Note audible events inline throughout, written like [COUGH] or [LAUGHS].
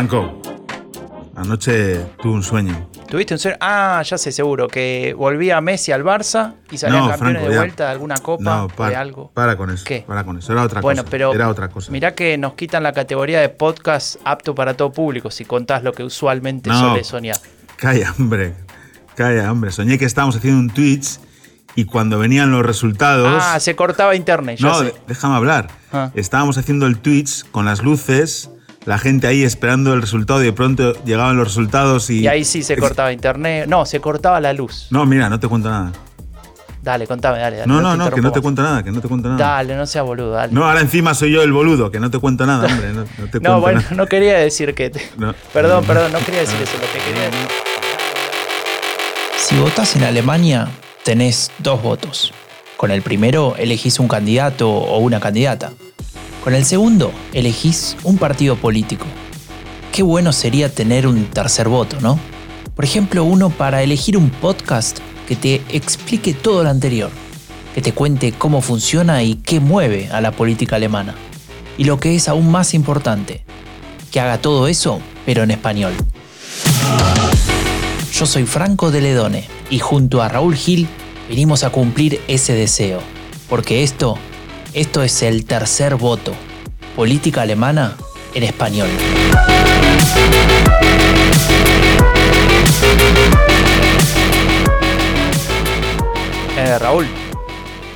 Franco, anoche tuve un sueño. ¿Tuviste un sueño? Ah, ya sé, seguro, que volvía Messi al Barça y salían No, campeones Franco, de vuelta de alguna copa No, o de para, algo. para con eso. ¿Qué? Para con eso. Era otra Bueno, cosa. pero Era otra cosa. mirá que nos quitan la categoría de podcast apto para todo público si contás lo que usualmente No. solés soñar. Calla, hombre. Calla, hombre. Soñé que estábamos haciendo un Twitch y cuando venían los resultados. Ah, se cortaba internet, ya no, sé. déjame hablar. Ah. Estábamos haciendo el Twitch con las luces, la gente ahí esperando el resultado y de pronto llegaban los resultados y. Y ahí sí se cortaba internet. No, se cortaba la luz. No, mira, no te cuento nada. Dale, contame, dale. dale, No, no, no, que no te cuento nada, que no te cuento nada. Dale, no sea boludo, dale. No, ahora encima soy yo el boludo, que no te cuento nada, hombre. No, no te [LAUGHS] cuento No, bueno, nada. no quería decir que. te- No. Perdón, perdón, no quería decir eso. Lo que quería decir. Si votás en Alemania, tenés dos votos. Con el primero elegís un candidato o una candidata. Con el segundo elegís un partido político. Qué bueno sería tener un tercer voto, ¿no? Por ejemplo, uno para elegir un podcast que te explique todo lo anterior, que te cuente cómo funciona y qué mueve a la política alemana. Y lo que es aún más importante, que haga todo eso, pero en español. Yo soy Franco de Ledone y junto a Raúl Gil venimos a cumplir ese deseo. Porque esto, esto es el tercer voto. Política alemana en español. Eh, Raúl,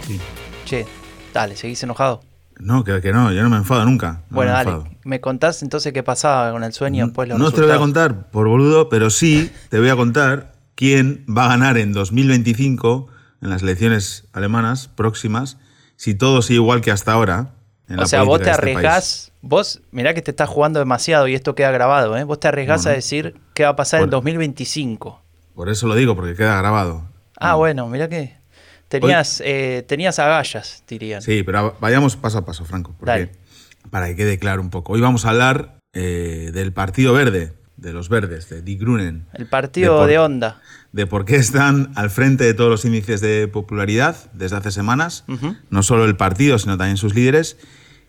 Sí. che, dale, seguís enojado. No, que, que no, yo no me enfado nunca. no bueno, me dale, enfado. ¿me contás entonces qué pasaba con el sueño después los No te lo voy a contar por boludo, pero sí te voy a contar quién va a ganar en 2025 en las elecciones alemanas próximas si todo sigue igual que hasta ahora. en O la sea, vos te este arriesgás, vos, mirá que te estás jugando demasiado y esto queda grabado, ¿eh? Vos te arriesgás a decir qué va a pasar en Bueno. 2025. Por eso lo digo, porque queda grabado. Ah, bueno, mirá que tenías, eh, tenías agallas, dirían. Sí, pero vayamos paso a paso, Franco, porque Dale. para que quede claro un poco. Hoy vamos a hablar eh, del Partido Verde, de los verdes, de Die Grünen. El partido por- de onda. De por qué están al frente de todos los índices de popularidad desde hace semanas, no solo el partido, sino también sus líderes,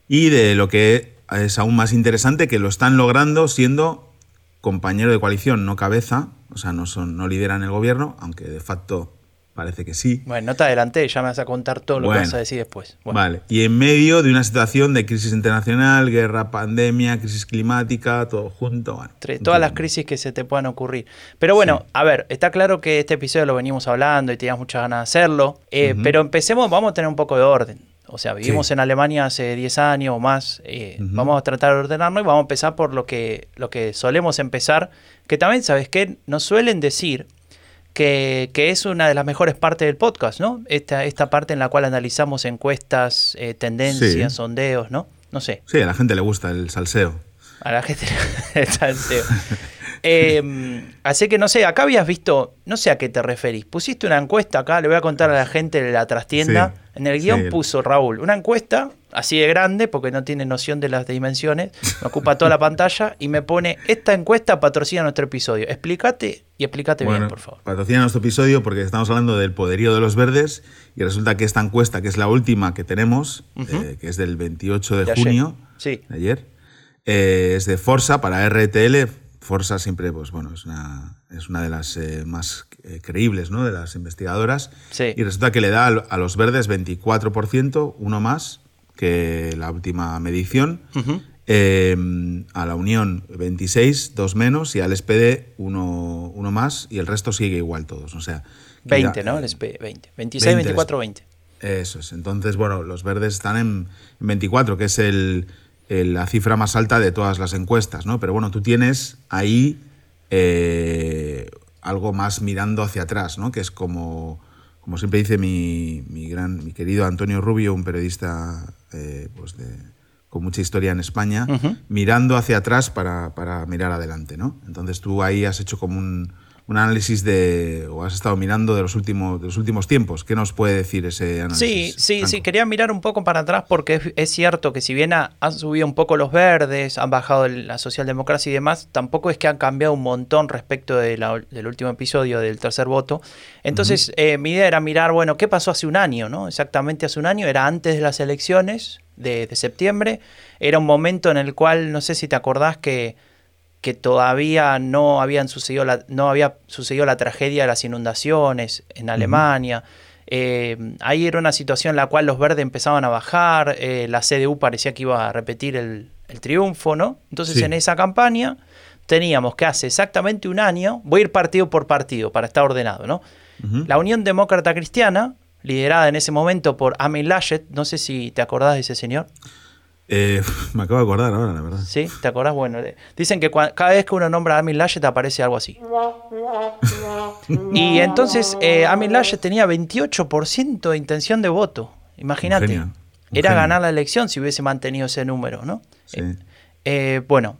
y de lo que es aún más interesante, que lo están logrando siendo compañero de coalición, no cabeza, o sea, no, son, no lideran el gobierno, aunque de facto parece que sí. Bueno, no te adelanté, ya me vas a contar todo lo Bueno. que vas a decir después. Bueno, Vale, y en medio de una situación de crisis internacional, guerra, pandemia, crisis climática, todo junto. Bueno, entre todas las crisis que se te puedan ocurrir. Pero bueno, Sí. a ver, está claro que este episodio lo venimos hablando y tenías muchas ganas de hacerlo, eh, pero empecemos, vamos a tener un poco de orden. O sea, vivimos Sí. en Alemania hace 10 años o más, eh, vamos a tratar de ordenarnos y vamos a empezar por lo que, lo que solemos empezar, que también, ¿sabes qué? Nos suelen decir que, que es una de las mejores partes del podcast, ¿no? Esta, esta parte en la cual analizamos encuestas, eh, tendencias, Sí. sondeos, ¿no? No sé, Sí, a la gente le gusta el salseo. a la gente le salseo. [LAUGHS] Eh, así que no sé, acá habías visto, no sé a qué te referís. Pusiste una encuesta acá, le voy a contar a la gente de la trastienda. Sí, en el guion sí. puso Raúl una encuesta así de grande, porque no tiene noción de las dimensiones, me ocupa toda la pantalla y me pone: Esta encuesta patrocina nuestro episodio. Explícate y explícate bien, por favor. Patrocina nuestro episodio porque estamos hablando del poderío de los verdes y resulta que esta encuesta, que es la última que tenemos, eh, que es del 28 de, De ayer. junio, Sí. de ayer, eh, es de Forza para RTL. Forza siempre, pues bueno, es una, es una de las eh, más eh, creíbles, ¿no? De las investigadoras. Sí. Y resulta que le da a los verdes 24%, uno más que la última medición. Eh, a la Unión 26, dos menos, y al SPD uno, uno más, y el resto sigue igual todos. O sea, que 20, ya- ¿no? El SP, 20. 26, 20, 24, 20. Eso es. Entonces, bueno, los verdes están en, en 24, que es el- la cifra más alta de todas las encuestas, ¿no? Pero bueno, tú tienes ahí eh, algo más mirando hacia atrás, ¿no? Que es como, como siempre dice mi, mi gran, mi querido Antonio Rubio, un periodista eh, pues de, con mucha historia en España, mirando hacia atrás para, para mirar adelante, ¿no? Entonces tú ahí has hecho como un, un análisis de, o has estado mirando de los últimos, de los últimos tiempos. ¿Qué nos puede decir ese análisis? Sí, sí, Franco? sí, quería mirar un poco para atrás porque es, es cierto que si bien ha- han subido un poco los verdes, han bajado la socialdemocracia y demás, tampoco es que han cambiado un montón respecto de la- del último episodio del tercer voto. Entonces, eh, mi idea era mirar, bueno, ¿qué pasó hace un año? ¿no? Exactamente hace un año, era antes de las elecciones de, de septiembre, era un momento en el cual, no sé si te acordás que que todavía no, habían sucedido la, no había sucedido la tragedia de las inundaciones en Alemania. Eh, ahí era una situación en la cual los verdes empezaban a bajar, eh, la CDU parecía que iba a repetir el, triunfo, ¿no? Entonces Sí. en esa campaña teníamos que hace exactamente un año, voy a ir partido por partido para estar ordenado, ¿no? La Unión Demócrata Cristiana, liderada en ese momento por Amin Laschet, no sé si te acordás de ese señor. Eh, me acabo de acordar ahora, la verdad. ¿Sí? ¿Te acordás? Bueno, le- dicen que cua- cada vez que uno nombra a Amin Laschet aparece algo así. Y entonces eh, Amin Laschet tenía 28% de intención de voto. Imagínate. Era genio. ganar la elección si hubiese mantenido ese número, ¿no? Sí. Eh, bueno,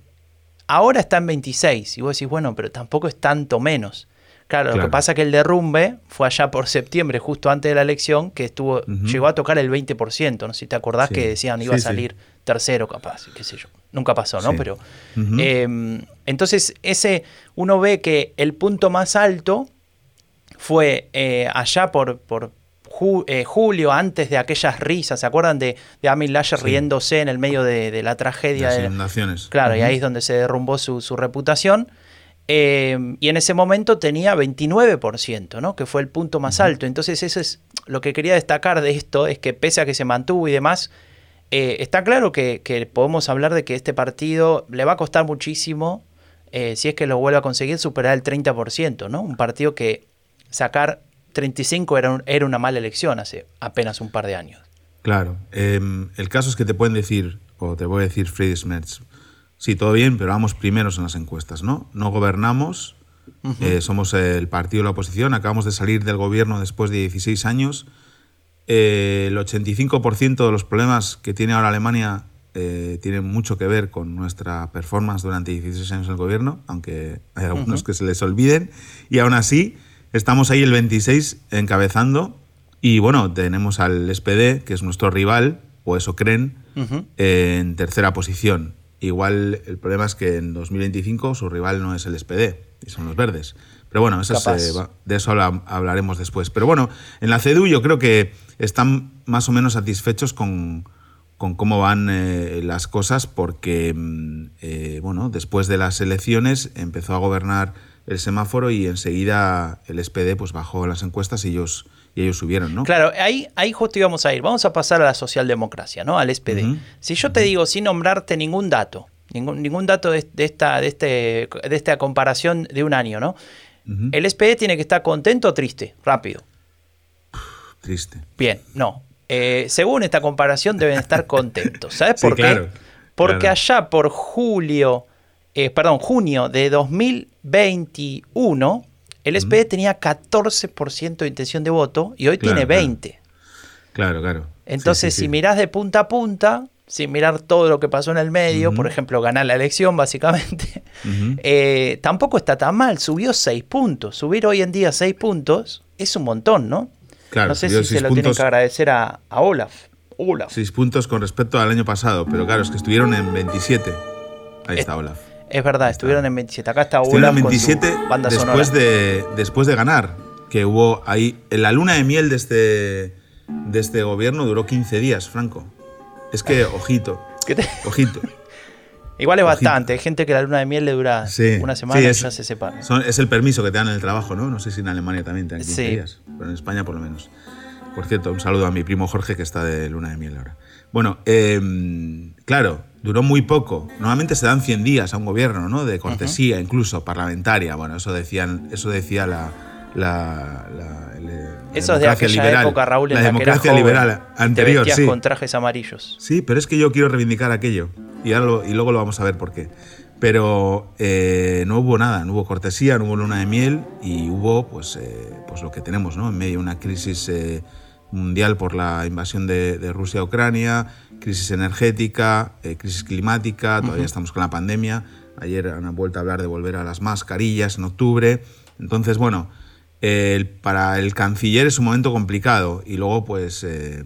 ahora está en 26 y vos decís, bueno, pero tampoco es tanto menos. Claro, lo que pasa es que el derrumbe fue allá por septiembre, justo antes de la elección, que estuvo llegó a tocar el 20%, no si te acordás Sí. que decían iba a sí. salir tercero capaz, qué sé yo. Nunca pasó, ¿no? Pero eh, entonces ese uno ve que el punto más alto fue eh, allá por, por ju- eh, julio, antes de aquellas risas, ¿se acuerdan de, de Amin Laschet Sí. riéndose en el medio de, de la tragedia? Las de- inundaciones. Claro, y ahí es donde se derrumbó su, su reputación. Eh, y en ese momento tenía 29%, ¿no? que fue el punto más alto. Entonces, eso es lo que quería destacar de esto, es que pese a que se mantuvo y demás, eh, está claro que, que podemos hablar de que este partido le va a costar muchísimo, eh, si es que lo vuelve a conseguir, superar el 30%, ¿no? Un partido que sacar 35 era, un- era una mala elección hace apenas un par de años. Claro. eh, el caso es que te pueden decir, o te voy a decir Friedrich Merz, sí, todo bien, pero vamos primeros en las encuestas, ¿no? No gobernamos, eh, somos el partido de la oposición, acabamos de salir del gobierno después de 16 años. Eh, el 85% de los problemas que tiene ahora Alemania eh, tienen mucho que ver con nuestra performance durante 16 años en el gobierno, aunque hay algunos que se les olviden. Y aún así, estamos ahí el 26 encabezando. Y bueno, tenemos al SPD, que es nuestro rival, o eso creen, en tercera posición. Igual el problema es que en 2025 su rival no es el SPD, y son los verdes. Pero bueno, eso es, eh, de eso habla- hablaremos después. Pero bueno, en la CDU yo creo que están más o menos satisfechos con, con cómo van eh, las cosas porque, mm, eh, bueno, después de las elecciones empezó a gobernar el semáforo y enseguida el SPD pues bajó las encuestas y ellos, y ellos subieron, ¿no? Claro, ahí, ahí justo íbamos a ir. Vamos a pasar a la socialdemocracia, ¿no? Al SPD. Si yo te digo sin nombrarte ningún dato, ningún, ningún dato de, de esta, de, este, de esta comparación de un año, ¿no? ¿El SPD tiene que estar contento o triste? Rápido. Triste. Bien, no. Eh, según esta comparación deben estar [LAUGHS] contentos. ¿Sabes Sí, por qué? claro, Porque claro. allá por julio, eh, perdón, junio de 2021, el SPD tenía 14% de intención de voto y hoy Claro, tiene claro. 20%. Claro, claro. Entonces, Sí, sí, si sí. mirás de punta a punta, sin mirar todo lo que pasó en el medio, por ejemplo, ganar la elección, básicamente, [LAUGHS] eh, tampoco está tan mal. Subió 6 puntos. Subir hoy en día 6 puntos es un montón, ¿no? Claro, no sé si se lo tienen puntos. que agradecer a, a Olaf. Olaf. Seis puntos con respecto al año pasado, pero claro, es que estuvieron en 27. Ahí está Olaf. Es verdad, estuvieron en 27. Acá está Estuvieron en con 27 su banda después sonora. de, después de ganar, que hubo ahí... En la luna de miel de este, de este gobierno duró 15 días, Franco. Es que, ojito, [LAUGHS] ¿Qué te- ojito. Igual es Ojito. bastante. Hay gente que la luna de miel le dura Sí, una semana sí, y es- ya se separa. son- es el permiso que te dan en el trabajo, ¿no? No sé si en Alemania también te dan 15 Sí. días, pero en España por lo menos. Por cierto, un saludo a mi primo Jorge que está de luna de miel ahora. Bueno, eh, claro, duró muy poco. Normalmente se dan 100 días a un gobierno, ¿no? De cortesía, incluso parlamentaria. Bueno, eso decían, eso decía la, la, la- el- la Eso es de democracia aquella liberal. época, Raúl, en la que democracia joven liberal anterior, te sí. con trajes amarillos. Sí, pero es que yo quiero reivindicar aquello. Y, ahora lo- y luego lo vamos a ver por qué. Pero eh, no hubo nada, no hubo cortesía, no hubo luna de miel y hubo pues, eh, pues lo que tenemos, ¿no? En medio de una crisis eh, mundial por la invasión de, de Rusia a Ucrania, crisis energética, eh, crisis climática, todavía estamos con la pandemia. Ayer han vuelto a hablar de volver a las mascarillas en octubre. Entonces, bueno, el- para el canciller es un momento complicado y luego pues... eh,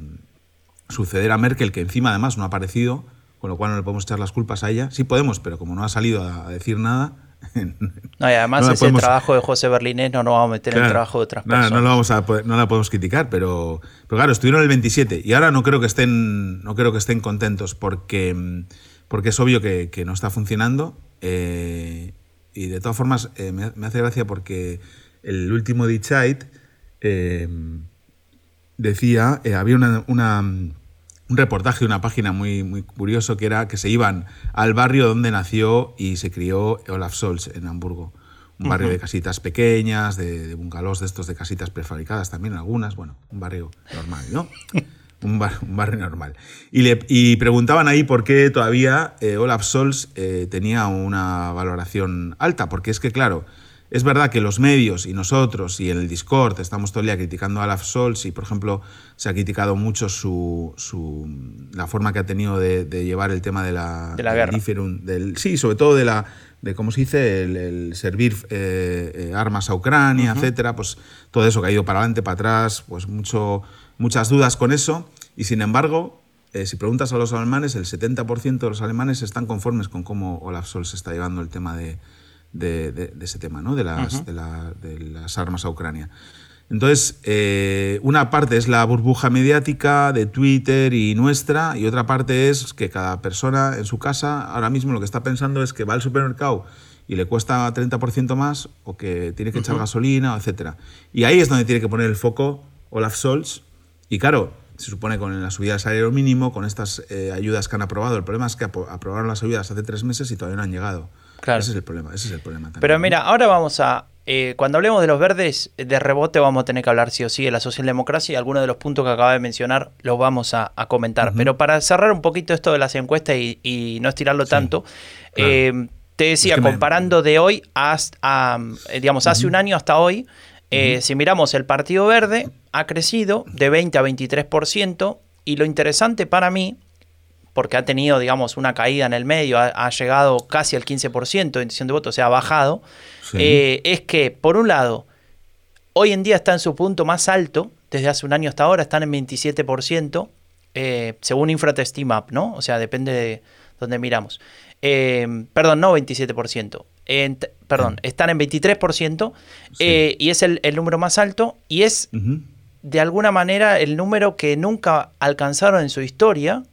suceder a Merkel, que encima además no ha aparecido, con lo cual no le podemos echar las culpas a ella. Sí podemos, pero como no ha salido a decir nada... No, y además No ese podemos- trabajo de José Berlinés no nos vamos a meter en el trabajo de otras personas. No, lo vamos a poder- no la podemos criticar, pero, pero claro, estuvieron el 27 y ahora no creo que estén, no creo que estén contentos porque, porque es obvio que, que no está funcionando eh, y de todas formas eh, me, me hace gracia porque el último Dichait eh, decía, eh, había una, una, un reportaje de una página muy, muy curioso que era que se iban al barrio donde nació y se crió Olaf Scholz en Hamburgo. Un barrio de casitas pequeñas, de, de bungalows de estos de casitas prefabricadas también algunas, bueno, un barrio normal, ¿no? [LAUGHS] un, bar, un, barrio normal. Y, le, y, preguntaban ahí por qué todavía eh, Olaf Scholz eh, tenía una valoración alta, porque es que, claro, es verdad que los medios y nosotros y en el Discord estamos todo el día criticando a Olaf Scholz y, por ejemplo, se ha criticado mucho su, su la forma que ha tenido de, de, llevar el tema de la, de la guerra. Del, del, sí, sobre todo de la de cómo se dice, el, el servir eh, eh, armas a Ucrania, uh -huh. etcétera, pues todo eso que ha ido para adelante, para atrás, pues mucho, muchas dudas con eso. Y sin embargo, eh, si preguntas a los alemanes, el 70% de los alemanes están conformes con cómo Olaf Scholz está llevando el tema de, de, de, de ese tema, ¿no? de, las, uh -huh. de, la, de, las, armas a Ucrania. Entonces, eh, una parte es la burbuja mediática de Twitter y nuestra, y otra parte es que cada persona en su casa ahora mismo lo que está pensando es que va al supermercado y le cuesta 30% más, o que tiene que echar uh -huh. gasolina, etc. Y ahí es donde tiene que poner el foco Olaf Scholz. Y claro, se supone con la subida del salario mínimo, con estas eh, ayudas que han aprobado. El problema es que aprobaron las ayudas hace tres meses y todavía no han llegado. Claro. Ese es el problema. Ese es el problema también. Pero mira, ahora vamos a. Eh, cuando hablemos de los verdes, de rebote vamos a tener que hablar sí o sí de la socialdemocracia y algunos de los puntos que acaba de mencionar los vamos a, a comentar. Uh -huh. Pero para cerrar un poquito esto de las encuestas y, y no estirarlo sí, tanto, claro. eh, te decía, es que comparando me... de hoy hasta, digamos, hace uh -huh. un año hasta hoy, eh, uh -huh. si miramos el Partido Verde, ha crecido de 20 a 23%, y lo interesante para mí, porque ha tenido, digamos, una caída en el medio, ha, ha llegado casi al 15% de intención de voto, o sea, ha bajado, sí. eh, es que, por un lado, hoy en día está en su punto más alto, desde hace un año hasta ahora, están en 27%, eh, según Infratestimap, ¿no? O sea, depende de donde miramos. Eh, perdón, no 27%. En, perdón, mm. están en 23% sí. eh, y es el, el, número más alto y es uh -huh. de alguna manera el número que nunca alcanzaron en su historia.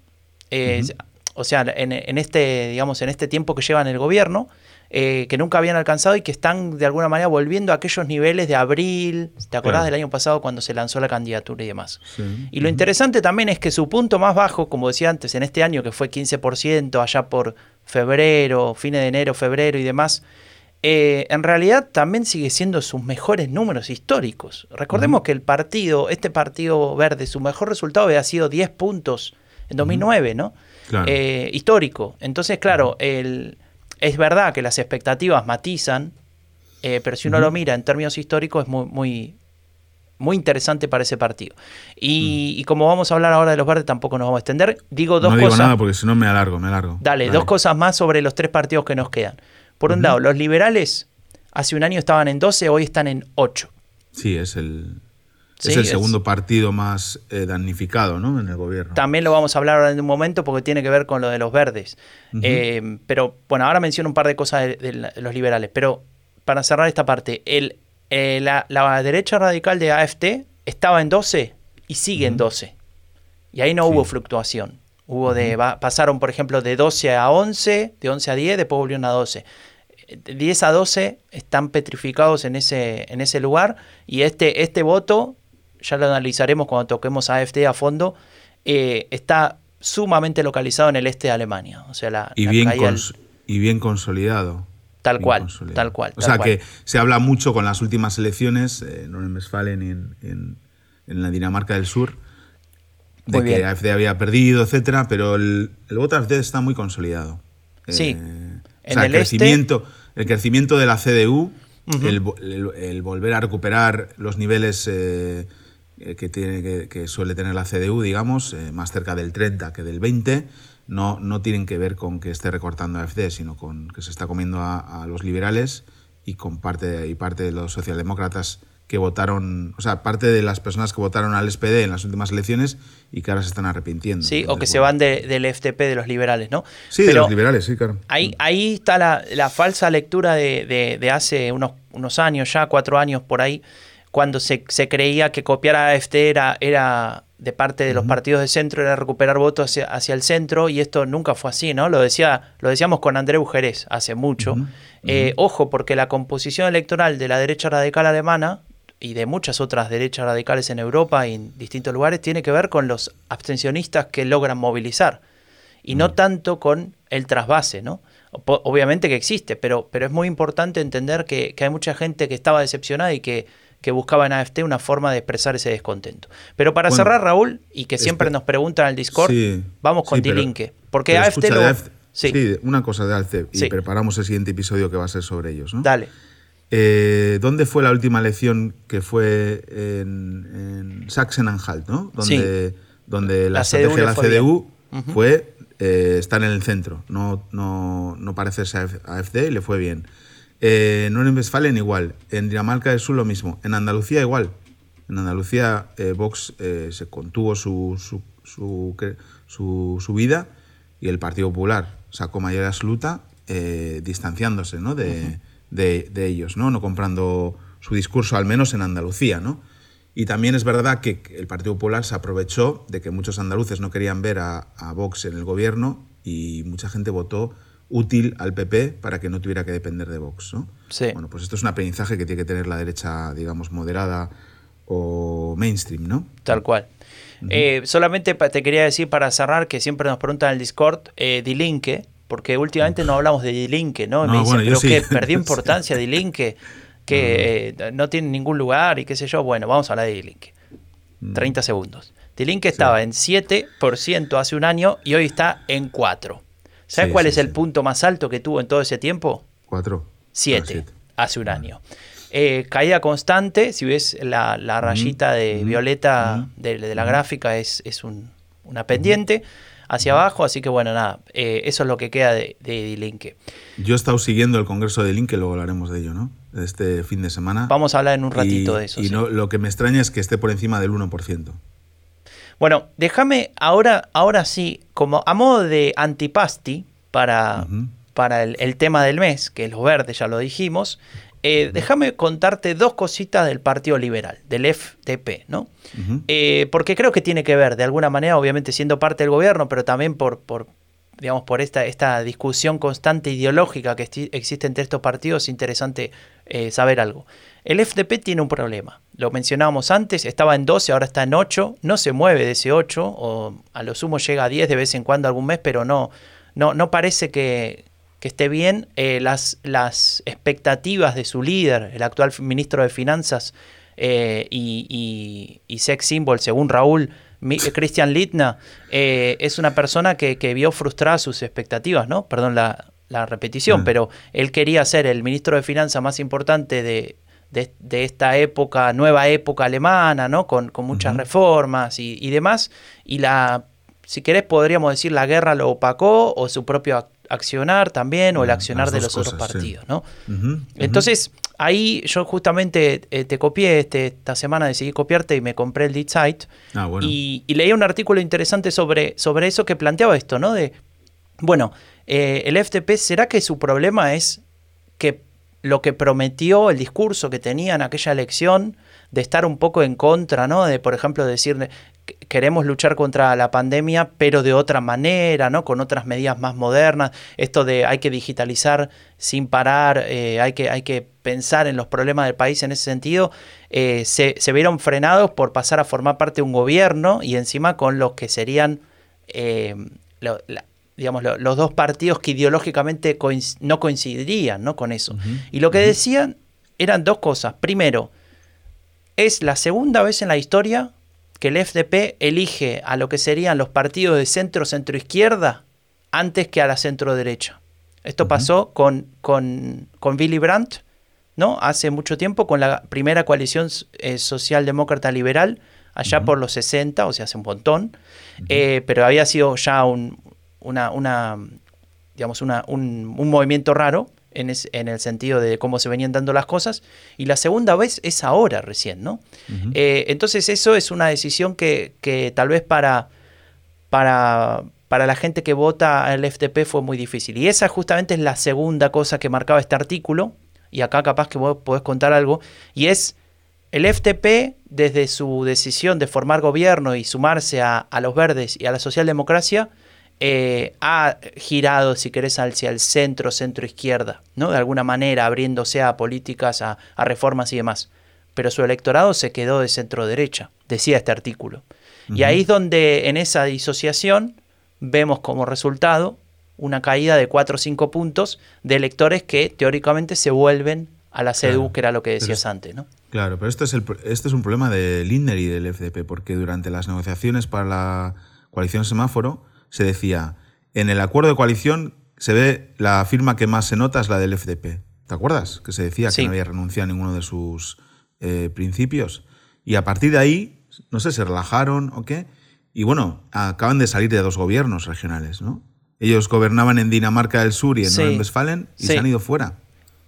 Eh, uh -huh. O sea, en, en, este, digamos, en este tiempo que llevan el gobierno, eh, que nunca habían alcanzado y que están de alguna manera volviendo a aquellos niveles de abril. ¿Te acordás claro. del año pasado cuando se lanzó la candidatura y demás? Sí. Y lo uh -huh. interesante también es que su punto más bajo, como decía antes, en este año que fue 15%, allá por febrero, fines de enero, febrero y demás, eh, en realidad también sigue siendo sus mejores números históricos. Recordemos uh -huh. que el partido, este partido verde, su mejor resultado había sido 10 puntos en 2009, uh -huh. ¿no? Claro. Eh, histórico. Entonces, claro, el, es verdad que las expectativas matizan, eh, pero si uno uh -huh. lo mira en términos históricos es muy, muy, muy interesante para ese partido. Y, mm. y, como vamos a hablar ahora de los verdes, tampoco nos vamos a extender. Digo dos no digo cosas. nada porque si no me alargo, me alargo. Dale, Dale, dos cosas más sobre los tres partidos que nos quedan. Por uh -huh. un lado, los liberales hace un año estaban en 12, hoy están en 8. Sí, es el, Sí, es el segundo es... partido más eh, damnificado ¿no? en el gobierno. También lo vamos a hablar ahora en un momento porque tiene que ver con lo de los verdes. Uh -huh. eh, pero bueno, ahora menciono un par de cosas de, de, de, los liberales. Pero para cerrar esta parte, el, eh, la, la, derecha radical de AFT estaba en 12 y sigue uh -huh. en 12. Y ahí no sí. hubo fluctuación. Hubo de, pasaron, por ejemplo, de 12 a 11, de 11 a 10, después volvieron a 12. De 10 a 12 están petrificados en ese, en ese lugar y este, este voto ya lo analizaremos cuando toquemos AFD a fondo, eh, está sumamente localizado en el este de Alemania. O sea, la, y, la bien y bien consolidado. Tal cual, tal cual. O sea cual. que se habla mucho con las últimas elecciones, eh, no en Westfalen y en, en, en, la Dinamarca del Sur, de que. AFD había perdido, etcétera, pero el, el voto AFD está muy consolidado. Sí. Eh, o sea, el, este crecimiento, este... el crecimiento de la CDU, uh -huh. el, el, volver a recuperar los niveles eh, que, tiene, que, que, suele tener la CDU, digamos, eh, más cerca del 30 que del 20, no, no tienen que ver con que esté recortando a AFD, sino con que se está comiendo a, a los liberales y con parte, y parte de los socialdemócratas que votaron, o sea, parte de las personas que votaron al SPD en las últimas elecciones y que ahora se están arrepintiendo. Sí, Entonces, o que bueno. se van de, del FTP de los liberales, ¿no? Sí, Pero de los liberales, sí, claro. Ahí, ahí está la, la falsa lectura de, de, de hace unos, unos años, ya cuatro años por ahí, cuando se, se creía que copiar a AFD era, era de parte de los partidos de centro era recuperar votos hacia, hacia, el centro y esto nunca fue así, ¿no? Lo, decía, lo decíamos con André Bujerés hace mucho. Eh, ojo, porque la composición electoral de la derecha radical alemana y de muchas otras derechas radicales en Europa y en distintos lugares tiene que ver con los abstencionistas que logran movilizar y no tanto con el trasvase, ¿no? Obviamente que existe, pero, pero es muy importante entender que, hay mucha gente que estaba decepcionada y que, que buscaba en AFT una forma de expresar ese descontento. Pero para cerrar, Raúl, y que siempre nos preguntan en el Discord, vamos con D-Linke. Porque AFT lo... sí. una cosa de AFT, y preparamos el siguiente episodio que va a ser sobre ellos. ¿no? Dale. Eh, ¿Dónde fue la última elección que fue en, Sachsen-Anhalt, ¿no? Donde, donde la, estrategia de la CDU fue eh, estar en el centro, no, no, no parecerse a AFD y le fue bien. Eh, no en Westfalen igual, en Dinamarca del Sur lo mismo, en Andalucía igual. En Andalucía eh, Vox se contuvo su, su, su, su, vida y el Partido Popular sacó mayoría absoluta distanciándose ¿no? de, de, de, ellos, ¿no? no comprando su discurso, al menos en Andalucía. ¿no? Y también es verdad que el Partido Popular se aprovechó de que muchos andaluces no querían ver a, Vox en el gobierno y mucha gente votó útil al PP para que no tuviera que depender de Vox. ¿no? Sí. Bueno, pues esto es un aprendizaje que tiene que tener la derecha, digamos, moderada o mainstream, ¿no? Tal cual. Eh, solamente te quería decir para cerrar que siempre nos preguntan en el Discord, eh, Dilinque, porque últimamente no hablamos de Dilinque, ¿no? me dicen, pero que [LAUGHS] perdió importancia Dilinque que eh, no tiene ningún lugar y qué sé yo. Bueno, vamos a hablar de D-Link. 30 segundos. D-Link estaba en 7% hace un año y hoy está en 4. ¿Sabes cuál es el punto más alto que tuvo en todo ese tiempo? 4. 7, hace un año. Eh, caída constante, si ves la, rayita de violeta de, la gráfica es, es una pendiente hacia abajo, así que bueno, nada, eh, eso es lo que queda de, de Yo he estado siguiendo el congreso de Linke, luego hablaremos de ello, ¿no? Este fin de semana. Vamos a hablar en un ratito de eso. Y no, lo que me extraña es que esté por encima del 1%. Bueno, déjame ahora, ahora sí, como a modo de antipasti para, para el, tema del mes, que es los verdes, ya lo dijimos, eh, déjame contarte dos cositas del Partido Liberal, del FDP, ¿no? Eh, porque creo que tiene que ver, de alguna manera, obviamente siendo parte del gobierno, pero también por, por digamos, por esta, esta discusión constante ideológica que existe entre estos partidos, es interesante eh, saber algo. El FDP tiene un problema. Lo mencionábamos antes, estaba en 12, ahora está en 8, no se mueve de ese 8, o a lo sumo llega a 10 de vez en cuando algún mes, pero no, no, no parece que, que esté bien. Eh, las, las expectativas de su líder, el actual ministro de Finanzas eh, y, sex symbol, según Raúl, Christian Litna, eh, es una persona que, vio frustradas sus expectativas, ¿no? Perdón la, repetición, mm. pero él quería ser el ministro de Finanzas más importante de, de, esta época, nueva época alemana, ¿no? Con, con muchas reformas y, y, demás. Y la, si querés, podríamos decir la guerra lo opacó o su propio accionar también o el accionar de los otros partidos, ¿no? Entonces, ahí yo justamente eh, te copié, este, esta semana decidí copiarte y me compré el Lead Site ah, y, leí un artículo interesante sobre, sobre eso que planteaba esto, ¿no? De, bueno, eh, el FTP, ¿será que su problema es que lo que prometió, el discurso que tenía en aquella elección, de estar un poco en contra, ¿no? De, por ejemplo, decir queremos luchar contra la pandemia, pero de otra manera, ¿no? Con otras medidas más modernas. Esto de hay que digitalizar sin parar, eh, hay, que, hay que pensar en los problemas del país en ese sentido, eh, se, vieron frenados por pasar a formar parte de un gobierno y encima con los que serían, eh, digamos, los dos partidos que ideológicamente no coincidirían, ¿no? Con eso. Y lo que decían eran dos cosas. Primero, es la segunda vez en la historia que el FDP elige a lo que serían los partidos de centro-centro-izquierda antes que a la centro-derecha. Esto pasó con, con, con, Willy Brandt, ¿no? Hace mucho tiempo, con la primera coalición eh, socialdemócrata liberal, allá por los 60, o sea, hace un montón, eh, pero había sido ya un, una, una, digamos, una, un, un movimiento raro, en, el sentido de cómo se venían dando las cosas, y la segunda vez es ahora recién, ¿no? Eh, entonces eso es una decisión que, tal vez para, para, para la gente que vota al FTP fue muy difícil. Y esa justamente es la segunda cosa que marcaba este artículo, y acá capaz que vos podés contar algo, y es el FTP, desde su decisión de formar gobierno y sumarse a, a los verdes y a la socialdemocracia, eh, ha girado, si querés, hacia el centro, centro-izquierda, ¿no? De alguna manera, abriéndose a políticas, a, a, reformas y demás. Pero su electorado se quedó de centro-derecha, decía este artículo. Uh -huh. Y ahí es donde, en esa disociación, vemos como resultado una caída de 4 o 5 puntos de electores que teóricamente se vuelven a la CDU, claro, que era lo que decías es, antes, ¿no? Claro, pero esto es, el, este es un problema de Lindner y del FDP, porque durante las negociaciones para la coalición semáforo, se decía, en el acuerdo de coalición se ve la firma que más se nota es la del FDP. ¿Te acuerdas? Que se decía sí. que no había renunciado a ninguno de sus eh, principios. Y a partir de ahí, no sé, se relajaron o qué. Y bueno, acaban de salir de dos gobiernos regionales, ¿no? Ellos gobernaban en Dinamarca del Sur y en sí. Nordrhein-Westfalen y sí. se han ido fuera.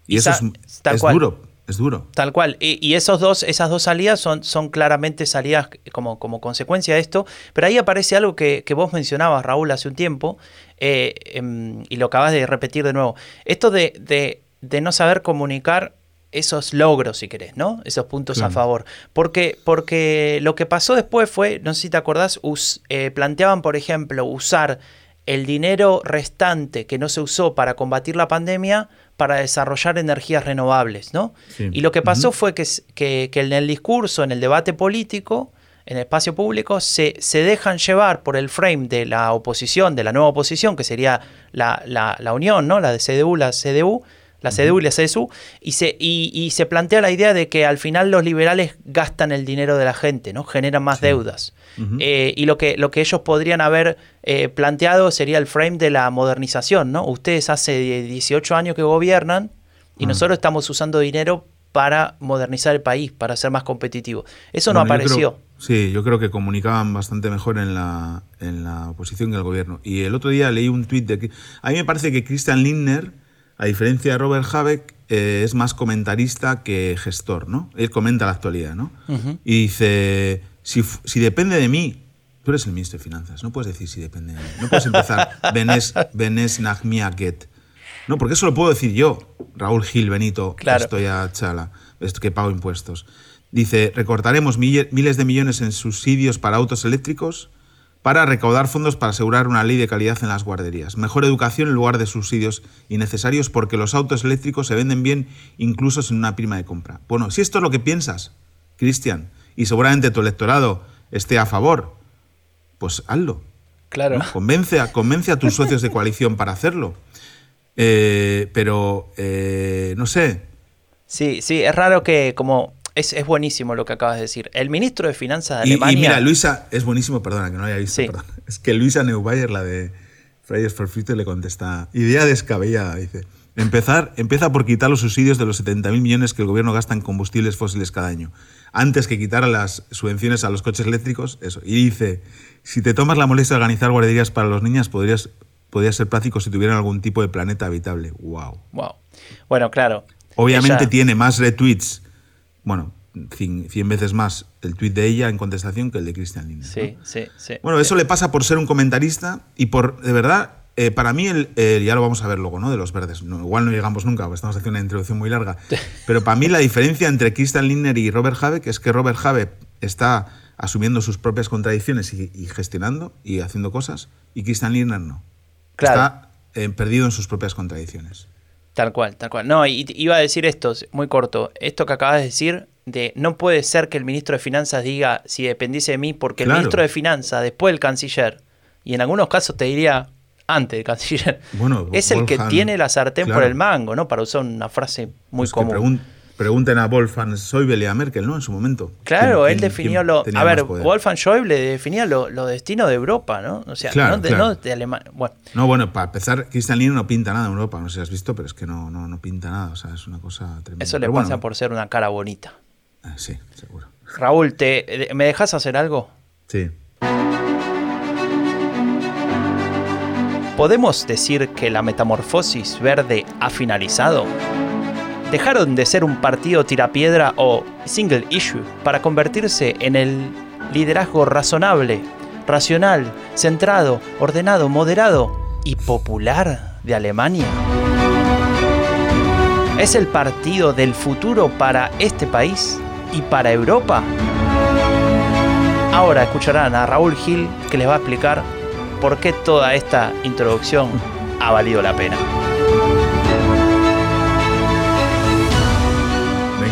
Y, y eso es, es duro es duro. Tal cual. Y, y, esos dos, esas dos salidas son, son claramente salidas como, como, consecuencia de esto. Pero ahí aparece algo que, que vos mencionabas, Raúl, hace un tiempo, eh, eh, y lo acabas de repetir de nuevo. Esto de, de, de, no saber comunicar esos logros, si querés, ¿no? Esos puntos claro. a favor. Porque, porque lo que pasó después fue, no sé si te acordás, us, eh, planteaban, por ejemplo, usar el dinero restante que no se usó para combatir la pandemia para desarrollar energías renovables, ¿no? Sí. Y lo que pasó uh -huh. fue que, que, que, en el discurso, en el debate político, en el espacio público, se, se, dejan llevar por el frame de la oposición, de la nueva oposición, que sería la, la, la unión, ¿no? La de CDU, la CDU, la CDU y la CSU, y se, y, y se plantea la idea de que al final los liberales gastan el dinero de la gente, ¿no? Generan más sí. deudas. Uh -huh. eh, y lo que, lo que ellos podrían haber eh, planteado sería el frame de la modernización, ¿no? Ustedes hace 18 años que gobiernan y uh -huh. nosotros estamos usando dinero para modernizar el país, para ser más competitivo. Eso bueno, no apareció. Creo, sí, yo creo que comunicaban bastante mejor en la, en la oposición que el gobierno. Y el otro día leí un tuit de que... A mí me parece que Christian Lindner a diferencia de Robert Habeck, eh, es más comentarista que gestor, ¿no? Él comenta la actualidad, ¿no? Uh -huh. Y dice, si, si, depende de mí, tú eres el ministro de Finanzas, no puedes decir si depende de mí. No puedes empezar, [LAUGHS] Benes, Benes Nagmiaget. No, porque eso lo puedo decir yo, Raúl Gil Benito, claro. que estoy a Chala, que pago impuestos. Dice, recortaremos miles de millones en subsidios para autos eléctricos para recaudar fondos para asegurar una ley de calidad en las guarderías. Mejor educación en lugar de subsidios innecesarios porque los autos eléctricos se venden bien incluso sin una prima de compra. Bueno, si esto es lo que piensas, Cristian, y seguramente tu electorado esté a favor, pues hazlo. Claro. [LAUGHS] Convence, a, convence a tus socios de coalición para hacerlo. Eh, pero, eh, no sé. Sí, sí, es raro que como es, es, buenísimo lo que acabas de decir. El ministro de Finanzas de Alemania. Y mira, Luisa, es buenísimo, perdona que no lo haya visto. Sí. [LAUGHS] Es que Luisa Neubauer, la de Fridays for Future, le contesta: idea descabellada, dice. Empezar, empieza por quitar los subsidios de los 70.000 millones que el gobierno gasta en combustibles fósiles cada año. Antes que quitar las subvenciones a los coches eléctricos, eso. Y dice: si te tomas la molestia de organizar guarderías para los niños, podrías, podrías ser práctico si tuvieran algún tipo de planeta habitable. ¡Wow! ¡Wow! Bueno, claro. Obviamente ella... tiene más retweets bueno, 100 veces más el tuit de ella en contestación que el de Christian Lindner. Sí, ¿no? sí, sí. Bueno, eso le pasa por ser un comentarista y por, de verdad, eh, para mí, el, eh, ya lo vamos a ver luego, ¿no? De los verdes. No, igual no llegamos nunca, porque estamos haciendo una introducción muy larga. [LAUGHS] Pero para mí la diferencia entre Christian Lindner y Robert Habeck es que Robert Habeck está asumiendo sus propias contradicciones y, y gestionando y haciendo cosas, y Christian Lindner no. Claro. Está eh, perdido en sus propias contradicciones. Tal cual, tal cual. No, y iba a decir esto, muy corto. Esto que acabas de decir, de no puede ser que el ministro de Finanzas diga si dependiese de mí, porque claro. el ministro de Finanzas, después el canciller, y en algunos casos te diría antes del canciller, bueno, es el que tiene la sartén claro. por el mango, ¿no? Para usar una frase muy pues común. Pregunten a Wolfgang Schäuble y a Merkel, ¿no? En su momento. Claro, ¿Quién, él definió lo. A ver, Wolfgang Schäuble definía los lo destinos de Europa, ¿no? O sea, claro, no, de, claro. no de Alemania. Bueno. No, bueno, para empezar, Christian Lindner no pinta nada en Europa, no sé si has visto, pero es que no, no, no pinta nada, o sea, es una cosa tremenda. Eso le pero pasa bueno, por ser una cara bonita. Ah, sí, seguro. Raúl, ¿te, ¿me dejas hacer algo? Sí. ¿Podemos decir que la metamorfosis verde ha finalizado? Dejaron de ser un partido tirapiedra o single issue para convertirse en el liderazgo razonable, racional, centrado, ordenado, moderado y popular de Alemania. ¿Es el partido del futuro para este país? ¿Y para Europa? Ahora escucharán a Raúl Gil que les va a explicar por qué toda esta introducción ha valido la pena.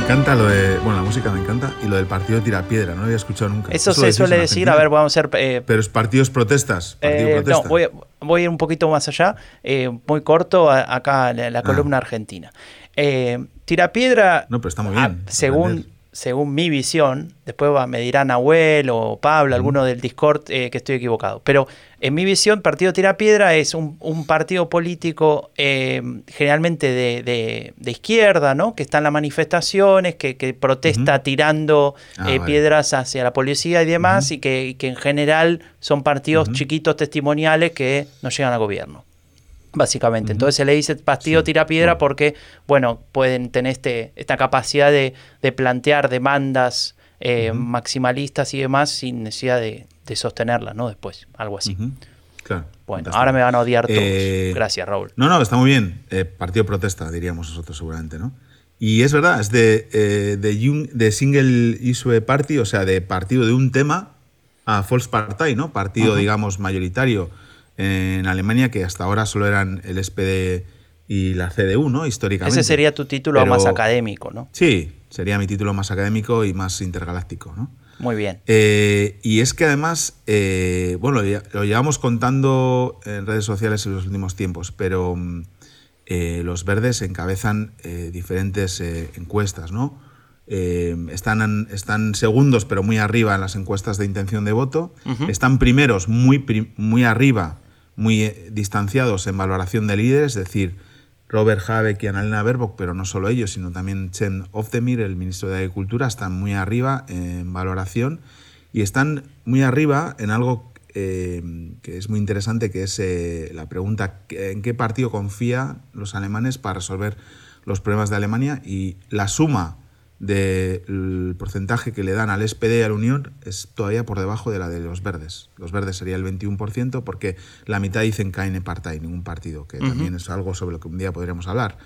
Encanta lo de. Bueno, la música me encanta. Y lo del partido de tirapiedra, no lo había escuchado nunca. Eso, se suele decir, a ver, vamos a hacer... eh, Pero es partidos protestas. Partido Eh, protesta. no, voy, a- voy a ir un poquito más allá, eh, muy corto, a- acá la, la Ah. columna argentina. Eh, Tirapiedra, No, pero está muy bien. según. Según mi visión, después va, me dirán Nahuel o Pablo, alguno del Discord, eh, que estoy equivocado. Pero en mi visión, Partido Tirapiedra es un, un partido político eh, generalmente de, de- de izquierda, ¿no? Que está en las manifestaciones, que, que protesta tirando Ah, eh, vale. piedras hacia la policía y demás, y, que, y que en general son partidos chiquitos testimoniales que no llegan al gobierno. Básicamente. Ujú. Entonces se le dice partido Sí, tirapiedra bueno. porque, bueno, pueden tener este, esta capacidad de, de plantear demandas eh, maximalistas y demás sin necesidad de, de sostenerlas, ¿no? Después, algo así. Claro. Bueno, fantástico. ahora me van a odiar todos. Eh, Gracias, Raúl. No, no, está muy bien. Eh, partido protesta, diríamos nosotros seguramente, ¿no? Y es verdad, es de, eh, de, de single issue party, o sea, de partido de un tema a Volkspartei, ¿no? Partido, digamos, mayoritario en Alemania, que hasta ahora solo eran el SPD y la CDU, ¿no? Históricamente. Ese sería tu título Pero- más académico, ¿no? Sí, sería mi título más académico y más intergaláctico, ¿no? Muy bien. Eh, y es que además, eh, bueno, lo, lle- lo llevamos contando en redes sociales en los últimos tiempos, pero mm, eh, los verdes encabezan diferentes encuestas, ¿no? Están, segundos, pero muy arriba en las encuestas de intención de voto. Están primeros, muy, muy arriba, muy eh, distanciados en valoración de líderes, es decir, Robert Habeck y Annalena Baerbock, pero no solo ellos, sino también Chen Oftemir, el ministro de Agricultura, están muy arriba en valoración y están muy arriba en algo eh, que es muy interesante, que es eh, la pregunta ¿en qué partido confían los alemanes para resolver los problemas de Alemania? Y la suma del porcentaje que le dan al SPD y a la Unión es todavía por debajo de la de los verdes. Los verdes sería el 21% porque la mitad dicen keine Partei, ningún partido, que Ujú. también es algo sobre lo que un día podríamos hablar.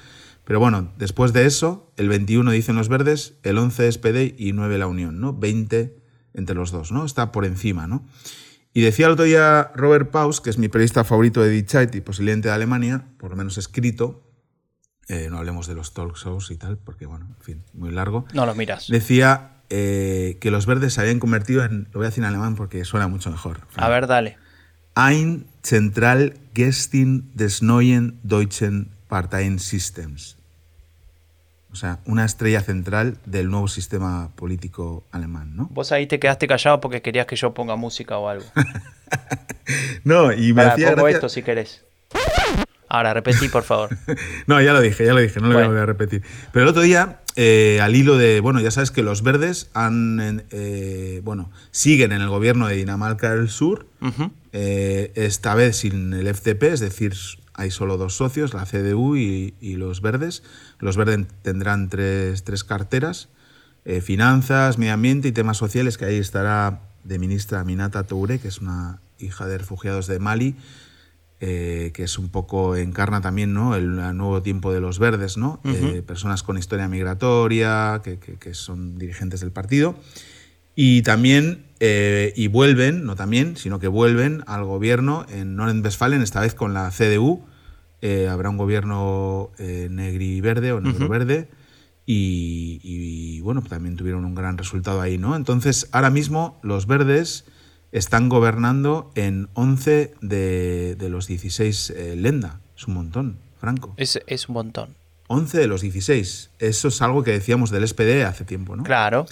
Pero bueno, después de eso, el 21 dicen los verdes, el 11 SPD y 9 la Unión, ¿no? 20 entre los dos, ¿no? Está por encima, ¿no? Y decía el otro día Robert Paus, que es mi periodista favorito de Die Zeit y posiblemente de Alemania, por lo menos escrito, eh, no hablemos de los talk shows y tal, porque bueno, en fin, muy largo. No los miras. Decía eh, que los verdes se habían convertido en, lo voy a decir en alemán porque suena mucho mejor. A ver, dale. Ein Zentral Gestin des neuen deutschen Parteiensystems. O sea, una estrella central del nuevo sistema político alemán, ¿no? Vos ahí te quedaste callado porque querías que yo ponga música o algo. [LAUGHS] No, y me Pará, hacía pongo gracia- esto si querés. Ahora, repetí, por favor. [LAUGHS] No, ya lo dije, ya lo dije, no lo Bueno. voy a repetir. Pero el otro día, eh, al hilo de, bueno, ya sabes que los verdes han, eh, bueno, siguen en el gobierno de Dinamarca del Sur, eh, esta vez sin el FDP, es decir, hay solo dos socios, la CDU y, y los verdes. Los verdes tendrán tres, tres carteras, finanzas, medio ambiente y temas sociales, que ahí estará de ministra Minata Toure, que es una hija de refugiados de Mali, eh, que es un poco, encarna también ¿no? el, nuevo tiempo de los verdes, ¿no? Eh, personas con historia migratoria, que, que- que son dirigentes del partido. Y también, eh, y vuelven, no también, sino que vuelven al gobierno en Norden-Westfalen, esta vez con la CDU. Habrá un gobierno negri-verde o negro-verde. Y, y, bueno, también tuvieron un gran resultado ahí, ¿no? Entonces, ahora mismo los verdes están gobernando en 11 de, de los 16 eh, Lenda. Es un montón, Franco. Es, es un montón. 11 de los 16. Eso es algo que decíamos del SPD hace tiempo, ¿no? Claro.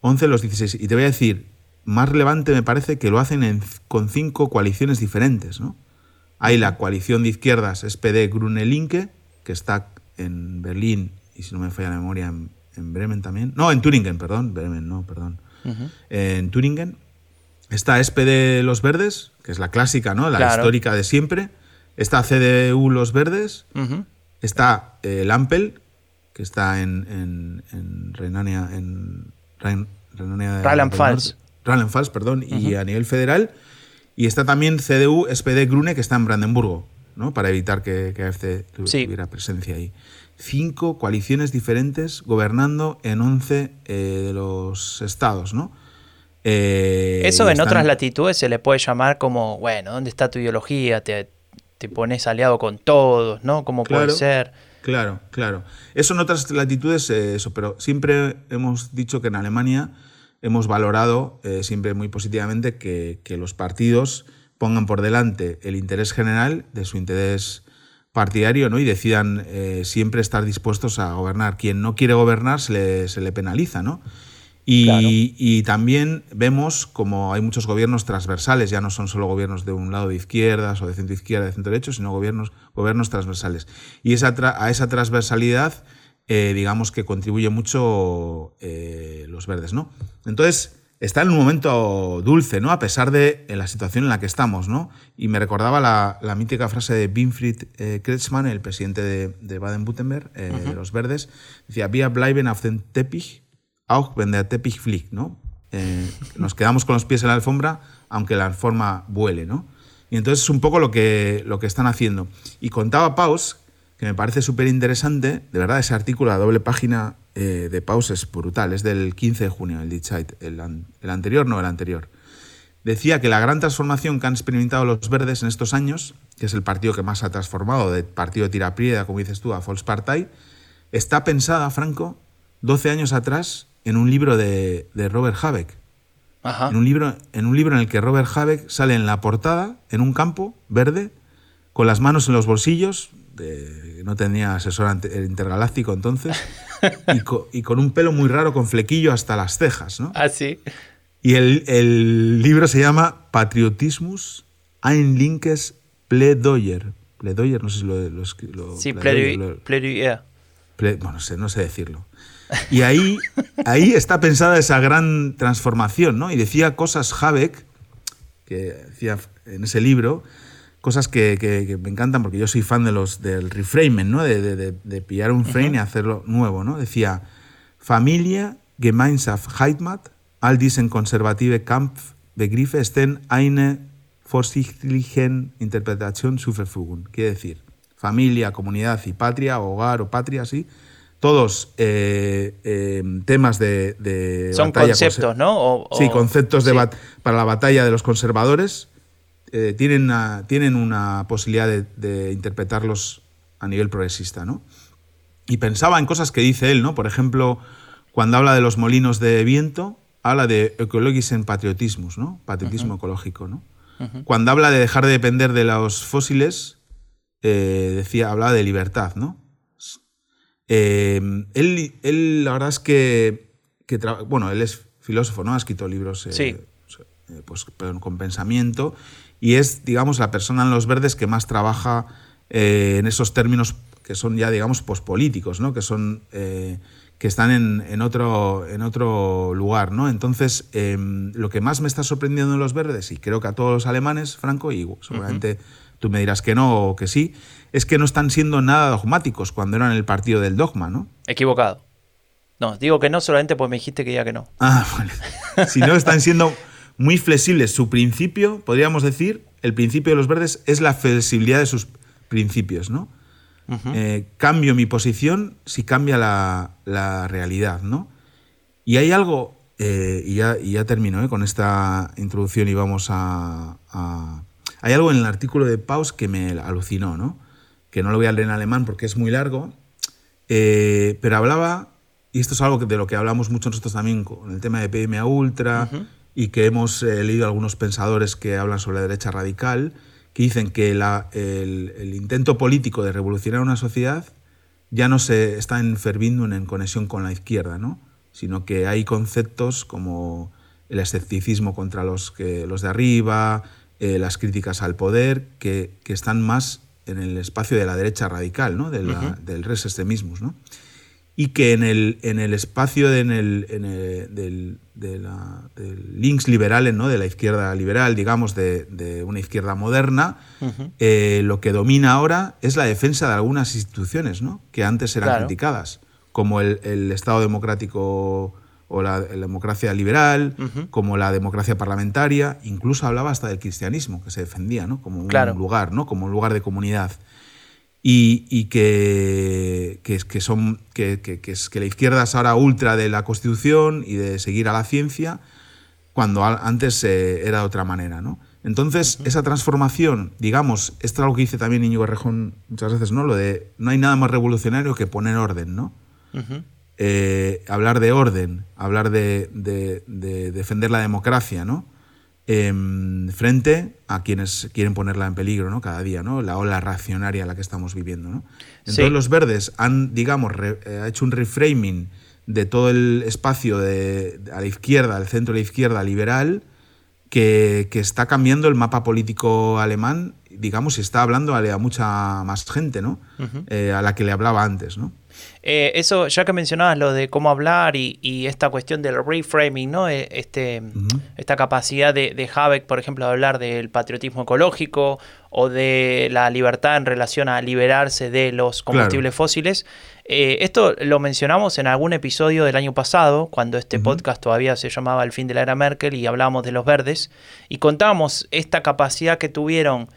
11 de los 16. Y te voy a decir, más relevante me parece que lo hacen en- con cinco coaliciones diferentes, ¿no? Hay la coalición de izquierdas SPD Grüne Linke, que está en Berlín y si no me falla la memoria en, en Bremen también. No, en Turingen, perdón. Bremen, no, perdón. En Turingen. Está SPD Los Verdes, que es la clásica, ¿no? La Claro. histórica de siempre. Está CDU Los Verdes. Está eh, el Ampel, que está en, en, en Renania, en Rein- Renania de perdón, y a nivel federal. Y está también CDU, SPD Grune, que está en Brandenburgo, ¿no? Para evitar que, que AFC Sí. tuviera presencia ahí. cinco coaliciones diferentes gobernando en 11 eh, de los estados, ¿no? Eh, Eso en otras latitudes se le puede llamar como, bueno, ¿dónde está tu ideología? Te, te pones aliado con todos, ¿no? ¿Cómo puede ser? Claro, claro. Eso en otras latitudes, eh, eso, pero siempre hemos dicho que en Alemania hemos valorado eh, siempre muy positivamente que, los partidos pongan por delante el interés general de su interés partidario ¿no? y decidan eh, siempre estar dispuestos a gobernar. Quien no quiere gobernar se le, se le penaliza, ¿no? Y, también vemos como hay muchos gobiernos transversales, ya no son solo gobiernos de un lado de izquierdas o de centro izquierda, de centro derecho, sino gobiernos, gobiernos transversales. Y esa a esa transversalidad, eh, digamos que contribuye mucho eh, los verdes, ¿no? Entonces, está en un momento dulce, ¿no? A pesar de la situación en la que estamos, ¿no? Y me recordaba la, mítica frase de Winfried eh, Kretschmann, el presidente de, Baden-Württemberg, de los verdes, decía, Wir bleiben auf den Teppich auch wenn der Teppich fliegt, ¿no? Eh, [LAUGHS] nos quedamos con los pies en la alfombra, aunque la forma vuele, ¿no? Y entonces es un poco lo que, lo que están haciendo. Y contaba Paus, que me parece súper interesante, de verdad, ese artículo a doble página eh, de Paus es brutal, es del 15 de junio, el el, el anterior, no el anterior. Decía que la gran transformación que han experimentado los verdes en estos años, que es el partido que más ha transformado, del partido de tiraprieda, como dices tú, a Volkspartei, está pensada, Franco, 12 años atrás en un libro de, Robert Habeck. En, un libro, en un libro en el que Robert Habeck sale en la portada, en un campo verde, con las manos en los bolsillos, no tenía asesor intergaláctico entonces, [LAUGHS] y, con, un pelo muy raro con flequillo hasta las cejas. ¿no? Ah, sí. Y el, libro se llama Patriotismus ein linkes Plädoyer. Plädoyer, no sé si lo... lo, sí, Plädoyer. bueno, no sé, no sé decirlo. Y ahí, ahí está pensada esa gran transformación, ¿no? Y decía cosas Habeck, que decía en ese libro, cosas que, me encantan porque yo soy fan de los, del reframing, ¿no? De, pillar un frame y hacerlo nuevo, ¿no? Decía, Familia, Gemeinschaft, Heimat, all diesen conservative Kampf Begriffe stehen eine vorsichtigen Interpretation zur Verfügung. Quiere decir, familia, comunidad y patria, hogar o patria, sí, todos eh, eh, temas de, Son conceptos, ¿no? sí, conceptos de para la batalla de los conservadores. Eh, tienen, una, tienen una posibilidad de, interpretarlos a nivel progresista, ¿no? Y pensaba en cosas que dice él, ¿no? Por ejemplo, cuando habla de los molinos de viento, habla de en patriotismus, ¿no? Patriotismo ecológico, ¿no? Cuando habla de dejar de depender de los fósiles, decía, hablaba de libertad, ¿no? Eh, él, la verdad es que, bueno, él es filósofo, ¿no? Ha escrito libros eh, eh, pues, con pensamiento y es, digamos, la persona en los verdes que más trabaja en esos términos que son ya, digamos, pospolíticos, ¿no? Que son... que están en, otro, en otro lugar, ¿no? Entonces, em, lo que más me está sorprendiendo en los verdes, y creo que a todos los alemanes, Franco, y seguramente tú me dirás que no o que sí, es que no están siendo nada dogmáticos cuando eran el partido del dogma, ¿no? Equivocado. No, digo que no solamente porque me dijiste que ya que no. Ah, [LAUGHS] bueno. si no, están siendo muy flexibles. Su principio, podríamos decir, el principio de los verdes es la flexibilidad de sus principios, ¿no? Eh, cambio mi posición si cambia la, realidad, ¿no? Y hay algo, eh, y, ya, y, ya, termino ¿eh? con esta introducción y vamos a, a, Hay algo en el artículo de Paus que me alucinó, ¿no? que no lo voy a leer en alemán porque es muy largo, eh, pero hablaba, y esto es algo de lo que hablamos mucho nosotros también con el tema de PMA Ultra, y que hemos eh, leído algunos pensadores que hablan sobre la derecha radical, que dicen que el, intento político de revolucionar una sociedad ya no se está enferviendo en conexión con la izquierda, ¿no? sino que hay conceptos como el escepticismo contra los, que, los de arriba, eh, las críticas al poder, que, que están más en el espacio de la derecha radical, ¿no? de del res extremismus, ¿no? y que en el, en el espacio de, en el, del, de la, del links liberales, ¿no? de la izquierda liberal, digamos, de, una izquierda moderna, eh, lo que domina ahora es la defensa de algunas instituciones ¿no? que antes eran criticadas, como el, el Estado democrático o la, democracia liberal, como la democracia parlamentaria, incluso hablaba hasta del cristianismo, que se defendía ¿no? como un lugar, ¿no? como un lugar de comunidad. y, que, que, que, son, que, que, es, que la izquierda es ahora ultra de la Constitución y de seguir a la ciencia, cuando antes eh, era de otra manera, ¿no? Entonces, esa transformación, digamos, esto es algo que dice también Íñigo Rejón muchas veces, ¿no? Lo de no hay nada más revolucionario que poner orden, ¿no? Eh, hablar de orden, hablar de, de, defender la democracia, ¿no? Em, frente a quienes quieren ponerla en peligro, ¿no? Cada día, ¿no? La ola racionaria a la que estamos viviendo, ¿no? Entonces los verdes han, digamos, eh, hecho un reframing de todo el espacio de, a la izquierda, al centro de la izquierda liberal, que, está cambiando el mapa político alemán, digamos, y está hablando a, mucha más gente, ¿no? Eh, a la que le hablaba antes, ¿no? Eh, eso, ya que mencionabas lo de cómo hablar y, esta cuestión del reframing, ¿no? Eh, este, Esta capacidad de, de Habeck, por ejemplo, de hablar del patriotismo ecológico o de la libertad en relación a liberarse de los combustibles fósiles. Eh, esto lo mencionamos en algún episodio del año pasado, cuando este podcast todavía se llamaba El fin de la era Merkel y hablábamos de los verdes, y contábamos esta capacidad que tuvieron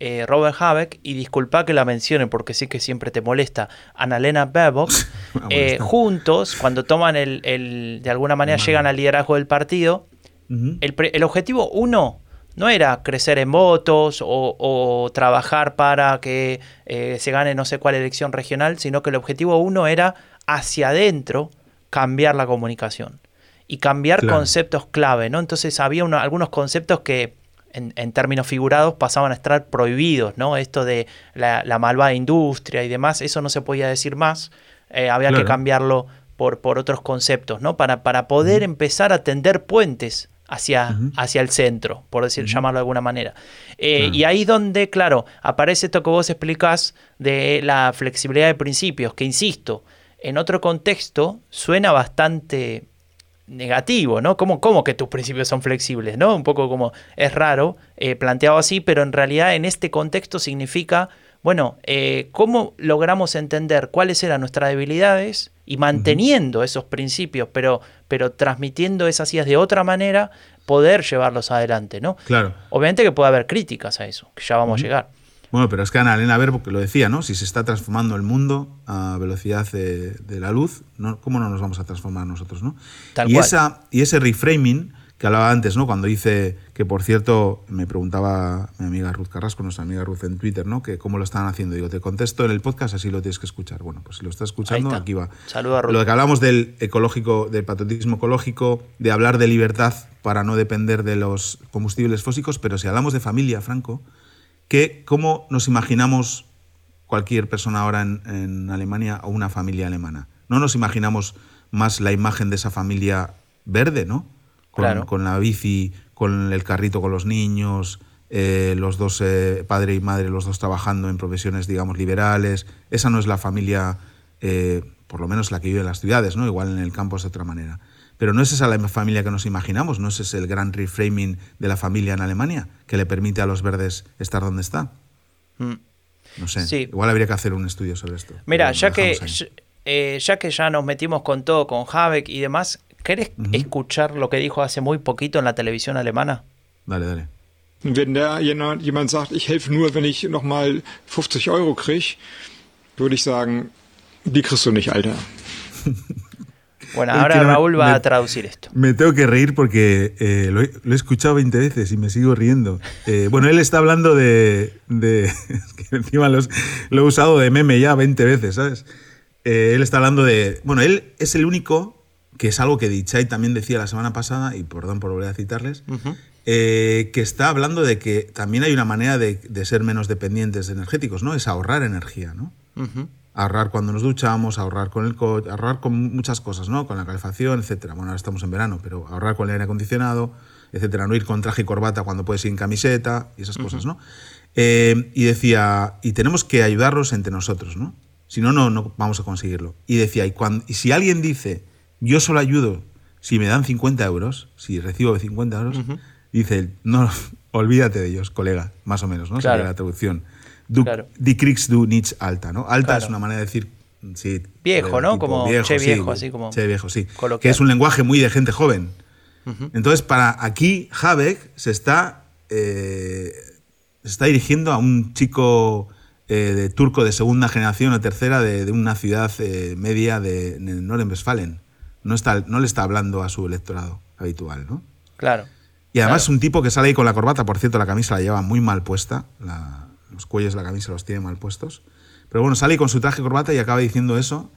eh, Robert Habeck, y disculpa que la mencione porque sí que siempre te molesta, Annalena Baerbock, [LAUGHS] ah, eh, juntos, cuando toman el, de alguna manera llegan al liderazgo del partido, el, el objetivo uno no era crecer en votos o, trabajar para que eh, se gane no sé cuál elección regional, sino que el objetivo uno era hacia adentro cambiar la comunicación y cambiar conceptos clave, ¿no? Entonces había algunos conceptos que en, términos figurados pasaban a estar prohibidos, ¿no? Esto de la, malvada industria y demás, eso no se podía decir más, eh, había que cambiarlo por, por otros conceptos, ¿no? Para, para poder empezar a tender puentes hacia, hacia el centro, por decir, llamarlo de alguna manera. Eh, y ahí donde, claro, aparece esto que vos explicás de la flexibilidad de principios, que insisto, en otro contexto suena bastante negativo, ¿no? ¿Cómo, cómo que tus principios son flexibles, ¿no? Un poco como es raro eh, planteado así, pero en realidad en este contexto significa, bueno, eh, ¿cómo logramos entender cuáles eran nuestras debilidades y manteniendo esos principios, pero, pero transmitiendo esas ideas de otra manera, poder llevarlos adelante, ¿no? Claro. Obviamente que puede haber críticas a eso, que ya vamos a llegar. Bueno, pero es que Ana Elena Verbo que lo decía, ¿no? Si se está transformando el mundo a velocidad de, la luz, ¿no? ¿cómo no nos vamos a transformar nosotros, no? y, Esa, y ese reframing que hablaba antes, ¿no? Cuando dice que, por cierto, me preguntaba mi amiga Ruth Carrasco, nuestra amiga Ruth en Twitter, ¿no? Que cómo lo están haciendo. Digo, te contesto en el podcast, así lo tienes que escuchar. Bueno, pues si lo estás escuchando, aquí va. Saluda, Ruth. Lo que hablamos del ecológico, del patriotismo ecológico, de hablar de libertad para no depender de los combustibles fósicos, pero si hablamos de familia, Franco, que ¿cómo nos imaginamos cualquier persona ahora en, en Alemania o una familia alemana? No nos imaginamos más la imagen de esa familia verde, ¿no? con, la bici, con el carrito con los niños, eh, los dos, eh, padre y madre, los dos trabajando en profesiones, digamos, liberales. Esa no es la familia, eh, por lo menos la que vive en las ciudades, ¿no? Igual en el campo es de otra manera. Pero no es esa la familia que nos imaginamos, no es ese el gran reframing de la familia en Alemania que le permite a los verdes estar donde está. Mm. No sé, igual habría que hacer un estudio sobre esto. Mira, ya que, ya que ya nos metimos con todo, con Habeck y demás, ¿Querés escuchar lo que dijo hace muy poquito en la televisión alemana? Dale, dale. Wenn da jemand sagt, ich helfe nur, wenn ich nochmal 50 Euro kriege, würde ich sagen, die kriegst du nicht, Alter. [LAUGHS] Bueno, ahora Raúl va a traducir esto. Me tengo que reír porque eh, lo, he, escuchado 20 veces y me sigo riendo. Eh, bueno, él está hablando de. de [LAUGHS] es que encima lo he usado de meme ya 20 veces, ¿sabes? Eh, él está hablando de. Bueno, él es el único que es algo que Dichay también decía la semana pasada, y perdón por volver a citarles, eh, que está hablando de que también hay una manera de, ser menos dependientes de energéticos, ¿no? Es ahorrar energía, ¿no? Ahorrar cuando nos duchamos, ahorrar con el coche, ahorrar con muchas cosas, ¿no? Con la calefacción, etcétera. Bueno, ahora estamos en verano, pero ahorrar con el aire acondicionado, etcétera. No ir con traje y corbata cuando puedes ir en camiseta y esas cosas, ¿no? Eh, y decía, y tenemos que ayudarlos entre nosotros, ¿no? Si no, no, no vamos a conseguirlo. Y decía, y, cuando, y si alguien dice yo solo ayudo si me dan 50 euros, si recibo 50 euros, dice no, [LAUGHS] olvídate de ellos, colega, más o menos, ¿no? Claro. la traducción. Du, Die kriegst du nichts alta, ¿no? Alta es una manera de decir sí, viejo, ¿no? Como viejo, che viejo, así como. Che viejo, sí. Que es un lenguaje muy de gente joven. Entonces, para aquí, Habeck se está, eh, se está dirigiendo a un chico eh, de turco de segunda generación o tercera de, de una ciudad eh, media de, de Norden-Westfalen. No, está, no le está hablando a su electorado habitual, ¿no? Claro. Y además Claro. un tipo que sale ahí con la corbata, por cierto, la camisa la lleva muy mal puesta, la- los cuellos de la camisa los tiene mal puestos. Pero bueno, sale con su traje corbata y acaba diciendo eso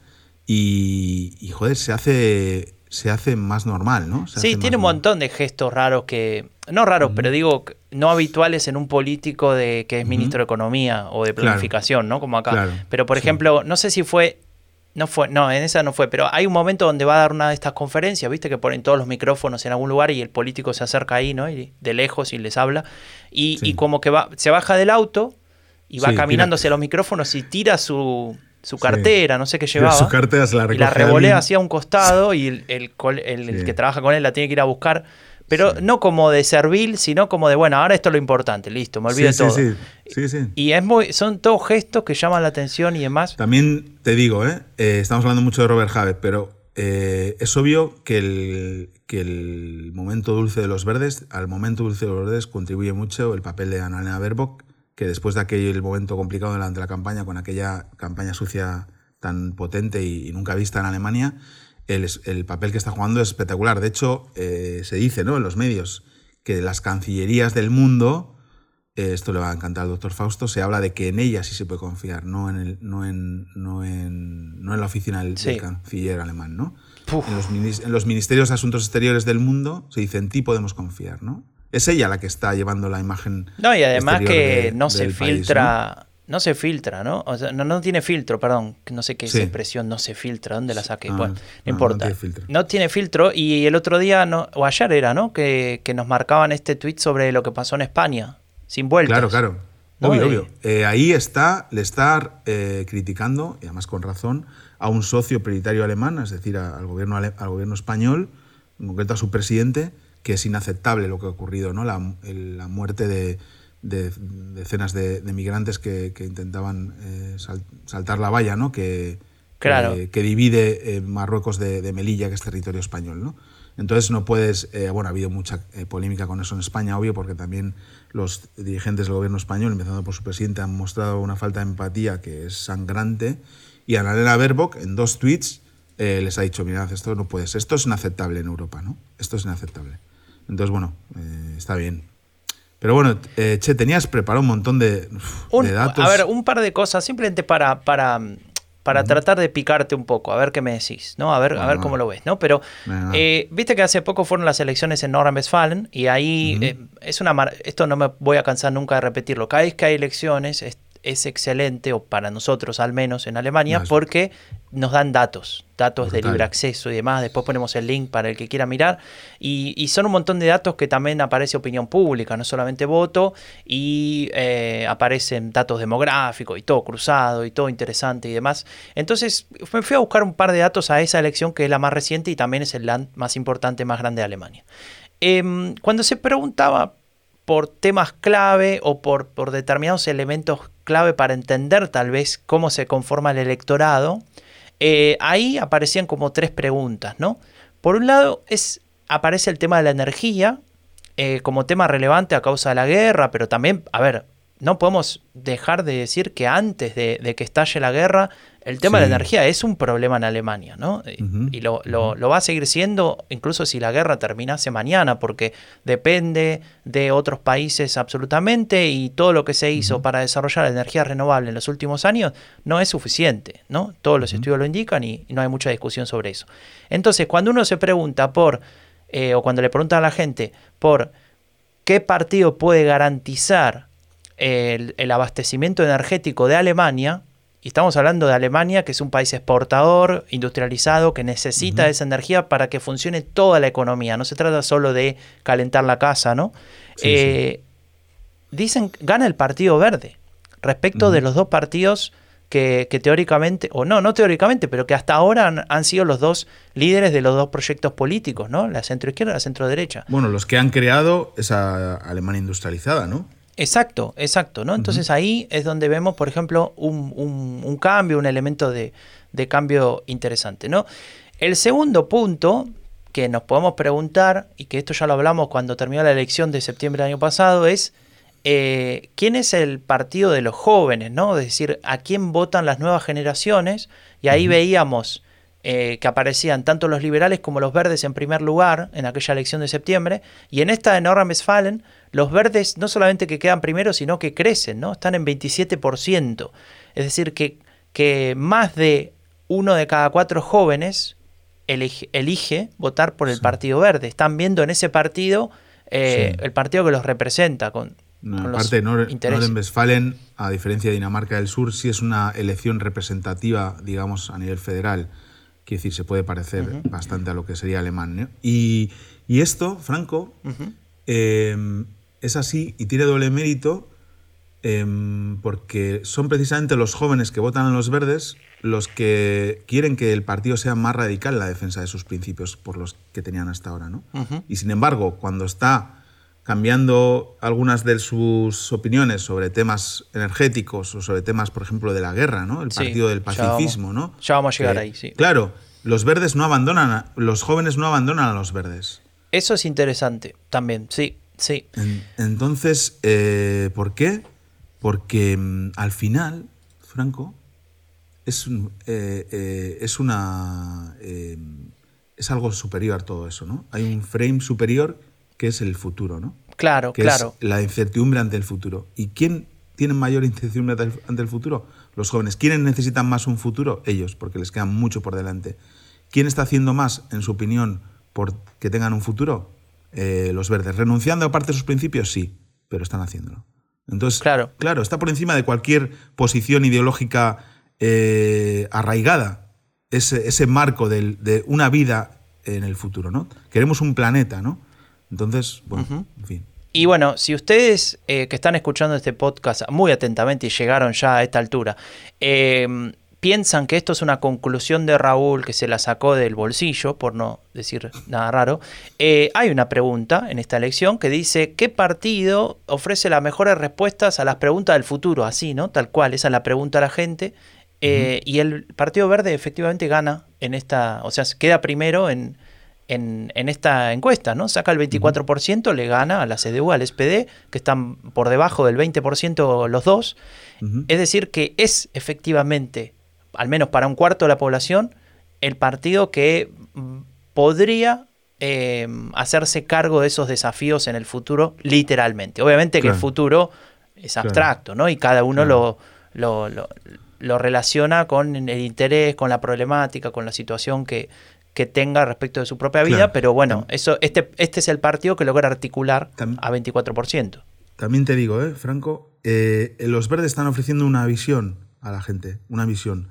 y, y, joder, se hace, se hace más normal, ¿no? Se Sí, tiene un normal. montón de gestos raros que, no raros, pero digo, no habituales en un político de que es ministro de Economía o de Claro. planificación, ¿no? Como acá. Claro, Pero, por sí. ejemplo, no sé si fue, no fue, no, en esa no fue, pero hay un momento donde va a dar una de estas conferencias, ¿viste? Que ponen todos los micrófonos en algún lugar y el político se acerca ahí, ¿no? Y de lejos y les habla. Y, Sí. y como que va, se baja del auto y va Sí, caminando hacia los micrófonos y tira su, su Sí. cartera, no sé qué llevaba. la y la revolea hacia un costado y el, el que trabaja con él la tiene que ir a buscar. Pero Sí. no como de servil, sino como de, bueno, ahora esto es lo importante, listo, me olvido sí, de todo. Sí, sí. Y es muy, son todos gestos que llaman la atención y demás. También te digo, ¿eh? Eh, estamos hablando mucho de Robert Habeck, pero eh, es obvio que el, que el momento dulce de los verdes, al momento dulce de los verdes contribuye mucho el papel de Annalena Baerbock, que después de aquel momento complicado durante la campaña, con aquella campaña sucia tan potente y, y nunca vista en Alemania, el, papel que está jugando es espectacular. De hecho, eh, se dice ¿no? en los medios que las cancillerías del mundo eh, esto le va a encantar al doctor Fausto, se habla de que en ella sí se puede confiar, no en, el, no en, no en, no en la oficina del, canciller alemán. ¿no? En, los en los ministerios de Asuntos Exteriores del mundo se dice en ti podemos confiar. ¿no? Es ella la que está llevando la imagen. No, y además que de- no se país, filtra, ¿no? se filtra, ¿no? O sea, no, no tiene filtro, perdón, no sé qué es Sí. expresión, no se filtra, ¿dónde la saqué? Ah, bueno, no, no, no importa. tiene filtro. No tiene filtro y el otro día, no, o ayer era, ¿no? Que, que nos marcaban este tweet sobre lo que pasó en España, sin vueltas. Claro, claro. Obvio, obvio. Eh, ahí está, le está eh, criticando, y además con razón, a un socio prioritario alemán, es decir, a- al gobierno, ale- al gobierno español, en concreto a su presidente, que es inaceptable lo que ha ocurrido, ¿no? La, el- la muerte de, de decenas de, de migrantes que, que intentaban eh, sal- saltar la valla, ¿no? Que, Claro. que, que divide eh, Marruecos de, de Melilla, que es territorio español, ¿no? Entonces no puedes, eh, bueno, ha habido mucha polémica con eso en España, obvio, porque también los dirigentes del gobierno español, empezando por su presidente, han mostrado una falta de empatía que es sangrante. Y Annalena Baerbock, en dos tweets, les ha dicho, mirad, esto no puede ser, esto es inaceptable en Europa, ¿no? Esto es inaceptable. Entonces, bueno, eh, está bien. Pero bueno, eh, Che, tenías preparado un montón de, uf, Un- de datos. A ver, un par de cosas, simplemente para, para, para tratar de picarte un poco, a ver qué me decís, ¿no? A ver, a ver cómo lo ves, ¿no? Pero eh, viste que hace poco fueron las elecciones en Nordrhein-Westfalen y ahí eh, es una mar- esto no me voy a cansar nunca de repetirlo. Cada vez que hay elecciones es, es excelente, o para nosotros al menos en Alemania, porque nos dan datos, datos de libre acceso y demás. Después ponemos el link para el que quiera mirar. Y, y son un montón de datos que también aparece opinión pública, no solamente voto, y eh, aparecen datos demográficos y todo cruzado y todo interesante y demás. Entonces me fui a buscar un par de datos a esa elección que es la más reciente y también es el land más importante, más grande de Alemania. Em, cuando se preguntaba por temas clave o por, por determinados elementos clave para entender tal vez cómo se conforma el electorado, eh, ahí aparecían como tres preguntas, ¿no? Por un lado, es, aparece el tema de la energía eh, como tema relevante a causa de la guerra, pero también, a ver, no podemos dejar de decir que antes de, de que estalle la guerra, el tema de la energía es un problema en Alemania, ¿no? Y- lo, lo- lo va a seguir siendo incluso si la guerra terminase mañana, porque depende de otros países absolutamente y todo lo que se hizo para desarrollar la energía renovable en los últimos años no es suficiente, ¿no? Todos los estudios lo indican y, y no hay mucha discusión sobre eso. Entonces, cuando uno se pregunta por, eh, o cuando le pregunta a la gente por qué partido puede garantizar el, el abastecimiento energético de Alemania, y estamos hablando de Alemania, que es un país exportador, industrializado, que necesita esa energía para que funcione toda la economía. No se trata solo de calentar la casa, ¿no? Sí, Eh, Dicen, gana el Partido Verde. Respecto de los dos partidos que, que teóricamente, o no, no teóricamente, pero que hasta ahora han, han sido los dos líderes de los dos proyectos políticos, ¿no? La centroizquierda y la centroderecha. Bueno, los que han creado esa Alemania industrializada, ¿no? Exacto, exacto, ¿no? Entonces ahí es donde vemos, por ejemplo, un, un- un cambio, un elemento de, de cambio interesante, ¿no? El segundo punto que nos podemos preguntar, y que esto ya lo hablamos cuando terminó la elección de septiembre del año pasado, es eh, quién es el partido de los jóvenes, ¿no? Es decir, a quién votan las nuevas generaciones. Y ahí veíamos eh, que aparecían tanto los liberales como los verdes en primer lugar en aquella elección de septiembre. Y en esta de Nordrhein-Westfalen, los verdes no solamente que quedan primero, sino que crecen, ¿no? Están en 27%. Es decir, que, que más de uno de cada cuatro jóvenes elige, votar por el Partido Verde. Están viendo en ese partido eh, el partido que los representa. Con, no, aparte, Norden-Westfalen, a diferencia de Dinamarca del Sur, sí es una elección representativa, digamos, a nivel federal. Quiere decir, se puede parecer bastante a lo que sería alemán. Y, esto, Franco, es así y tiene doble mérito em, porque son precisamente los jóvenes que votan a los verdes los que quieren que el partido sea más radical en la defensa de sus principios por los que tenían hasta ahora. ¿no? Y sin embargo, cuando está cambiando algunas de sus opiniones sobre temas energéticos o sobre temas, por ejemplo, de la guerra, ¿no? el partido del pacifismo. Ya vamos, ¿no? ya vamos a llegar eh, ahí, sí. Claro, los verdes no abandonan, los jóvenes no abandonan a los verdes. Eso es interesante también, sí, sí. entonces, eh, ¿por qué? Porque mm, al final, Franco, es, eh, eh, es una. Es algo superior a todo eso, ¿no? Hay un frame superior que es el futuro, ¿no? Claro, que claro. Es la incertidumbre ante el futuro. ¿Y quién tiene mayor incertidumbre ante el futuro? Los jóvenes. ¿Quiénes necesitan más un futuro? Ellos, porque les queda mucho por delante. ¿Quién está haciendo más, en su opinión, por que tengan un futuro? Los verdes. ¿Renunciando a parte de sus principios? Sí, pero están haciéndolo. Entonces, claro. claro, está por encima de cualquier posición ideológica eh, arraigada ese, ese marco de una vida en el futuro, ¿no? Queremos un planeta, ¿no? Entonces, bueno, en fin. Y bueno, si ustedes eh, que están escuchando este podcast muy atentamente y llegaron ya a esta altura, eh, piensan que esto es una conclusión de Raúl que se la sacó del bolsillo, por no decir nada raro, hay una pregunta en esta elección que dice, ¿qué partido ofrece las mejores respuestas a las preguntas del futuro? Así, ¿no? Tal cual, esa es la pregunta a la gente. Eh, y el Partido Verde efectivamente gana en esta, o sea, queda primero en, en, esta encuesta, ¿no? Saca el 24%, le gana a la CDU, al SPD, que están por debajo del 20% los dos. Es decir, que es efectivamente, al menos para un cuarto de la población, el partido que mm, podría eh, hacerse cargo de esos desafíos en el futuro, literalmente. Obviamente que el futuro es abstracto, ¿no? Y cada uno lo, lo, lo relaciona con el interés, con la problemática, con la situación que, que tenga respecto de su propia vida, pero bueno, eso, este, este es el partido que logra articular a 24%. También te digo, ¿eh, Franco, eh, los verdes están ofreciendo una visión a la gente, una visión.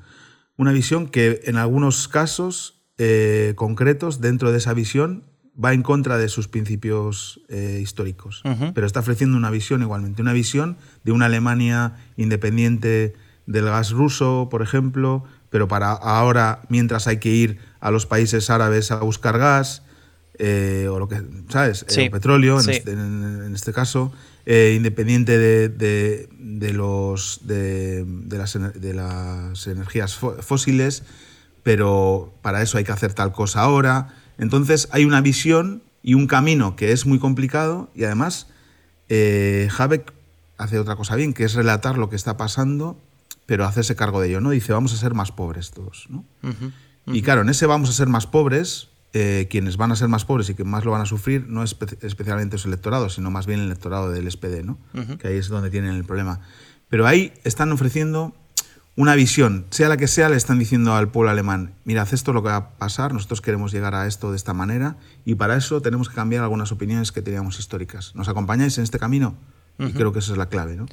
Una visión que en algunos casos eh, concretos, dentro de esa visión, va en contra de sus principios eh, históricos, pero está ofreciendo una visión igualmente, una visión de una Alemania independiente del gas ruso, por ejemplo, pero para ahora, mientras hay que ir a los países árabes a buscar gas, eh, o lo que, ¿sabes? Eh, petróleo, este, en, este, caso, eh, independiente de, los, de, las, de las energías fósiles, pero para eso hay que hacer tal cosa ahora. Entonces hay una visión y un camino que es muy complicado y además Habeck hace otra cosa bien, que es relatar lo que está pasando pero hacerse cargo de ello, ¿no? Dice, vamos a ser más pobres todos, ¿no? Y claro, en ese vamos a ser más pobres, eh, quienes van a ser más pobres y que más lo van a sufrir no es especialmente su electorado, sino más bien el electorado del SPD, ¿no? Que ahí es donde tienen el problema. Pero ahí están ofreciendo una visión, sea la que sea, le están diciendo al pueblo alemán, mirad, esto es lo que va a pasar, nosotros queremos llegar a esto de esta manera y para eso tenemos que cambiar algunas opiniones que teníamos históricas. ¿Nos acompañáis en este camino? Y creo que esa es la clave, ¿no?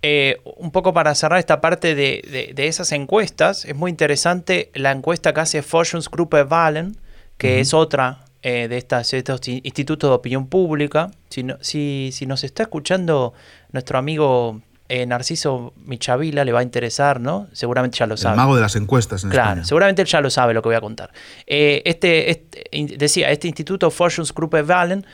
Eh, un poco para cerrar esta parte de, esas encuestas, es muy interesante la encuesta que hace Forschungsgruppe Wahlen, que es otra eh, de, estas, estos institutos de opinión pública. Si, si, si, nos está escuchando nuestro amigo eh, Narciso Michavila, le va a interesar, ¿no? Seguramente ya lo sabe. El mago de las encuestas. En claro, seguramente él ya lo sabe lo que voy a contar. este, este decía, este instituto Forschungsgruppe Wahlen,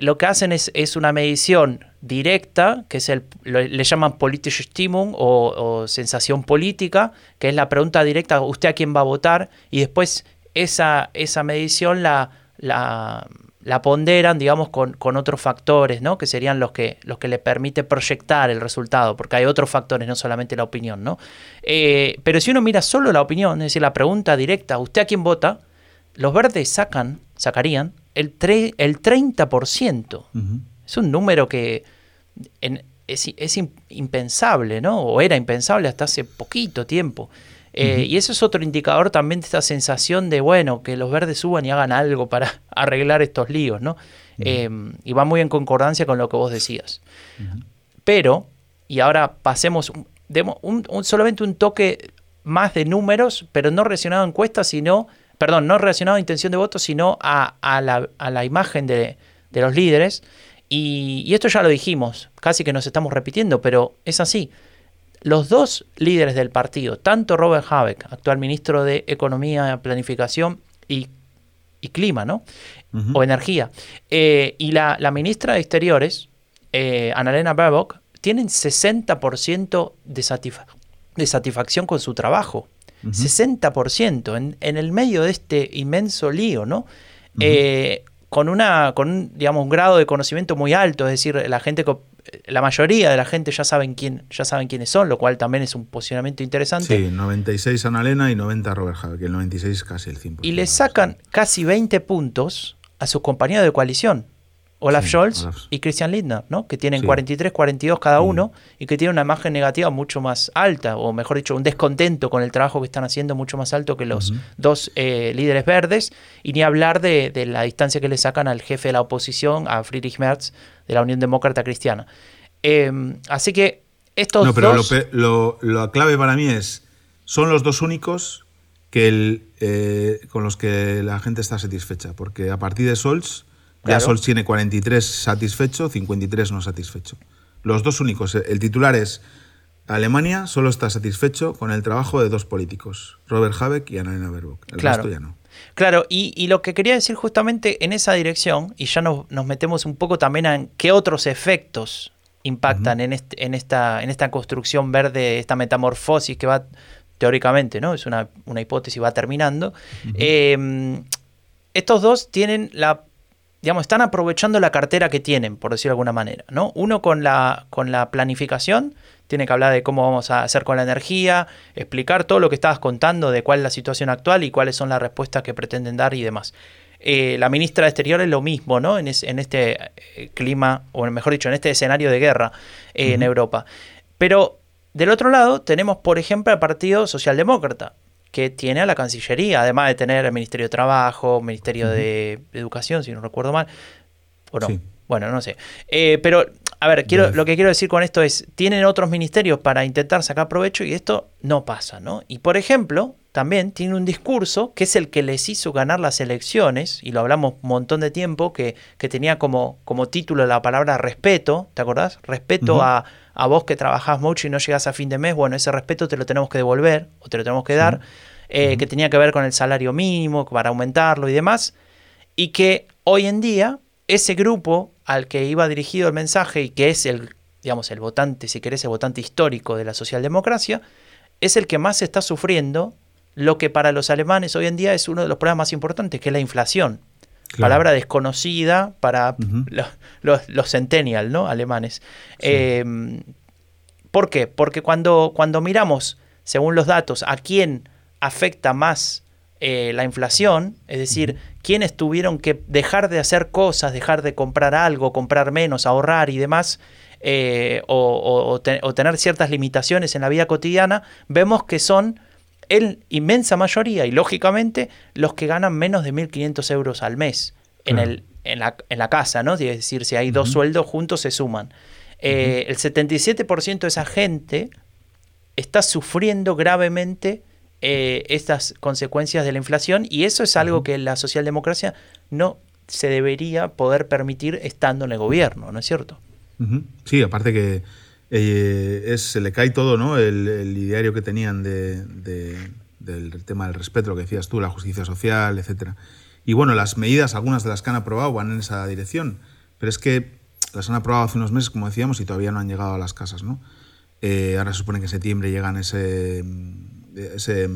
lo que hacen es, es una medición directa, que es el, le llaman politische Stimmung o, sensación política, que es la pregunta directa, ¿usted a quién va a votar? Y después esa, esa medición la, la la ponderan, digamos, con, con, otros factores, ¿no? Que serían los que, los que le permite proyectar el resultado, porque hay otros factores, no solamente la opinión, ¿no? Eh, pero si uno mira solo la opinión, es decir, la pregunta directa, ¿usted a quién vota? Los verdes sacan, sacarían el, el 30%. Es un número que es, es, impensable, ¿no? O era impensable hasta hace poquito tiempo. Eh, y eso es otro indicador también de esta sensación de, bueno, que los verdes suban y hagan algo para [LAUGHS] arreglar estos líos, ¿no? Eh, y va muy en concordancia con lo que vos decías. Pero, y ahora pasemos, un, solamente un toque más de números, pero no relacionado a encuestas, sino, perdón, no relacionado a intención de voto, sino a, la, imagen de, los líderes. Y, y, esto ya lo dijimos, casi que nos estamos repitiendo, pero es así los dos líderes del partido, tanto Robert Habeck, actual ministro de Economía, Planificación y, Clima, ¿no? O Energía, eh, y la, ministra de Exteriores, eh, Annalena Baerbock, tienen 60% de, de satisfacción con su trabajo. 60% en, en, el medio de este inmenso lío, ¿no? Eh, con, una, con un, digamos, un grado de conocimiento muy alto, es decir, la gente la mayoría de la gente ya saben quién, ya saben quiénes son, lo cual también es un posicionamiento interesante. Sí, 96 Annalena y 90 Robert Habeck, el 96 es casi el 100%. Y le sacan casi 20 puntos a sus compañeros de coalición. Olaf Scholz y Christian Lindner, ¿no? que tienen 43, 42 cada mm. uno y que tienen una imagen negativa mucho más alta, o mejor dicho, un descontento con el trabajo que están haciendo mucho más alto que los dos eh, líderes verdes, y ni hablar de, la distancia que le sacan al jefe de la oposición, a Friedrich Merz, de la Unión Demócrata Cristiana. Em, así que estos no, pero dos... lo, lo, clave para mí es, son los dos únicos que el, eh, con los que la gente está satisfecha, porque a partir de Scholz ya Sol tiene 43 satisfecho, 53 no satisfecho. Los dos únicos. El titular es Alemania solo está satisfecho con el trabajo de dos políticos, Robert Habeck y Annalena Baerbock. El claro. resto ya no. Claro, y, lo que quería decir justamente en esa dirección, y ya nos, metemos un poco también en qué otros efectos impactan en, en, esta, en esta construcción verde, esta metamorfosis que va teóricamente, ¿no? Es una, hipótesis, va terminando. Eh, estos dos tienen la digamos, están aprovechando la cartera que tienen, por decirlo de alguna manera, ¿no? Uno con la, con la planificación, tiene que hablar de cómo vamos a hacer con la energía, explicar todo lo que estabas contando de cuál es la situación actual y cuáles son las respuestas que pretenden dar y demás. Eh, la ministra de Exteriores lo mismo, ¿no? En, en este eh, clima, o mejor dicho, en este escenario de guerra eh, en Europa. Pero del otro lado tenemos, por ejemplo, al Partido Socialdemócrata, que tiene a la Cancillería, además de tener el Ministerio de Trabajo, Ministerio de Educación, si no recuerdo mal. ¿O no? Bueno, no sé. Eh, pero, a ver, quiero, lo que quiero decir con esto es, tienen otros ministerios para intentar sacar provecho y esto no pasa, ¿no? Y, por ejemplo, también tiene un discurso que es el que les hizo ganar las elecciones, y lo hablamos un montón de tiempo, que, que tenía como, como título la palabra respeto, ¿te acordás? Respeto a, a, vos que trabajás mucho y no llegás a fin de mes, bueno, ese respeto te lo tenemos que devolver o te lo tenemos que dar, eh, que tenía que ver con el salario mínimo, para aumentarlo y demás, y que hoy en día ese grupo al que iba dirigido el mensaje y que es el, digamos, el votante, si querés, el votante histórico de la socialdemocracia, es el que más está sufriendo lo que para los alemanes hoy en día es uno de los problemas más importantes, que es la inflación. Palabra desconocida para [LAUGHS] los, los, centennial, ¿no? Alemanes. Em, ¿Por qué? Porque cuando, cuando miramos, según los datos, a quién afecta más eh, la inflación, es decir, quiénes tuvieron que dejar de hacer cosas, dejar de comprar algo, comprar menos, ahorrar y demás, eh, o, tener ciertas limitaciones en la vida cotidiana, vemos que son en inmensa mayoría y lógicamente los que ganan menos de 1.500 euros al mes en, el, en, la, en la casa, ¿no? Es decir, si hay dos sueldos juntos se suman. Eh, el 77% de esa gente está sufriendo gravemente eh, estas consecuencias de la inflación y eso es algo que la socialdemocracia no se debería poder permitir estando en el gobierno, ¿no es cierto? Sí, aparte que eh, se le cae todo, ¿no? El, ideario que tenían del tema del respeto, lo que decías tú, la justicia social, etc. Y bueno, las medidas, algunas de las que han aprobado, van en esa dirección. Pero es que las han aprobado hace unos meses, como decíamos, y todavía no han llegado a las casas, ¿no? Eh, ahora se supone que en septiembre llegan ese, ese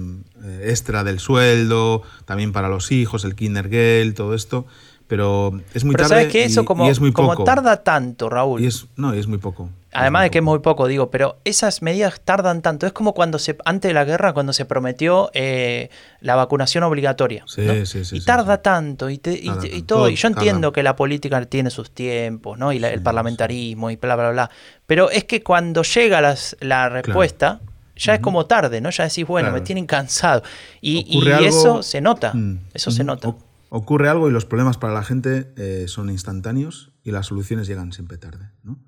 extra del sueldo, también para los hijos, el Kindergeld, todo esto. pero es muy Pero tarde sabes que eso y- como, y es muy como poco. tarda tanto, Raúl. Y es, no, y es muy poco. Además de que es muy poco, digo, pero esas medidas tardan tanto. Es como cuando se, antes de la guerra, cuando se prometió eh, la vacunación obligatoria. Sí, ¿no? sí, sí, Y tarda tanto y, te- y Tarda y todo. Todo Y yo entiendo tarda. que la política tiene sus tiempos, ¿no? Y la- el parlamentarismo y bla, bla, bla. Pero es que cuando llega las- la respuesta, ya es como tarde, ¿no? Ya decís, bueno, me Claro. tienen cansado. Y, y algo- eso se nota. Mm, Eso se nota. O- ocurre algo y los problemas para la gente eh, son instantáneos y las soluciones llegan siempre tarde. ¿no?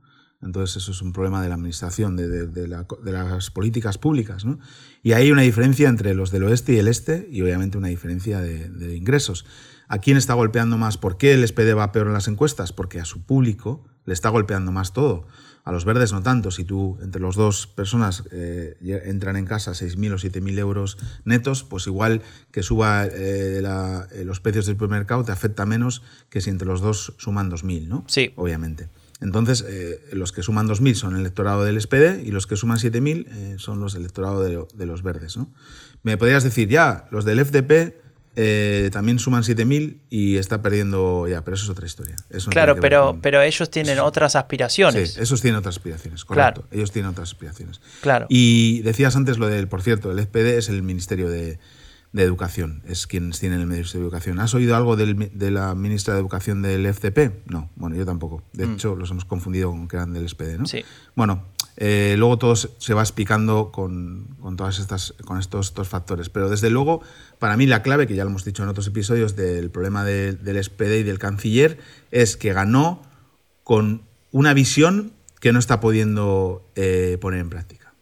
Entonces eso es un problema de la administración, de, de- de la- de las políticas públicas. ¿no? Y hay una diferencia entre los del oeste y el este y obviamente una diferencia de, de ingresos. ¿A quién está golpeando más? ¿Por qué el SPD va peor en las encuestas? Porque a su público le está golpeando más todo. A los verdes no tanto. Si tú, entre los dos personas, eh, entran en casa 6.000 o 7.000 euros netos, pues igual que suba eh, la- eh, los precios del supermercado te afecta menos que si entre los dos suman 2.000, ¿no? Sí. Obviamente. Entonces, eh, los que suman 2.000 son el electorado del SPD y los que suman 7.000 eh, son los del electorado de, de los verdes, ¿no? Me podrías decir, ya, los del FDP eh, también suman 7.000 y está perdiendo ya, pero eso es otra historia. Eso no Claro, pero, con- pero ellos tienen otras aspiraciones. Sí, esos tienen otras aspiraciones, Claro. correcto. Ellos tienen otras aspiraciones. Claro. Y decías antes lo del, por cierto, el FPD es el Ministerio de, de Educación, es quienes tienen el Ministerio de Educación. ¿Has oído algo del de la ministra de Educación del FCP? No, bueno, yo tampoco. De hecho, los hemos confundido con que eran del SPD, ¿no? Mm. Sí. Bueno, eh, luego todo se se va explicando con, con todas estas, con estos, estos factores. Pero desde luego, para mí la clave, que ya lo hemos dicho en otros episodios, del problema de- del SPD y del canciller, es que ganó con una visión que no está pudiendo eh, poner en práctica.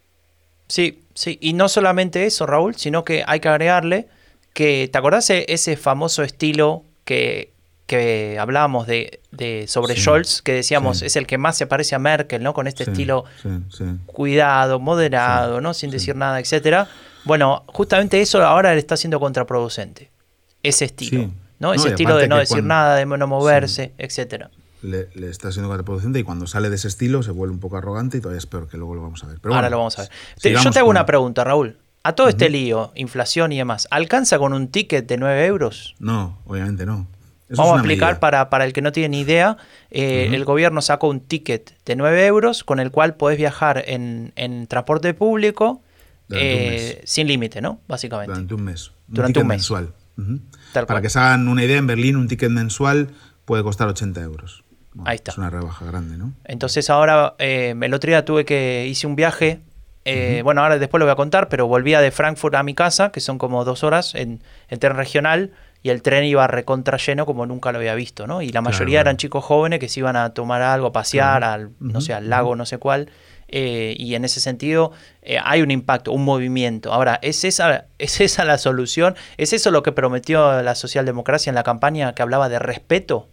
Sí, sí, y no solamente eso, Raúl, sino que hay que agregarle que, ¿te acordás ese famoso estilo que, que hablábamos de, de sobre Sí, Scholz, que decíamos sí. es el que más se parece a Merkel, ¿no? Con este Sí, estilo cuidado, moderado, ¿no? Sin decir nada, etcétera. Bueno, justamente eso ahora le está siendo contraproducente. Ese estilo. ¿no? Ese estilo de no decir cuando- nada, de no moverse, etcétera. Le, le está siendo contraproducente y cuando sale de ese estilo se vuelve un poco arrogante y todavía es peor, que luego lo vamos a ver. Pero Ahora bueno, lo vamos a ver. Te- yo te hago con- una pregunta, Raúl. A todo este lío, inflación y demás, ¿alcanza con un ticket de 9 euros? No, obviamente no. Eso Vamos a explicar para, para el que no tiene ni idea. eh, El gobierno sacó un ticket de 9 euros con el cual podés viajar en, en transporte público eh, sin límite, ¿no? Básicamente. Durante un mes. Durante un mes. mensual. Para que se hagan una idea, en Berlín un ticket mensual puede costar 80 euros. Bueno, Ahí está. Es una rebaja grande, ¿no? Entonces ahora, eh, el otro día tuve que, hice un viaje, eh, bueno, ahora después lo voy a contar, pero volvía de Frankfurt a mi casa, que son como dos horas en, en tren regional, y el tren iba recontra lleno como nunca lo había visto, ¿no? Y la mayoría claro. eran chicos jóvenes que se iban a tomar algo, a pasear, Claro. al, no sé, al lago, no sé cuál. eh, y en ese sentido eh, hay un impacto, un movimiento. Ahora, ¿es esa, [LAUGHS] ¿es esa la solución? ¿Es eso lo que prometió la socialdemocracia en la campaña que hablaba de respeto?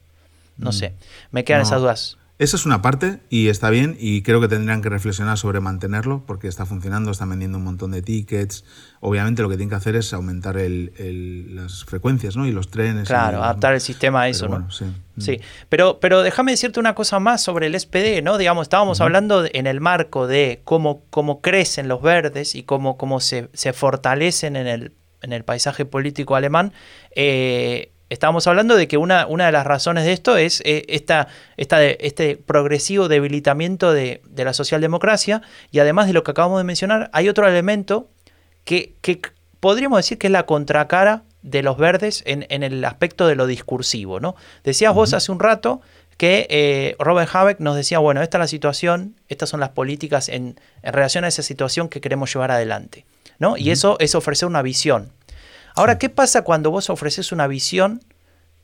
No sé, me quedan Mm. No. esas dudas. Esa es una parte y está bien y creo que tendrían que reflexionar sobre mantenerlo porque está funcionando, están vendiendo un montón de tickets. Obviamente lo que tienen que hacer es aumentar el- el- las frecuencias ¿no? y los trenes. Claro, y- adaptar el sistema a pero eso, bueno, ¿no? sí. Sí, pero, pero déjame decirte una cosa más sobre el SPD, ¿no? Digamos, estábamos hablando de- en el marco de cómo, cómo crecen los verdes y cómo, cómo se, se fortalecen en el, en el paisaje político alemán. Eh, estábamos hablando de que una, una de las razones de esto es eh, esta, esta de- este progresivo debilitamiento de, de la socialdemocracia y además de lo que acabamos de mencionar, hay otro elemento que, que podríamos decir que es la contracara de los verdes en, en el aspecto de lo discursivo, ¿no? Decías vos hace un rato que eh, Robert Habeck nos decía, bueno, esta es la situación, estas son las políticas en, en relación a esa situación que queremos llevar adelante, ¿no? Y eso es ofrecer una visión. Ahora, ¿qué pasa cuando vos ofreces una visión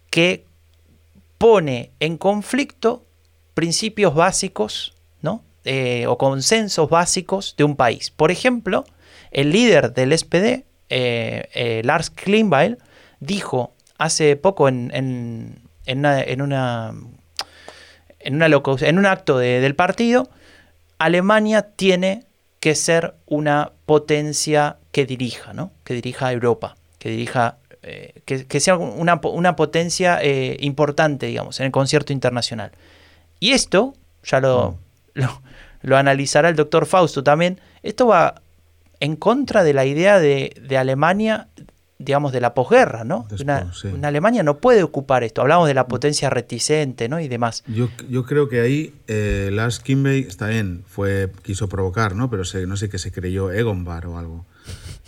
que pone en conflicto principios básicos, ¿no? Eh, o consensos básicos de un país. Por ejemplo, el líder del SPD, eh, eh, Lars Klingbeil, dijo hace poco en, en- en una, en, una, en, una locu- en un acto de- del partido, Alemania tiene que ser una potencia que dirija, ¿no? Que dirija a Europa, que dirija, eh, que, que sea una, una potencia eh, importante, digamos, en el concierto internacional. Y esto, ya lo, lo, lo analizará el doctor Fausto también, esto va en contra de la idea de, de Alemania digamos, de la posguerra, ¿no? Después, una, sí. una Alemania no puede ocupar esto. Hablamos de la potencia reticente, ¿no? Y demás. Yo, yo creo que ahí eh, Lars está bien, fue, quiso provocar, ¿no? Pero se- no sé qué se creyó Egonbar o algo.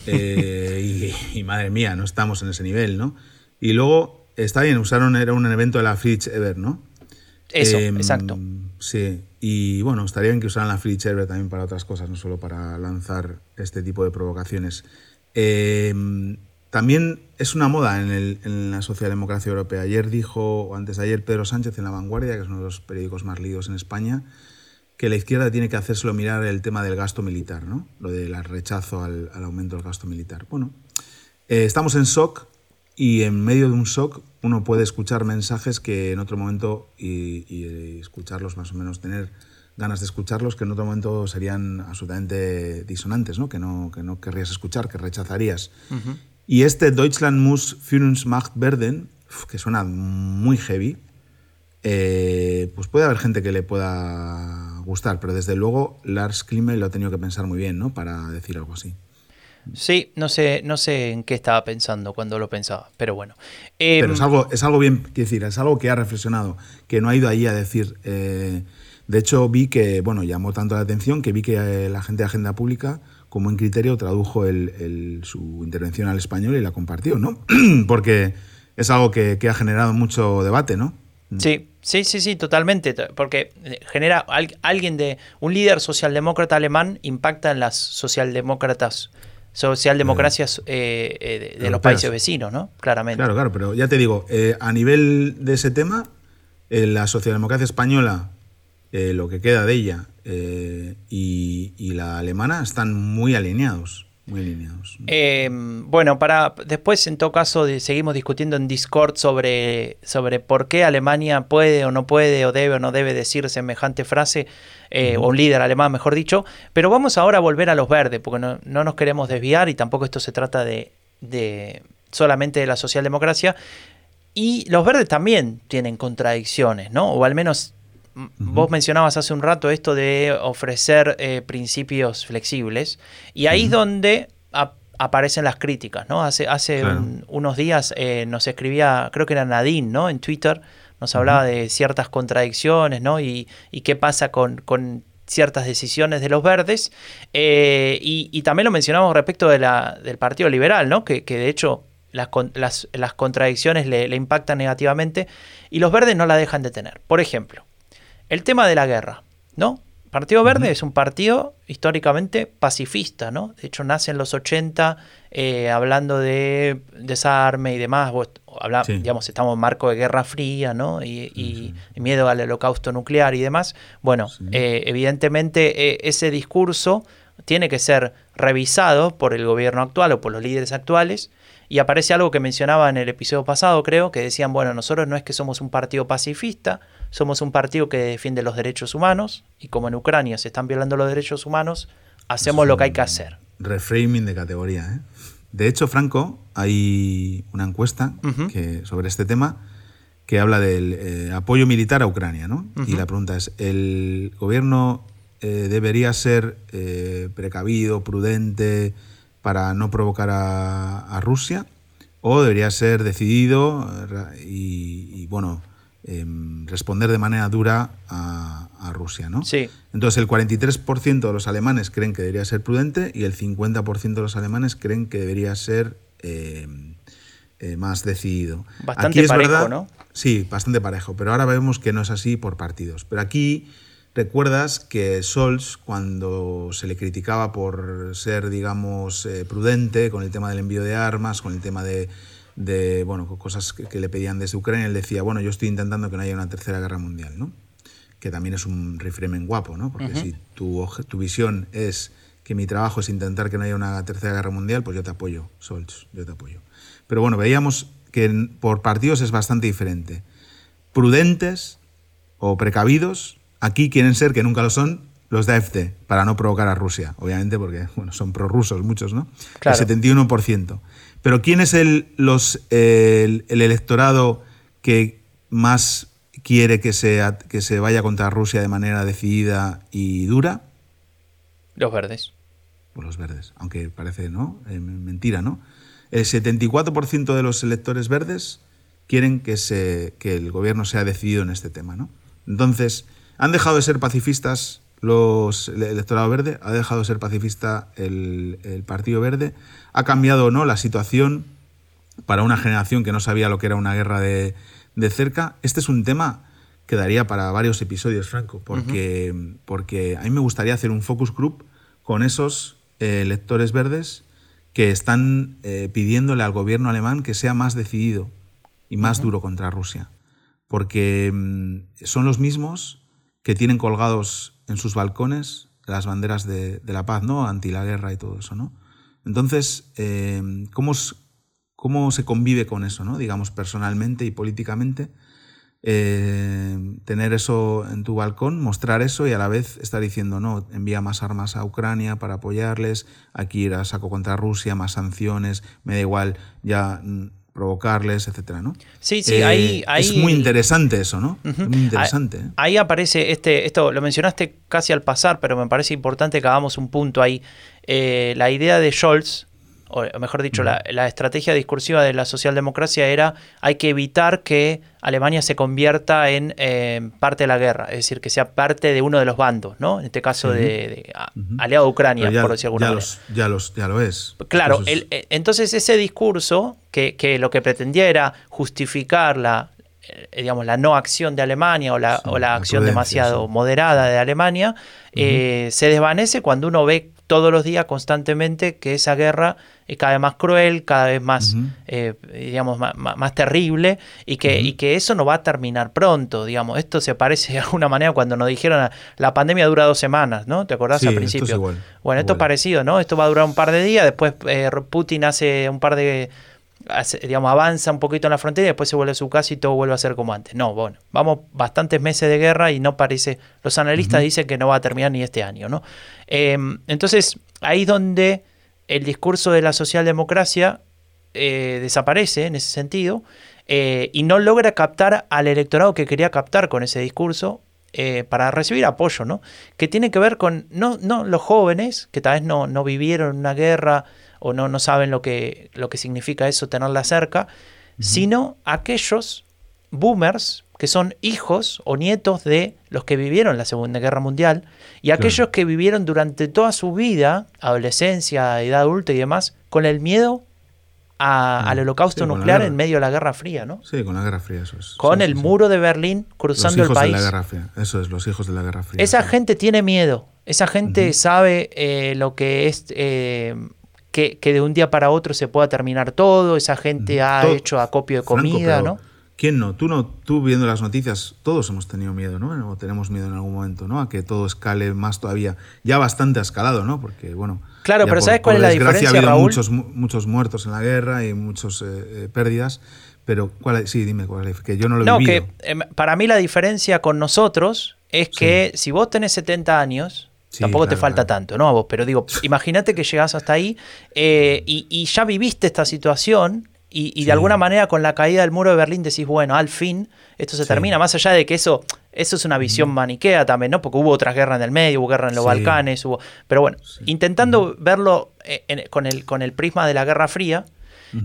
Eh, y, y madre mía, no estamos en ese nivel, ¿no? Y luego, está bien, usaron, era un evento de la Fritz Ever, ¿no? Eso, Em, exacto. Sí, y bueno, estaría bien que usaran la Fritz Ever también para otras cosas, no solo para lanzar este tipo de provocaciones. Em, también es una moda en, el- en la socialdemocracia europea. Ayer dijo, o antes de ayer, Pedro Sánchez en La Vanguardia, que es uno de los periódicos más leídos en España, que la izquierda tiene que hacérselo mirar el tema del gasto militar, ¿no? Lo del rechazo al, al aumento del gasto militar. Bueno, eh, estamos en shock y en medio de un shock uno puede escuchar mensajes que en otro momento y, y, eh, escucharlos más o menos tener ganas de escucharlos que en otro momento serían absolutamente disonantes, ¿no? Que no, que no querrías escuchar, que rechazarías. Y este Deutschland muss Führungsmacht werden, que suena muy heavy, eh, pues puede haber gente que le pueda gustar, pero desde luego Lars Klime lo ha tenido que pensar muy bien, ¿no? Para decir algo así. Sí, no sé, no sé en qué estaba pensando cuando lo pensaba, pero bueno. Em, Pero es algo, es algo bien, quiero decir, es algo que ha reflexionado, que no ha ido ahí a decir. eh, de hecho, vi que, bueno, llamó tanto la atención que vi que eh, la gente de Agenda Pública, como en criterio, tradujo el- el- su intervención al español y la compartió, ¿no? [CLEARS THROAT] Porque es algo que, que ha generado mucho debate, ¿no? Sí, sí, sí, sí, totalmente. Porque eh, genera al- alguien de un líder socialdemócrata alemán impacta en las socialdemócratas, socialdemocracias eh, eh, de, de los países vecinos, ¿no? Claramente. Claro, claro, pero ya te digo, eh, a nivel de ese tema, eh, la socialdemocracia española, lo que queda de ella, y, y la alemana están muy alineados, muy alineados. Eh, bueno, para después en todo caso seguimos discutiendo en Discord sobre, sobre por qué Alemania puede o no puede o debe o no debe decir semejante frase, eh, o un líder alemán mejor dicho, pero vamos ahora a volver a los verdes, porque no, no nos queremos desviar y tampoco esto se trata de, de solamente de la socialdemocracia. Y los verdes también tienen contradicciones, ¿no? O al menos vos mencionabas hace un rato esto de ofrecer eh, principios flexibles. Y ahí es donde ap- aparecen las críticas, ¿no? Hace, hace Claro. un- unos días eh, nos escribía, creo que era Nadine, ¿no? En Twitter, nos hablaba de ciertas contradicciones, ¿no? Y, y qué pasa con, con ciertas decisiones de los verdes. Eh, y, y también lo mencionamos respecto de la, del Partido Liberal, ¿no? Que, que de hecho las, las, las contradicciones le, le impactan negativamente y los verdes no la dejan de tener. Por ejemplo, el tema de la guerra, ¿no? Partido Verde es un partido históricamente pacifista, ¿no? De hecho, nace en los 80 eh, hablando de desarme y demás. Vos habla- Sí. Digamos, estamos en marco de Guerra Fría, ¿no? Y, y- y miedo al holocausto nuclear y demás. Bueno, eh, evidentemente eh, ese discurso tiene que ser revisado por el gobierno actual o por los líderes actuales. Y aparece algo que mencionaba en el episodio pasado, creo, que decían, bueno, nosotros no es que somos un partido pacifista, somos un partido que defiende los derechos humanos, y como en Ucrania se están violando los derechos humanos, hacemos lo que hay que hacer. Reframing de categoría. ¿eh? De hecho, Franco, hay una encuesta que, sobre este tema que habla del eh, apoyo militar a Ucrania. ¿no? Y la pregunta es, ¿el gobierno eh, debería ser eh, precavido, prudente para no provocar a, a Rusia? ¿O debería ser decidido y, y, bueno, em, responder de manera dura a, a Rusia? ¿no? Sí. Entonces el 43% de los alemanes creen que debería ser prudente y el 50% de los alemanes creen que debería ser eh, eh, más decidido. Bastante Aquí es parejo, verdad- ¿no? Sí, bastante parejo, pero ahora vemos que no es así por partidos. Pero aquí recuerdas que Scholz, cuando se le criticaba por ser, digamos, eh, prudente con el tema del envío de armas, con el tema de, de, bueno, cosas que, que le pedían desde Ucrania, él decía, bueno, yo estoy intentando que no haya una tercera guerra mundial, ¿no? que también es un reframen guapo, ¿no? Porque si tu, tu visión es que mi trabajo es intentar que no haya una tercera guerra mundial, pues yo te apoyo, Scholz, yo te apoyo. Pero bueno, veíamos que por partidos es bastante diferente. Prudentes o precavidos, aquí quieren ser, que nunca lo son, los de AfD, para no provocar a Rusia, obviamente, porque [LAUGHS] bueno, son prorrusos muchos, ¿no? Claro. El 71%. Pero ¿quién es el, los, el, el electorado que más quiere que se, que se vaya contra Rusia de manera decidida y dura? Los verdes. Pues los verdes, aunque parece ¿no? Eh, mentira, ¿no? El 74% de los electores verdes quieren que, se, que el gobierno sea decidido en este tema. ¿no? Entonces, han dejado de ser pacifistas los, el electorado verde, ha dejado de ser pacifista el, el Partido Verde, ha cambiado o no la situación para una generación que no sabía lo que era una guerra de, de cerca. Este es un tema que daría para varios episodios, Franco, porque, porque a mí me gustaría hacer un focus group con esos eh, electores verdes que están eh, pidiéndole al gobierno alemán que sea más decidido y más duro contra Rusia. Porque mm, son los mismos que tienen colgados en sus balcones las banderas de, la paz, ¿no? Anti la guerra y todo eso, ¿no? Entonces, eh, ¿cómo, ¿cómo, se convive con eso, ¿no? Digamos, personalmente y políticamente. Eh, tener eso en tu balcón, mostrar eso y a la vez estar diciendo, no, envía más armas a Ucrania para apoyarles, aquí ir a saco contra Rusia, más sanciones, me da igual ya mm, provocarles, etcétera, ¿no? Sí, sí, ahí, eh, Es muy interesante eso, ¿no? muy interesante. ¿eh? Ahí, aparece este, esto lo mencionaste casi al pasar, pero me parece importante que hagamos un punto ahí. la idea de Scholz, o mejor dicho, la, estrategia discursiva de la socialdemocracia era hay que evitar que Alemania se convierta en eh, parte de la guerra, es decir, que sea parte de uno de los bandos, ¿no? En este caso de, aliado a Ucrania, por decir ya Los, ya, los, ya lo es. Claro, eh, entonces ese discurso que, lo que pretendía era justificar la, eh, digamos, la no acción de Alemania o la, o la acción demasiado moderada de Alemania, se desvanece cuando uno ve todos los días constantemente que esa guerra es cada vez más cruel, cada vez más, eh, digamos, más, terrible y que, y que eso no va a terminar pronto, digamos. Esto se parece [LAUGHS] de alguna manera cuando nos dijeron la pandemia dura dos semanas, ¿no? ¿Te acordás al principio? bueno, esto es parecido, ¿no? Esto va a durar un par de días, después eh, Putin hace un par de digamos, avanza un poquito en la frontera y después se vuelve a su casa y todo vuelve a ser como antes. No, bueno, vamos bastantes meses de guerra y no parece, los analistas dicen que no va a terminar ni este año, ¿no? Em, entonces, ahí es donde el discurso de la socialdemocracia eh, desaparece en ese sentido eh, y no logra captar al electorado que quería captar con ese discurso eh, para recibir apoyo, ¿no? Que tiene que ver con, no, no los jóvenes, que tal vez no, no vivieron una guerra o no, no saben lo que, lo que significa eso, tenerla cerca, sino aquellos boomers que son hijos o nietos de los que vivieron la Segunda Guerra Mundial y aquellos que vivieron durante toda su vida, adolescencia, edad adulta y demás, con el miedo al holocausto nuclear en medio de la Guerra Fría, ¿no? Sí, con la Guerra Fría, eso es. Con el muro de Berlín cruzando el país. De la Guerra Fría. Eso es, los hijos de la Guerra Fría. Esa gente tiene miedo, esa gente sabe eh, lo que es eh, que, de un día para otro se pueda terminar todo, esa gente ha hecho acopio de comida, ¿no? ¿Quién no? Tú no, tú viendo las noticias, todos hemos tenido miedo, ¿no? O tenemos miedo en algún momento, ¿no? A que todo escale más todavía. Ya bastante ha escalado, ¿no? Porque, bueno. Claro, pero ¿sabes cuál es la diferencia, ha habido Raúl? Muchos, muchos muertos en la guerra y muchas eh, eh, pérdidas. Pero, ¿cuál sí, dime cuál es, que yo no lo he no, vivido. que em, para mí la diferencia con nosotros es que si vos tenés 70 años, Tampoco te falta tanto, ¿no? A vos, pero digo, [LAUGHS] imagínate que llegás hasta ahí eh, y, ya viviste esta situación y, de alguna manera con la caída del muro de Berlín decís, bueno, al fin esto se termina, más allá de que eso, eso es una visión maniquea también, ¿no? Porque hubo otras guerras en el medio, hubo guerra en los Balcanes, hubo... Pero bueno, intentando verlo eh, con, el, con el prisma de la Guerra Fría,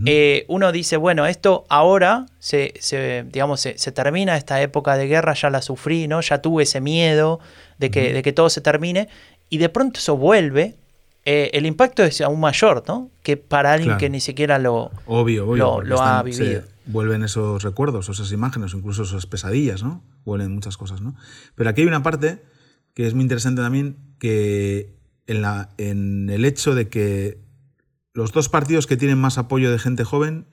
eh, uno dice, bueno, esto ahora se, se digamos, se, se, termina esta época de guerra, ya la sufrí, ¿no? Ya tuve ese miedo de que, de que todo se termine, y de pronto eso vuelve. Eh, el impacto es aún mayor, ¿no? Que para alguien que ni siquiera lo, obvio, obvio, lo, ha vivido. vuelven esos recuerdos, esas imágenes, incluso esas pesadillas, ¿no? Vuelven muchas cosas, ¿no? Pero aquí hay una parte que es muy interesante también, que en, la, en el hecho de que los dos partidos que tienen más apoyo de gente joven,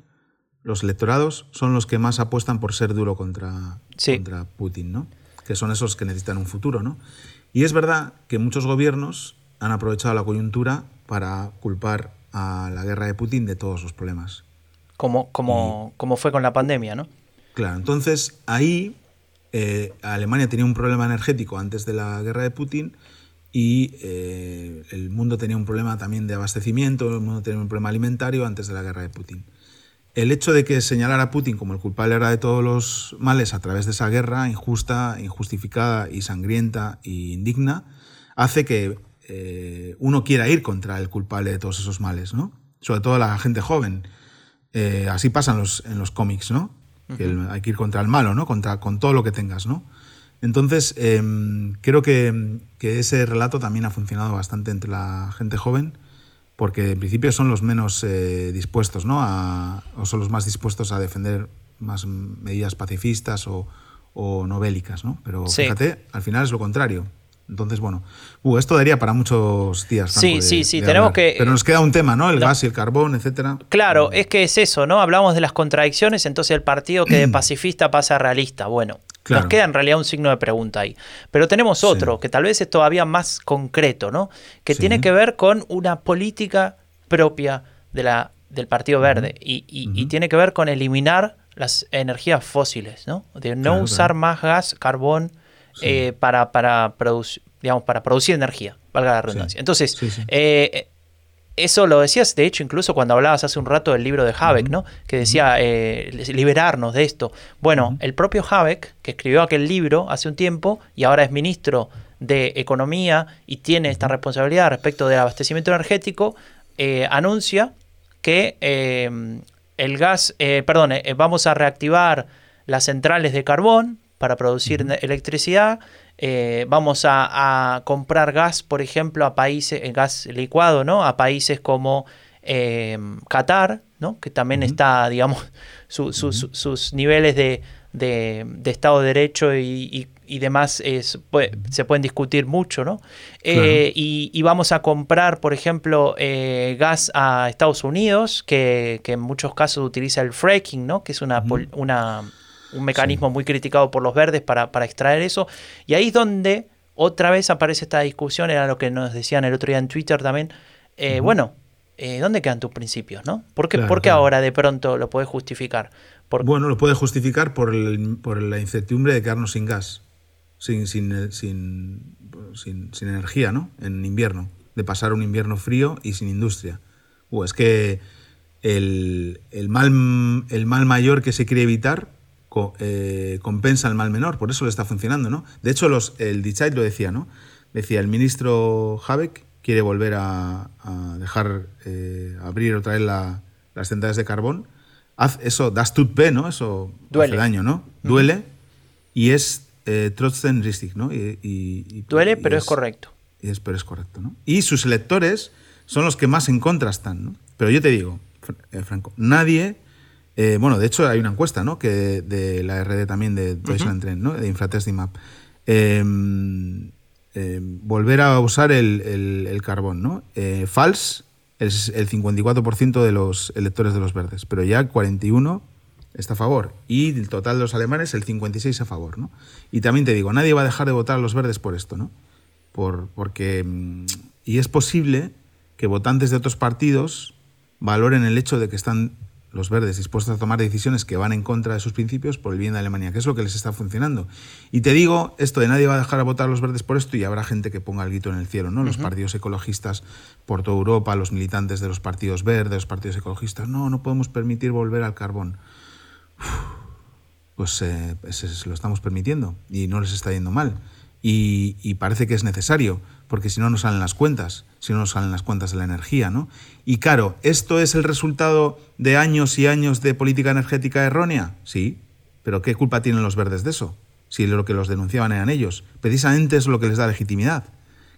los electorados, son los que más apuestan por ser duro contra, contra Putin, ¿no? Que son esos que necesitan un futuro, ¿no? Y es verdad que muchos gobiernos han aprovechado la coyuntura para culpar a la guerra de Putin de todos los problemas. Como, como, como fue con la pandemia, ¿no? Claro, entonces ahí eh, Alemania tenía un problema energético antes de la guerra de Putin y eh, el mundo tenía un problema también de abastecimiento, el mundo tenía un problema alimentario antes de la guerra de Putin. El hecho de que señalara a Putin como el culpable era de todos los males a través de esa guerra injusta, injustificada y sangrienta e indigna, hace que eh, uno quiera ir contra el culpable de todos esos males, ¿no? Sobre todo la gente joven. Eh, así pasan los, en los cómics, ¿no? hay que ir contra el malo, ¿no? Contra, con todo lo que tengas, ¿no? Entonces, em, creo que, ese relato también ha funcionado bastante entre la gente joven, porque en principio son los menos eh, dispuestos, ¿no? o son los más dispuestos a defender más medidas pacifistas o, o no bélicas, ¿no? Pero fíjate, al final es lo contrario. Entonces, bueno, uh, esto daría para muchos días. sí, sí, sí, tenemos que... Pero nos queda un tema, ¿no? El gas y el carbón, etcétera. Claro, es que es eso, ¿no? Hablamos de las contradicciones, entonces el partido que de pacifista pasa a realista. Bueno, nos queda en realidad un signo de pregunta ahí. Pero tenemos otro, que tal vez es todavía más concreto, ¿no? Que tiene que ver con una política propia de la, del Partido Verde y, y tiene que ver con eliminar las energías fósiles, ¿no? De no usar más gas, carbón eh, para, para, producir, digamos, para producir energía, valga la redundancia. Entonces, eh, eso lo decías, de hecho, incluso cuando hablabas hace un rato del libro de Habeck, ¿no? Que decía eh, liberarnos de esto. Bueno, el propio Habeck, que escribió aquel libro hace un tiempo y ahora es ministro de Economía y tiene esta responsabilidad respecto del abastecimiento energético, anuncia que el gas, eh, perdón, eh, vamos a reactivar las centrales de carbón para producir electricidad. Eh, vamos a, comprar gas, por ejemplo, a países, gas licuado, ¿no? A países como Qatar, ¿no? Que también está, digamos, [LAUGHS] sus niveles de, de, Estado de Derecho y, demás se pueden discutir mucho, ¿no? Eh, y, vamos a comprar, por ejemplo, eh, gas a Estados Unidos, que, en muchos casos utiliza el fracking, ¿no? Que es una, un mecanismo muy criticado por los verdes para, extraer eso. Y ahí es donde otra vez aparece esta discusión, era lo que nos decían el otro día en Twitter también. Eh, bueno, ¿dónde quedan tus principios, no? ¿Por qué, ahora de pronto lo puedes justificar? Bueno, lo puede justificar por, la incertidumbre de quedarnos sin gas, sin, sin, sin, sin, energía, ¿no? En invierno, de pasar un invierno frío y sin industria. Uh, es que el, mal, el mal mayor que se quiere evitar eh, compensa el mal menor, por eso le está funcionando, ¿no? De hecho, los, el Dichait lo decía, ¿no? Decía, el ministro Habeck quiere volver a, dejar eh, abrir otra vez las centrales de carbón eso, das tut B, ¿no? Eso Duele. hace daño, ¿no? Duele y es eh, richtig, ¿no? Y, Duele, pero es, correcto. Y es, pero es correcto, ¿no? Y sus electores son los que más en contra están, ¿no? Pero yo te digo, eh, Franco, nadie... Eh, bueno, de hecho hay una encuesta, ¿no? Que de la RD también de Deutschland Trend, ¿no? De Infratestimap. Em, em, volver a usar el, el carbón, ¿no? Fals es el 54% de los electores de los verdes, pero ya el 41 está a favor y el total de los alemanes el 56 a favor, ¿no? Y también te digo, nadie va a dejar de votar a los verdes por esto, ¿no? Por, porque mm, y es posible que votantes de otros partidos valoren el hecho de que están los verdes dispuestos a tomar decisiones que van en contra de sus principios por el bien de Alemania, que es lo que les está funcionando. Y te digo esto de nadie va a dejar de votar a los verdes por esto y habrá gente que ponga el grito en el cielo, ¿no? Los partidos ecologistas por toda Europa, los militantes de los partidos verdes, los partidos ecologistas, no, no podemos permitir volver al carbón. pues eh, lo estamos permitiendo y no les está yendo mal. y parece que es necesario porque si no no salen las cuentas, si no nos salen las cuentas de la energía, ¿no? Y claro, ¿esto es el resultado de años y años de política energética errónea? Sí, pero ¿qué culpa tienen los verdes de eso? Si lo que los denunciaban eran ellos. Precisamente es lo que les da legitimidad.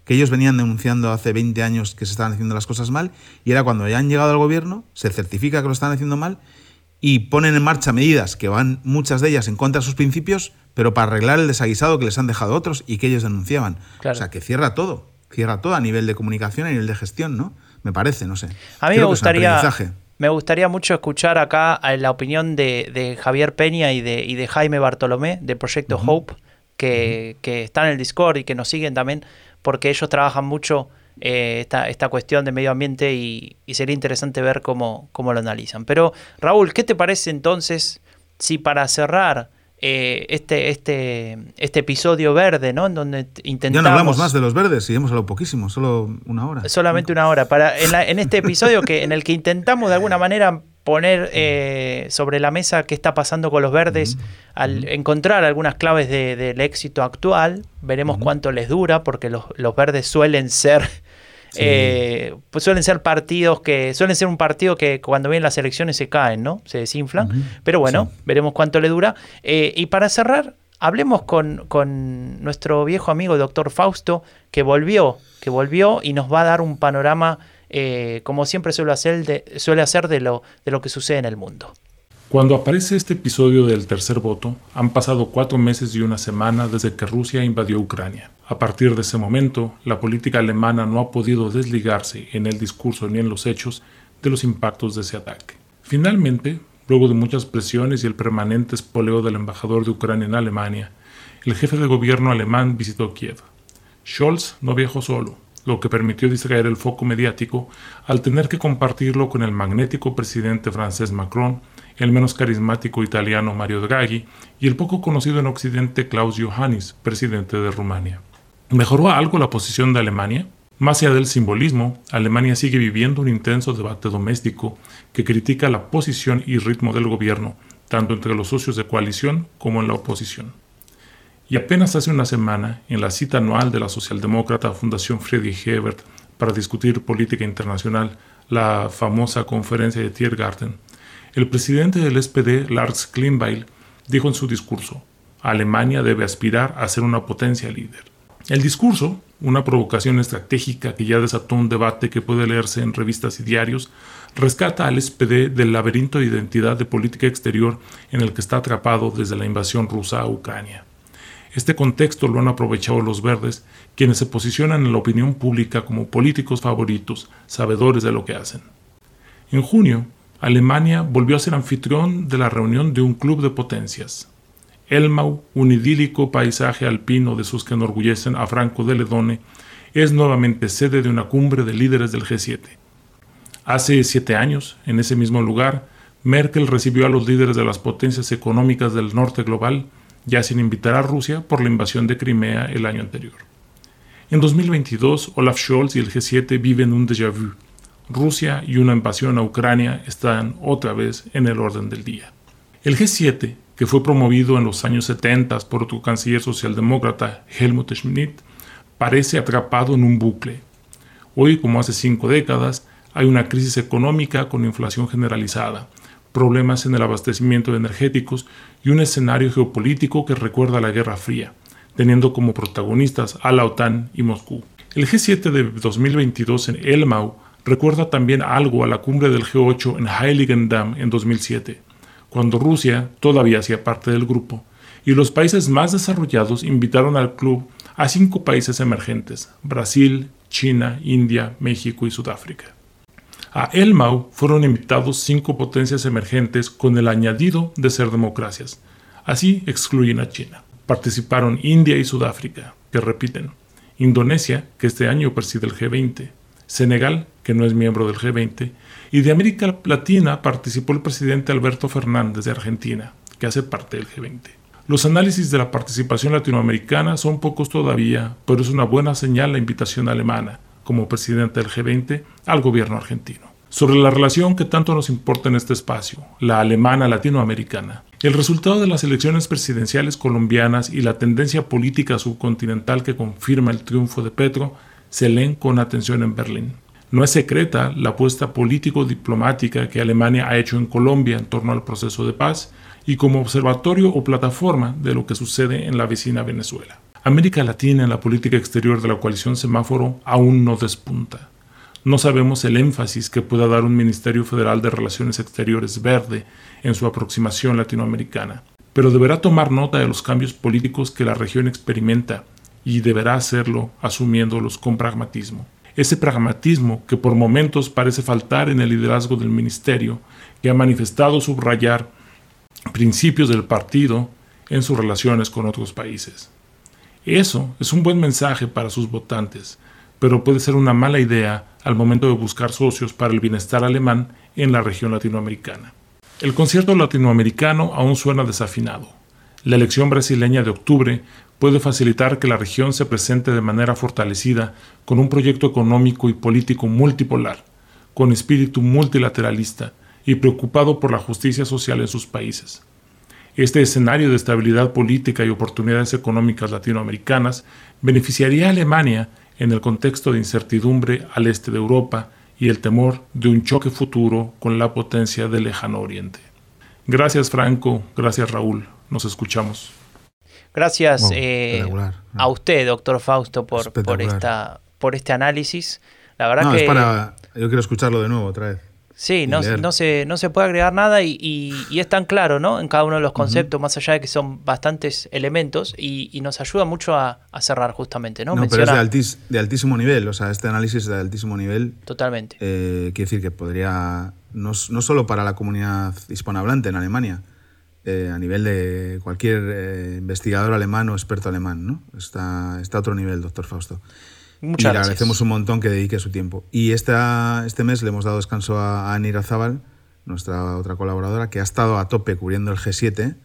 Que ellos venían denunciando hace 20 años que se estaban haciendo las cosas mal y era cuando ya han llegado al gobierno, se certifica que lo están haciendo mal y ponen en marcha medidas que van muchas de ellas en contra de sus principios, pero para arreglar el desaguisado que les han dejado otros y que ellos denunciaban. O sea, que cierra todo, cierra todo a nivel de comunicación, a nivel de gestión, ¿no? Me parece, no sé. A mí me gustaría, me gustaría mucho escuchar acá la opinión de, Javier Peña y de, de, Jaime Bartolomé del proyecto Hope, que, que está en el Discord y que nos siguen también, porque ellos trabajan mucho eh, esta, esta, cuestión de medio ambiente y, y, sería interesante ver cómo, cómo lo analizan. Pero Raúl, ¿qué te parece entonces si para cerrar eh, este, este, este episodio verde, ¿no? En donde intentamos... Ya no hablamos más de los verdes, y hemos hablado poquísimo, solo una hora. Solamente una hora. Para, en, este episodio que, en el que intentamos de alguna manera poner eh, sobre la mesa qué está pasando con los verdes, al encontrar algunas claves del éxito actual, veremos cuánto les dura, porque los, los verdes suelen ser Eh, pues suelen ser partidos que, suelen ser un partido que cuando vienen las elecciones se caen, ¿no? Se desinflan. Pero bueno, veremos cuánto le dura. Eh, y para cerrar, hablemos con, con, nuestro viejo amigo doctor Fausto, que volvió, que volvió y nos va a dar un panorama, eh, como siempre suele hacer, de, suele hacer de, lo, de lo que sucede en el mundo. Cuando aparece este episodio del tercer voto, han pasado cuatro meses y una semana desde que Rusia invadió Ucrania. A partir de ese momento, la política alemana no ha podido desligarse en el discurso ni en los hechos de los impactos de ese ataque. Finalmente, luego de muchas presiones y el permanente espoleo del embajador de Ucrania en Alemania, el jefe de gobierno alemán visitó Kiev. Scholz no viajó solo, lo que permitió distraer el foco mediático al tener que compartirlo con el magnético presidente francés Macron el menos carismático italiano Mario Draghi y el poco conocido en Occidente Klaus Johannes, presidente de Rumania. ¿Mejoró algo la posición de Alemania? Más allá del simbolismo, Alemania sigue viviendo un intenso debate doméstico que critica la posición y ritmo del gobierno, tanto entre los socios de coalición como en la oposición. Y apenas hace una semana, en la cita anual de la socialdemócrata Fundación Friedrich Hebert para discutir política internacional, la famosa conferencia de Tiergarten, el presidente del SPD, Lars Klingbeil, dijo en su discurso, Alemania debe aspirar a ser una potencia líder. El discurso, una provocación estratégica que ya desató un debate que puede leerse en revistas y diarios, rescata al SPD del laberinto de identidad de política exterior en el que está atrapado desde la invasión rusa a Ucrania. Este contexto lo han aprovechado los verdes, quienes se posicionan en la opinión pública como políticos favoritos, sabedores de lo que hacen. En junio, Alemania volvió a ser anfitrión de la reunión de un club de potencias. Elmau, un idílico paisaje alpino de sus que enorgullecen a Franco de Ledone, es nuevamente sede de una cumbre de líderes del G7. Hace siete años, en ese mismo lugar, Merkel recibió a los líderes de las potencias económicas del norte global, ya sin invitar a Rusia por la invasión de Crimea el año anterior. En 2022, Olaf Scholz y el G7 viven un déjà vu Rusia y una invasión a Ucrania están otra vez en el orden del día. El G7, que fue promovido en los años 70 por otro canciller socialdemócrata Helmut Schmidt, parece atrapado en un bucle. Hoy, como hace cinco décadas, hay una crisis económica con inflación generalizada, problemas en el abastecimiento de energéticos y un escenario geopolítico que recuerda a la Guerra Fría, teniendo como protagonistas a la OTAN y Moscú. El G7 de 2022 en Elmau recuerda también algo a la cumbre del G8 en Heiligendamm en 2007, cuando Rusia todavía hacía parte del grupo, y los países más desarrollados invitaron al club a cinco países emergentes, Brasil, China, India, México y Sudáfrica. A Elmau fueron invitados cinco potencias emergentes con el añadido de ser democracias. Así excluyen a China. Participaron India y Sudáfrica, que repiten, Indonesia, que este año preside el G20, Senegal, que no es miembro del G20, y de América Latina participó el presidente Alberto Fernández de Argentina, que hace parte del G20. Los análisis de la participación latinoamericana son pocos todavía, pero es una buena señal la invitación alemana, como presidente del G20, al gobierno argentino. Sobre la relación que tanto nos importa en este espacio, la alemana latinoamericana, el resultado de las elecciones presidenciales colombianas y la tendencia política subcontinental que confirma el triunfo de Petro se leen con atención en Berlín. No es secreta la apuesta político-diplomática que Alemania ha hecho en Colombia en torno al proceso de paz y como observatorio o plataforma de lo que sucede en la vecina Venezuela. América Latina en la política exterior de la coalición semáforo aún no despunta. No sabemos el énfasis que pueda dar un Ministerio Federal de Relaciones Exteriores verde en su aproximación latinoamericana, pero deberá tomar nota de los cambios políticos que la región experimenta y deberá hacerlo asumiéndolos con pragmatismo. Ese pragmatismo que por momentos parece faltar en el liderazgo del ministerio, que ha manifestado subrayar principios del partido en sus relaciones con otros países. Eso es un buen mensaje para sus votantes, pero puede ser una mala idea al momento de buscar socios para el bienestar alemán en la región latinoamericana. El concierto latinoamericano aún suena desafinado. La elección brasileña de octubre puede facilitar que la región se presente de manera fortalecida con un proyecto económico y político multipolar, con espíritu multilateralista y preocupado por la justicia social en sus países. Este escenario de estabilidad política y oportunidades económicas latinoamericanas beneficiaría a Alemania en el contexto de incertidumbre al este de Europa y el temor de un choque futuro con la potencia del lejano oriente. Gracias Franco, gracias Raúl, nos escuchamos. Gracias eh, a usted, doctor Fausto, por, por, esta, por este análisis. La verdad que... Es para, yo quiero escucharlo de nuevo otra vez. Sí, no, no, se, no se puede agregar nada y, es tan claro ¿no? en cada uno de los conceptos, más allá de que son bastantes elementos y, nos ayuda mucho a, cerrar justamente. No, no pero es de, altísimo nivel, o sea, este análisis es de altísimo nivel. Totalmente. Eh, quiere decir que podría, no, no, solo para la comunidad hispanohablante en Alemania, eh, a nivel de cualquier eh, investigador alemán o experto alemán, ¿no? Está, está a otro nivel, doctor Fausto. Muchas y le agradecemos un montón que dedique su tiempo. Y esta, este mes le hemos dado descanso a Anira Zabal, nuestra otra colaboradora, que ha estado a tope cubriendo el G7.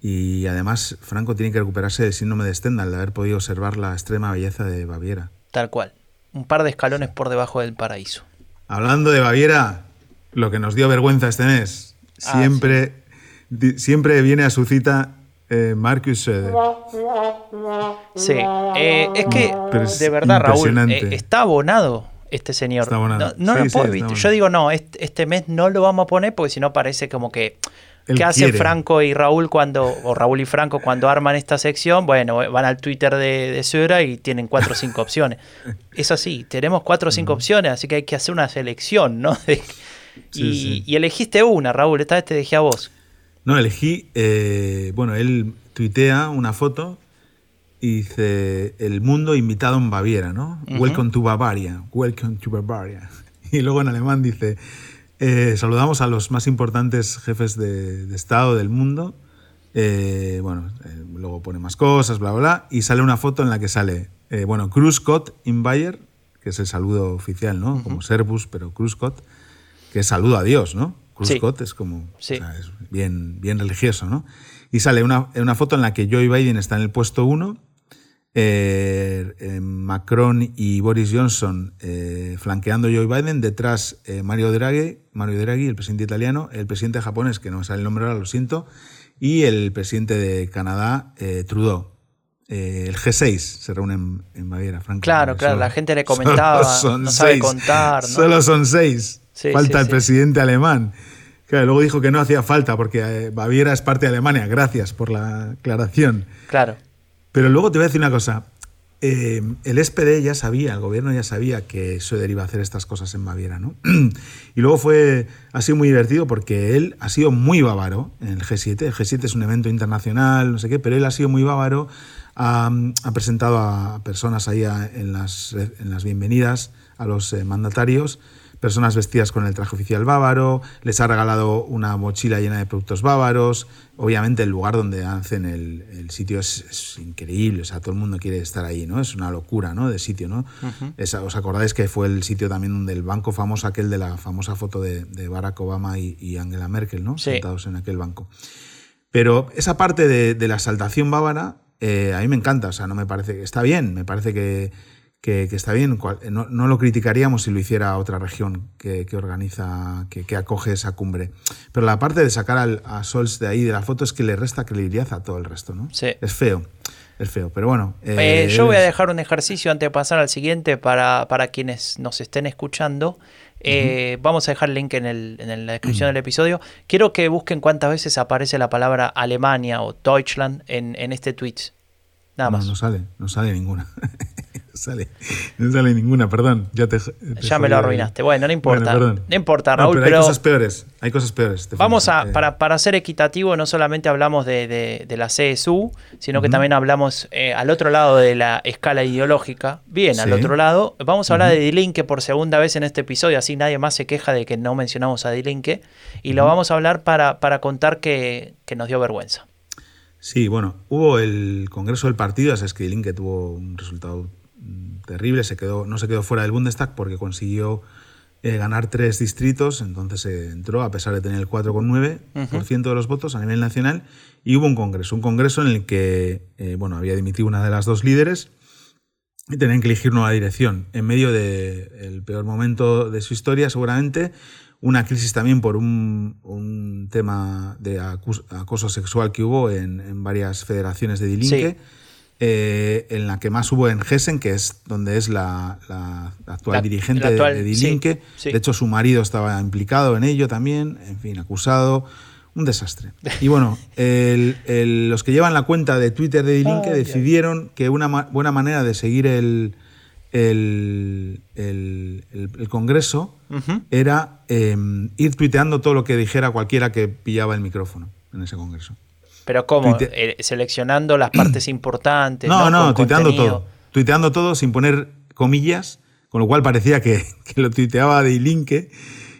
Y además, Franco tiene que recuperarse del síndrome de Stendhal, de haber podido observar la extrema belleza de Baviera. Tal cual. Un par de escalones por debajo del paraíso. Hablando de Baviera, lo que nos dio vergüenza este mes, ah, siempre, siempre viene a su cita eh, Marcus Söder. Sí, eh, es que de verdad, Raúl, eh, está abonado este señor. No, lo puedo evitar. Yo digo, no, este, mes no lo vamos a poner porque si no parece como que. ¿Qué hacen Franco y Raúl cuando, o Raúl y Franco cuando arman esta sección? Bueno, van al Twitter de, de y tienen cuatro o cinco opciones. Es así, tenemos cuatro o cinco opciones, así que hay que hacer una selección, ¿no? [LAUGHS] y, y, elegiste una, Raúl, esta vez te dejé a vos. No, elegí, eh, bueno, él tuitea una foto y dice, el mundo invitado en Baviera, ¿no? Welcome to Bavaria, welcome to Bavaria. [LAUGHS] Y luego en alemán dice, eh, saludamos a los más importantes jefes de, Estado del mundo. Eh, bueno, luego pone más cosas, bla, bla, bla. Y sale una foto en la que sale, bueno, Cruzcott in Bayer, que es el saludo oficial, ¿no? Como Servus, pero Cruzcott, que es saludo a Dios, ¿no? Cruzcott es como es bien, bien religioso, ¿no? Y sale una, una, foto en la que Joe Biden está en el puesto uno, eh, eh, Macron y Boris Johnson eh, flanqueando a Joe Biden, detrás Mario Draghi, Mario Draghi, el presidente italiano, el presidente japonés, que no me sale el nombre ahora, lo siento, y el presidente de Canadá, Trudeau. el G6 se reúne en, Baviera, Frank. Claro, claro, la gente le [LAUGHS] comentaba, no sabe contar. Solo son seis. Falta el presidente alemán. Claro, luego dijo que no hacía falta porque eh, Baviera es parte de Alemania. Gracias por la aclaración. Claro. Pero luego te voy a decir una cosa. Eh, el SPD ya sabía, el gobierno ya sabía que eso iba a hacer estas cosas en Baviera, ¿no? [CLEARS THROAT] y luego fue, ha sido muy divertido porque él ha sido muy bávaro en el G7. El G7 es un evento internacional, no sé qué, pero él ha sido muy bávaro. Ha, presentado a personas ahí en, las, en las bienvenidas a los eh, mandatarios personas vestidas con el traje oficial bávaro, les ha regalado una mochila llena de productos bávaros. Obviamente el lugar donde hacen el, sitio es, increíble, o sea, todo el mundo quiere estar ahí, ¿no? Es una locura, ¿no? De sitio, ¿no? ¿Os acordáis que fue el sitio también donde el banco famoso, aquel de la famosa foto de, Barack Obama y, Angela Merkel, ¿no? Sentados en aquel banco. Pero esa parte de, la exaltación bávara eh, a mí me encanta, o sea, no me parece que está bien, me parece que que, está bien, no, no, lo criticaríamos si lo hiciera otra región que, organiza, que, acoge esa cumbre. Pero la parte de sacar al, a Sols de ahí de la foto es que le resta credibilidad a todo el resto, ¿no? Sí. Es feo. Es feo, pero bueno. Eh, yo voy a dejar un ejercicio antes de pasar al siguiente para, para quienes nos estén escuchando. Eh, vamos a dejar el link en, el, en la descripción del episodio. Quiero que busquen cuántas veces aparece la palabra Alemania o Deutschland en, en este tweet. Nada más. No, no sale, no sale ninguna. [LAUGHS] sale, no sale ninguna, perdón. Ya, te, ya me lo arruinaste. Bueno, no importa. no importa, Raúl. pero, hay cosas peores. Hay cosas peores. Vamos a, eh. para, para, ser equitativo, no solamente hablamos de, de, la CSU, sino que también hablamos eh, al otro lado de la escala ideológica. Bien, al otro lado. Vamos a hablar de Dilinque por segunda vez en este episodio, así nadie más se queja de que no mencionamos a Dilinque. Y lo vamos a hablar para, para contar que, que nos dio vergüenza. Sí, bueno, hubo el Congreso del Partido, es que Dilinque tuvo un resultado terrible, se quedó, no se quedó fuera del Bundestag porque consiguió eh, ganar tres distritos, entonces se entró a pesar de tener el 4,9% de los votos a nivel nacional y hubo un congreso, un congreso en el que eh, bueno, había dimitido una de las dos líderes y tenían que elegir nueva dirección. En medio del peor momento de su historia seguramente, una crisis también por un, tema de acoso sexual que hubo en, varias federaciones de Dilinque. eh, en la que más hubo en Hessen, que es donde es la, la actual La- dirigente actual, de, de sí, sí. De hecho, su marido estaba implicado en ello también, en fin, acusado. Un desastre. Y bueno, el- el- los que llevan la cuenta de Twitter de Ay, ay. decidieron que una ma- buena manera de seguir el, el, el- el- el Congreso era eh, ir tuiteando todo lo que dijera cualquiera que pillaba el micrófono en ese Congreso. Pero ¿cómo? Tuite- Eh, seleccionando las partes importantes. No, No, tuiteando contenido. todo. Tuiteando todo sin poner comillas, con lo cual parecía que, [LAUGHS] que lo tuiteaba de Linke.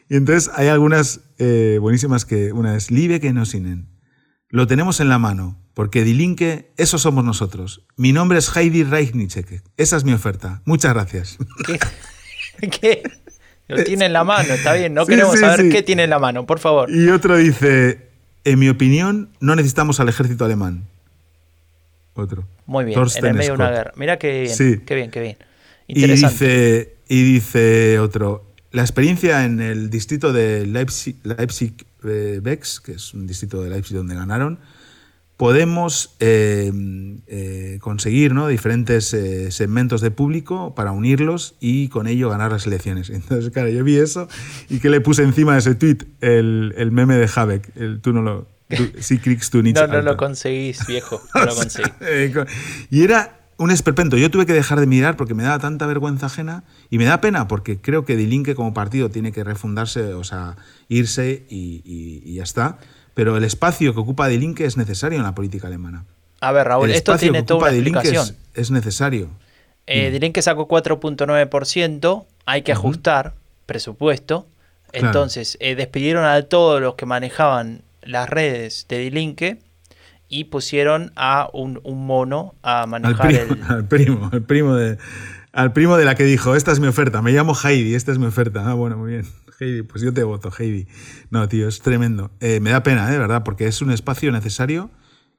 Y entonces hay algunas eh, buenísimas que una es Liebe que no sinen. Lo tenemos en la mano, porque Die Linke, eso somos nosotros. Mi nombre es Heidi Reichnitzek. Esa es mi oferta. Muchas gracias. ¿Qué? [LAUGHS] ¿Qué? Lo tiene en la mano, está bien. No Sí, queremos sí, saber sí. qué tiene en la mano, por favor. Y otro dice, en mi opinión, no necesitamos al ejército alemán. Otro. Muy bien, Thorsten en el medio de una guerra. Mira qué bien, qué bien, qué bien. Y Interesante. dice, y dice otro, la experiencia en el distrito de Leipzig, Leipzig eh, Bex, que es un distrito de Leipzig donde ganaron, podemos eh, eh, conseguir ¿no? diferentes eh, segmentos de público para unirlos y con ello ganar las elecciones. [LAUGHS] Entonces, claro, yo vi eso y que le puse encima de ese tweet el, el meme de Habeck, el tú no lo... tú- [LAUGHS] nichts, no, no lo Alter". conseguís, viejo. No lo [LAUGHS] conseguís. Con- y era un esperpento. Yo tuve que dejar de mirar porque me daba tanta vergüenza ajena y me da pena porque creo que Die Linke como partido tiene que refundarse, o sea, irse y, y- y ya está. Pero el espacio que ocupa Die Linke es necesario en la política alemana. A ver, Raúl, el esto espacio tiene que toda ocupa una explicación. es, es necesario. Eh, dirán que sacó 4.9%, hay que ajustar presupuesto. Claro. Entonces, eh, despidieron a todos los que manejaban las redes de Dilinque y pusieron a un, un mono a Al manejar primo, el... [LAUGHS] al primo, al primo de, al primo de la que dijo, esta es mi oferta, me llamo Heidi, esta es mi oferta. Ah, bueno, muy bien. [LAUGHS] Heidi, pues yo te voto, Heidi. No, tío, es tremendo. Eh, me da pena, ¿eh? de verdad, porque es un espacio necesario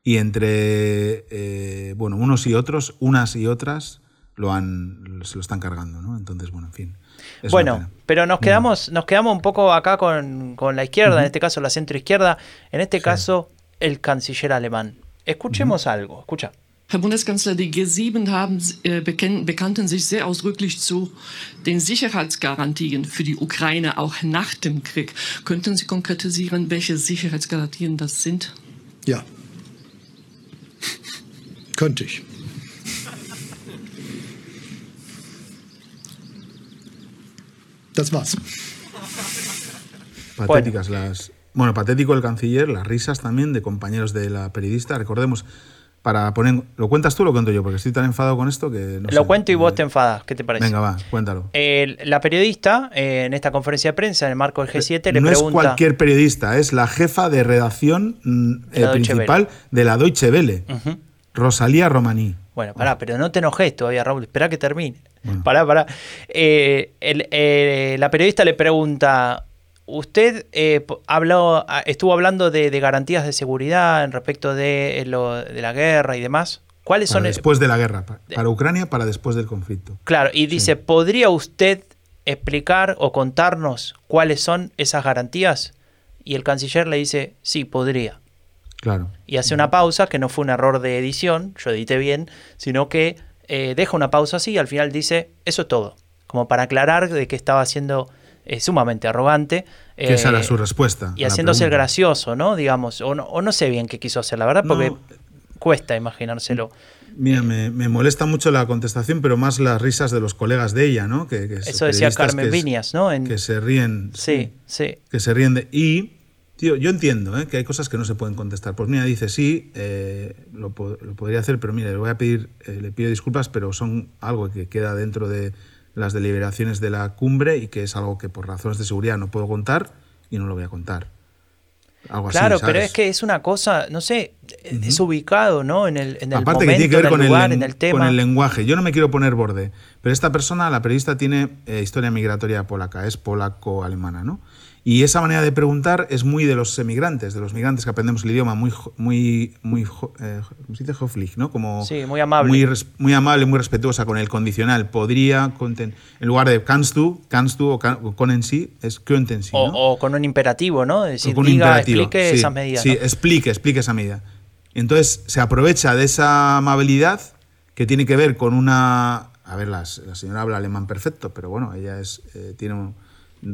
y entre, eh, bueno, unos y otros, unas y otras, lo han, se lo están cargando, ¿no? Entonces, bueno, en fin. es Bueno, pero nos quedamos, nos quedamos un poco acá con, con la izquierda, en este caso la centroizquierda, en este caso el canciller alemán. Escuchemos algo, escucha. Herr Bundeskanzler, die G7 haben, äh, bekannten sich sehr ausdrücklich zu den Sicherheitsgarantien für die Ukraine auch nach dem Krieg. Könnten Sie konkretisieren, welche Sicherheitsgarantien das sind? Ja. Könnte ich. Das war's. Patéticas las. Bueno, patético el canciller, las risas también de compañeros de la periodista. Recordemos, para poner. ¿Lo cuentas tú o lo cuento yo? Porque estoy tan enfadado con esto que. No Lo sé. cuento y vos te enfadas, ¿qué te parece? Venga, va, cuéntalo. La periodista, eh, en esta conferencia de prensa, en el marco del G7, le no es pregunta... cualquier periodista, es la jefa de redacción mm, eh, principal de la Deutsche Welle. Rosalía Romaní. Bueno, pará, pero no te enojes todavía, Raúl. Espera que termine. Pará, pará. El- eh, la periodista le pregunta: ¿Usted eh, habló, ah, estuvo hablando de, de garantías de seguridad en respecto de, eh, lo- de la guerra y demás? ¿Cuáles Para son? después de la guerra, pa- para Ucrania, para después del conflicto. Claro, y dice: ¿podría usted explicar o contarnos cuáles son esas garantías? Y el canciller le dice: Sí, podría. Claro. y hace una pausa, que no fue un error de edición, yo edité bien, sino que eh, deja una pausa así y al final dice, eso es todo, como para aclarar de que estaba siendo eh, sumamente arrogante. Que esa eh, era su respuesta. Y haciéndose el gracioso, ¿no? Digamos, o no, o no sé bien qué quiso hacer, la verdad, porque No. cuesta imaginárselo. Mira, me, me molesta mucho la contestación, pero más las risas de los colegas de ella, ¿no? Que, que Eso decía Carmen que Viñas, ¿no? En- Que se ríen. sí, sí. que se ríen de... Y, tío, yo entiendo ¿eh? que hay cosas que no se pueden contestar. Pues mira, dice, sí, eh, lo, po- lo podría hacer, pero mira, le voy a pedir, eh, le pido disculpas, pero son algo que queda dentro de las deliberaciones de la cumbre y que es algo que por razones de seguridad no puedo contar y no lo voy a contar. Algo así, Claro, pero es que es una cosa, no sé, es ubicado, ¿no? En el, en el Aparte momento, que tiene que ver en con el lugar, en el tema. con el lenguaje. Yo no me quiero poner borde, pero esta persona, la periodista, tiene eh, historia migratoria polaca, es polaco-alemana, ¿no? Y esa manera de preguntar es muy de los emigrantes, de los migrantes que aprendemos el idioma, muy, muy, muy, eh, ¿cómo se dice? Höflich, ¿no? Como Sí, muy amable. Muy, amable, muy respetuosa con el condicional. Podría, conten- en lugar de kannst du, kannst du o can- o Sie, es könnten Sie, o, ¿no? o con un imperativo, ¿no? Es decir, con un diga, imperativo. explique sí, esas medidas. Sí, ¿no? explique, explique esa medida. Entonces se aprovecha de esa amabilidad que tiene que ver con una... A ver, la señora habla alemán perfecto, pero bueno, ella es, eh, tiene, un,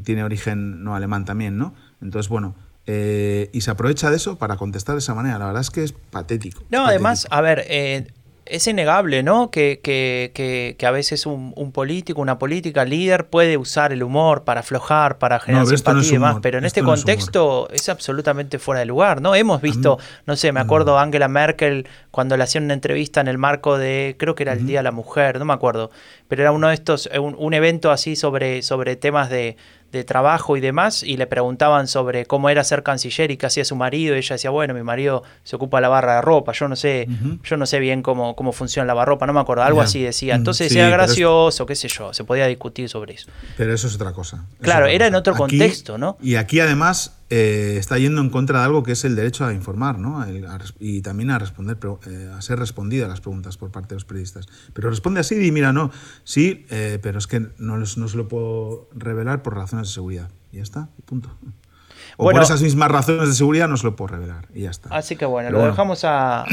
tiene origen no alemán también, ¿no? Entonces, bueno, eh, y se aprovecha de eso para contestar de esa manera. La verdad es que es patético. No, además, a ver, eh, es innegable, ¿no? Que, que, que, a veces un, político, una política líder puede usar el humor para aflojar, para generar simpatía y demás, pero en este contexto es, absolutamente fuera de lugar, ¿no? Hemos visto, no sé, me acuerdo Angela Merkel cuando le hacían una entrevista en el marco de, creo que era el Día de la Mujer, no me acuerdo, pero era uno de estos, un, un evento así sobre, sobre temas de de trabajo y demás, y le preguntaban sobre cómo era ser canciller y qué hacía su marido, y ella decía, bueno, mi marido se ocupa de la barra de ropa, yo no sé, yo no sé bien cómo, cómo funciona la barra ropa, no me acuerdo, algo así decía. Entonces decía gracioso, qué sé yo, se podía discutir sobre eso. Pero eso es otra cosa. Claro, era en otro contexto, ¿no? Y aquí además eh, está yendo en contra de algo que es el derecho a informar, ¿no? y también a responder, eh, a ser respondida a las preguntas por parte de los periodistas. Pero responde así y mira, no, sí, eh, pero es que no, no se lo puedo revelar por razones de seguridad. Y ya está, punto. O por esas mismas razones de seguridad no se lo puedo revelar. Y ya está. Así que bueno, lo dejamos a,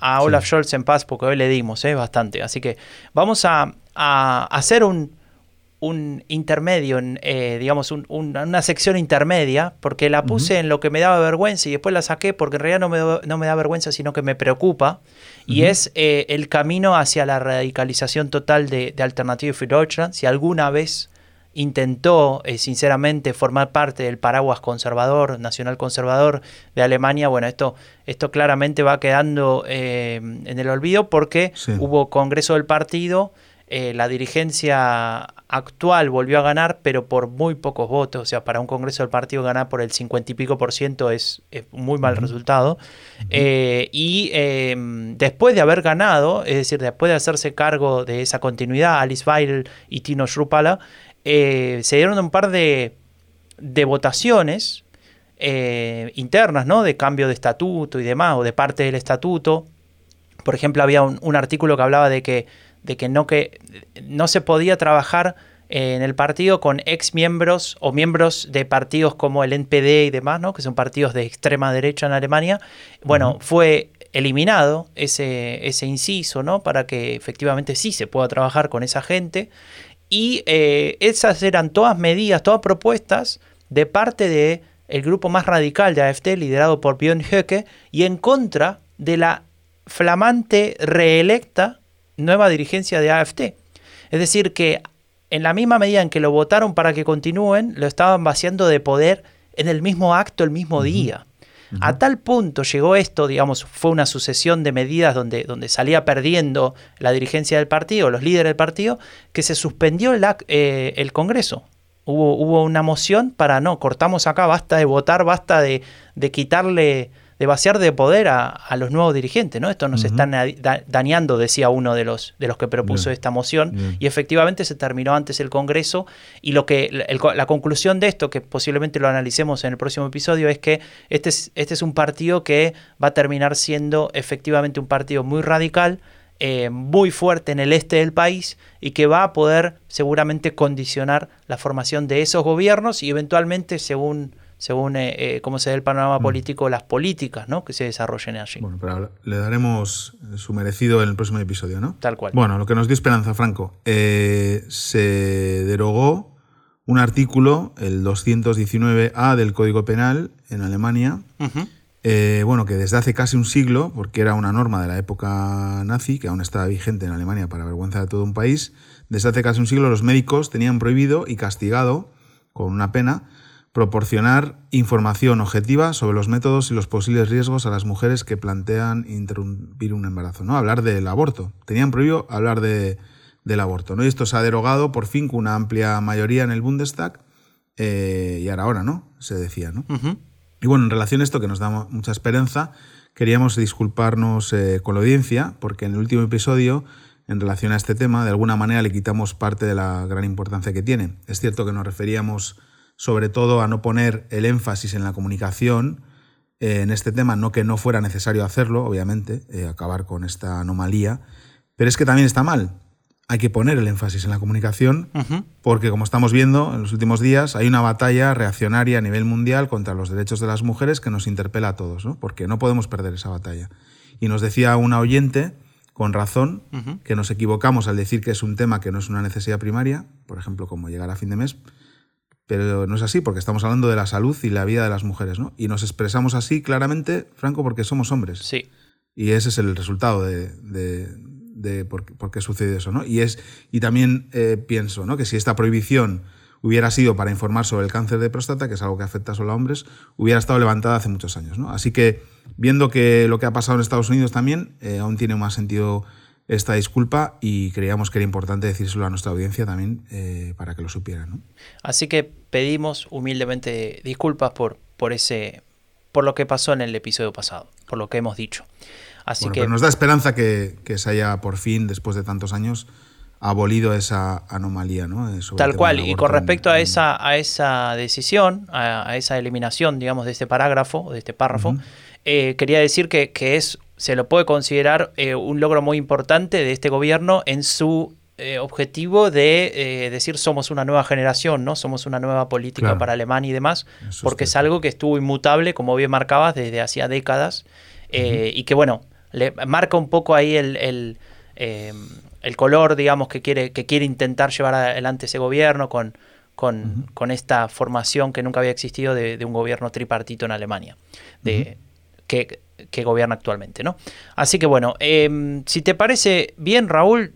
a [CLEARS THROAT] Olaf Scholz en paz porque hoy le dimos ¿eh? bastante. Así que vamos a, a hacer un, un intermedio, eh, digamos, una sección intermedia, porque la puse en lo que me daba vergüenza y después la saqué porque en realidad no me, no me da vergüenza, sino que me preocupa, y es eh, el camino hacia la radicalización total de, de Alternative für Deutschland. Si alguna vez intentó eh, sinceramente formar parte del paraguas conservador, nacional conservador de Alemania, bueno, esto, esto claramente va quedando en el olvido porque hubo Congreso del Partido, la dirigencia actual volvió a ganar, pero por muy pocos votos. O sea, para un Congreso del Partido ganar por el 50 y pico por ciento es, muy mal resultado. Eh, y em, después de haber ganado, es decir, después de hacerse cargo de esa continuidad, Alice Weidel y Tino Schrupala, eh, se dieron un par de, de votaciones eh, internas, ¿no? De cambio de estatuto y demás, o de parte del estatuto. Por ejemplo, había un artículo que hablaba de que de que no, que no se podía trabajar en el partido con ex miembros o miembros de partidos como el NPD y demás, ¿no? que son partidos de extrema derecha en Alemania. Bueno, fue eliminado ese, ese inciso, ¿no? Para que efectivamente sí se pueda trabajar con esa gente. Y eh, esas eran todas medidas, todas propuestas de parte del el grupo más radical de AFD, liderado por Björn Höcke, y en contra de la flamante reelecta nueva dirigencia de AFT. Es decir, que en la misma medida en que lo votaron para que continúen, lo estaban vaciando de poder en el mismo acto, el mismo día. A tal punto llegó esto, digamos, fue una sucesión de medidas donde, donde salía perdiendo la dirigencia del partido, los líderes del partido, que se suspendió el, eh, el Congreso. Hubo, hubo, una moción para, no, cortamos acá, basta de votar, basta de, de quitarle de vaciar de poder a, los nuevos dirigentes, ¿no? Esto nos está dañando, decía uno de los, de los que propuso esta moción, y efectivamente se terminó antes el Congreso, y lo que la conclusión de esto, que posiblemente lo analicemos en el próximo episodio, es que este es, este es un partido que va a terminar siendo efectivamente un partido muy radical, eh, muy fuerte en el este del país y que va a poder seguramente condicionar la formación de esos gobiernos y eventualmente, según según eh, eh, cómo se ve el panorama mm. político, las políticas ¿no? que se desarrollen allí. Bueno, pero le daremos su merecido en el próximo episodio, ¿no? Tal cual. Bueno, lo que nos dio Esperanza Franco, eh, se derogó un artículo, el 219A del Código Penal en Alemania, bueno, que desde hace casi un siglo, porque era una norma de la época nazi, que aún estaba vigente en Alemania para vergüenza de todo un país, desde hace casi un siglo los médicos tenían prohibido y castigado con una pena proporcionar información objetiva sobre los métodos y los posibles riesgos a las mujeres que plantean interrumpir un embarazo, ¿no? Hablar del aborto. Tenían prohibido hablar de, del aborto, ¿no? Y esto se ha derogado por fin con una amplia mayoría en el Bundestag eh, y ahora, ahora, ¿no? Se decía, ¿no? Y bueno, en relación a esto que nos da mucha esperanza, queríamos disculparnos eh, con la audiencia porque en el último episodio en relación a este tema, de alguna manera le quitamos parte de la gran importancia que tiene. Es cierto que nos referíamos sobre todo a no poner el énfasis en la comunicación eh, en este tema, no que no fuera necesario hacerlo, obviamente, eh, acabar con esta anomalía, pero es que también está mal. Hay que poner el énfasis en la comunicación porque, como estamos viendo en los últimos días, hay una batalla reaccionaria a nivel mundial contra los derechos de las mujeres que nos interpela a todos, ¿no? porque no podemos perder esa batalla. Y nos decía una oyente con razón, que nos equivocamos al decir que es un tema que no es una necesidad primaria, por ejemplo, como llegar a fin de mes, pero no es así, porque estamos hablando de la salud y la vida de las mujeres, ¿no? Y nos expresamos así claramente, Franco, porque somos hombres. Sí. Y ese es el resultado de, de, de por, por, qué sucede eso, ¿no? Y, es, y también eh, pienso, ¿no? Que si esta prohibición hubiera sido para informar sobre el cáncer de próstata, que es algo que afecta solo a hombres, hubiera estado levantada hace muchos años, ¿no? Así que, viendo que lo que ha pasado en Estados Unidos también, eh, aún tiene más sentido esta disculpa y creíamos que era importante decírselo a nuestra audiencia también eh, para que lo supieran. ¿no? Así que pedimos humildemente disculpas por, por, ese, por lo que pasó en el episodio pasado, por lo que hemos dicho. Así bueno, que pero nos da esperanza que, que, se haya por fin, después de tantos años, abolido esa anomalía. ¿no? Sobre Tal cual, y con respecto en, a, esa, a esa decisión, a, a, esa eliminación, digamos, de este parágrafo, de este párrafo, uh -huh. eh, quería decir que, que es se lo puede considerar eh, un logro muy importante de este gobierno en su eh, objetivo de eh, decir somos una nueva generación, ¿no? Somos una nueva política claro. para Alemania y demás, Eso porque es, algo que estuvo inmutable, como bien marcabas, desde hacía décadas, uh -huh. y que bueno, le marca un poco ahí el, el, el, color, digamos, que quiere, que quiere intentar llevar adelante ese gobierno con, con, uh -huh. con esta formación que nunca había existido de, de un gobierno tripartito en Alemania. De, uh -huh. que que gobierna actualmente, ¿no? Así que bueno, eh, si te parece bien, Raúl,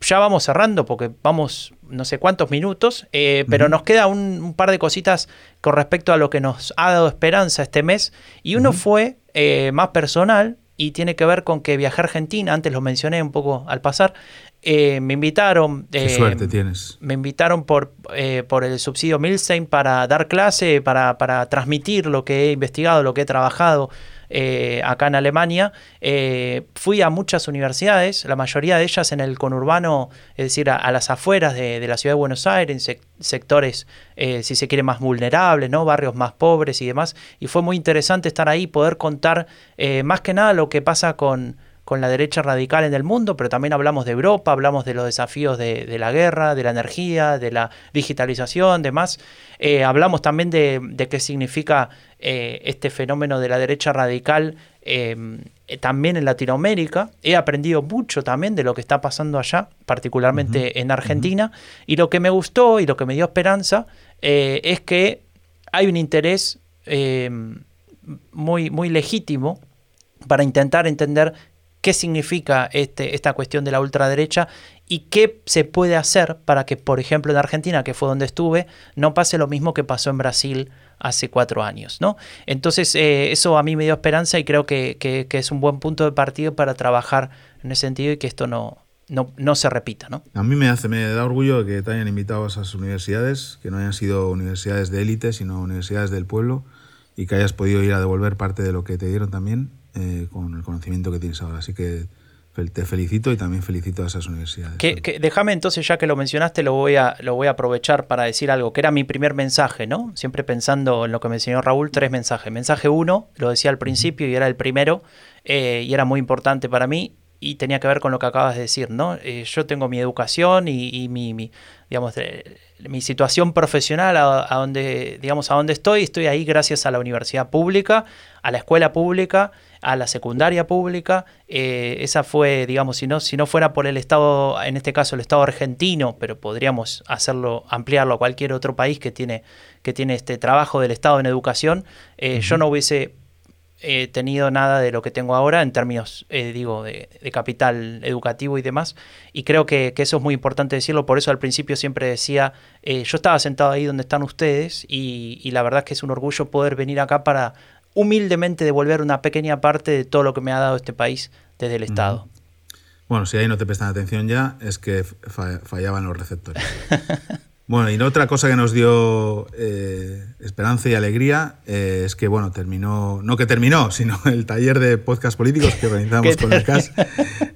ya vamos cerrando porque vamos no sé cuántos minutos, eh, pero uh -huh. nos queda un, un, par de cositas con respecto a lo que nos ha dado esperanza este mes y uno uh -huh. fue eh, más personal y tiene que ver con que viajé a Argentina, antes lo mencioné un poco al pasar, eh, me invitaron. Qué suerte tienes. Me invitaron por, por el subsidio Milstein para dar clase, para, para transmitir lo que he investigado, lo que he trabajado eh, acá en Alemania. Eh, fui a muchas universidades, la mayoría de ellas en el conurbano, es decir, a, las afueras de, la ciudad de Buenos Aires, en sec sectores, eh, si se quiere, más vulnerables, ¿no? barrios más pobres y demás. Y fue muy interesante estar ahí, poder contar más que nada lo que pasa con con la derecha radical en el mundo, pero también hablamos de Europa, hablamos de los desafíos de, la guerra, de la energía, de la digitalización, demás. Hablamos también de qué significa eh, este fenómeno de la derecha radical eh, también en Latinoamérica. He aprendido mucho también de lo que está pasando allá, particularmente uh -huh. en Argentina. Uh -huh. Y lo que me gustó y lo que me dio esperanza eh, es que hay un interés eh, muy, muy legítimo para intentar entender qué significa este, esta cuestión de la ultraderecha y qué se puede hacer para que, por ejemplo, en Argentina, que fue donde estuve, no pase lo mismo que pasó en Brasil hace cuatro años. ¿no? Entonces, eh, eso a mí me dio esperanza y creo que, que, que, es un buen punto de partido para trabajar en ese sentido y que esto no, no, no se repita. ¿no? A mí me, hace, me da orgullo que te hayan invitado a esas universidades, que no hayan sido universidades de élite, sino universidades del pueblo y que hayas podido ir a devolver parte de lo que te dieron también eh, con el conocimiento que tienes ahora. Así que te felicito y también felicito a esas universidades. Que, déjame entonces, ya que lo mencionaste, lo voy, a, lo voy a aprovechar para decir algo, que era mi primer mensaje, ¿no? Siempre pensando en lo que me enseñó Raúl, tres mensajes. Mensaje uno, lo decía al principio y era el primero, eh, y era muy importante para mí, y tenía que ver con lo que acabas de decir, ¿no? Eh, yo tengo mi educación y, y mi, mi, digamos, de, mi situación profesional a, a, donde, digamos, a donde estoy, estoy ahí gracias a la universidad pública, a la escuela pública, a la secundaria pública. Eh, esa fue, digamos, si no, si no fuera por el Estado, en este caso el Estado argentino, pero podríamos hacerlo, ampliarlo a cualquier otro país que tiene, que tiene este trabajo del Estado en educación, eh, uh -huh. yo no hubiese eh, tenido nada de lo que tengo ahora en términos, eh, digo, de, de, capital educativo y demás. Y creo que, que, eso es muy importante decirlo. Por eso al principio siempre decía, eh, yo estaba sentado ahí donde están ustedes y, y, la verdad es que es un orgullo poder venir acá para humildemente devolver una pequeña parte de todo lo que me ha dado este país desde el Estado. Bueno, si ahí no te prestan atención ya, es que fallaban los receptores. [LAUGHS] Bueno, y otra cosa que nos dio eh, esperanza y alegría eh, es que, bueno, terminó, no que terminó, sino el taller de podcast políticos que organizamos [LAUGHS] con el CAS,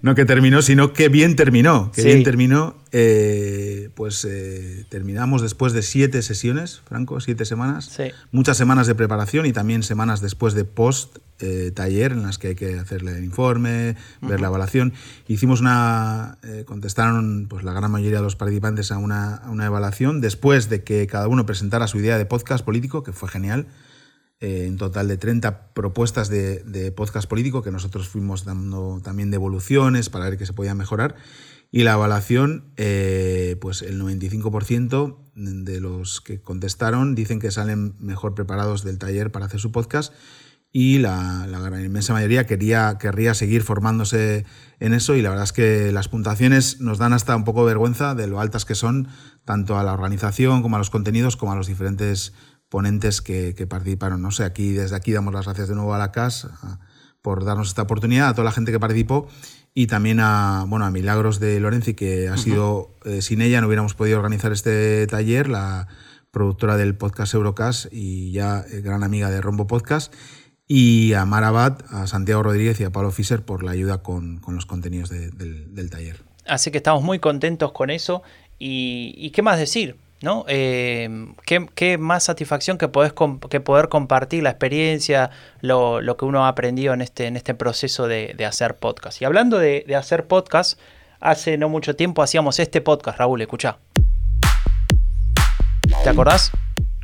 no que terminó, sino que bien terminó, que sí. bien terminó, eh, pues terminamos después de siete sesiones, Franco, siete semanas, sí. muchas semanas de preparación y también semanas después de post eh, taller en las que hay que hacerle el informe, uh -huh. ver la evaluación. Hicimos una, eh, contestaron pues la gran mayoría de los participantes a una, a una, evaluación después de que cada uno presentara su idea de podcast político, que fue genial. eh, en total de 30 propuestas de, de, podcast político que nosotros fuimos dando también devoluciones para ver qué se podía mejorar. Y la evaluación, eh, pues el 95% de los que contestaron dicen que salen mejor preparados del taller para hacer su podcast y la, la gran inmensa mayoría quería, querría seguir formándose en eso y la verdad es que las puntuaciones nos dan hasta un poco vergüenza de lo altas que son, tanto a la organización como a los contenidos, como a los diferentes ponentes que, que participaron. No sé, aquí desde aquí damos las gracias de nuevo a la CAS por darnos esta oportunidad, a toda la gente que participó y también a, bueno, a Milagros de Lorenzi, que ha sido, eh, sin ella no hubiéramos podido organizar este taller, la productora del podcast Eurocast y ya eh, gran amiga de Rombo Podcast y a Marabat, a Santiago Rodríguez y a Pablo Fischer por la ayuda con, con los contenidos de, del, del, taller. Así que estamos muy contentos con eso. ¿Y, y qué más decir? ¿no? Eh, ¿qué, ¿qué, más satisfacción que, podés que poder compartir la experiencia, lo, lo, que uno ha aprendido en este, en este proceso de, de hacer podcast? Y hablando de, de, hacer podcast, hace no mucho tiempo hacíamos este podcast, Raúl, escucha. ¿Te acordás?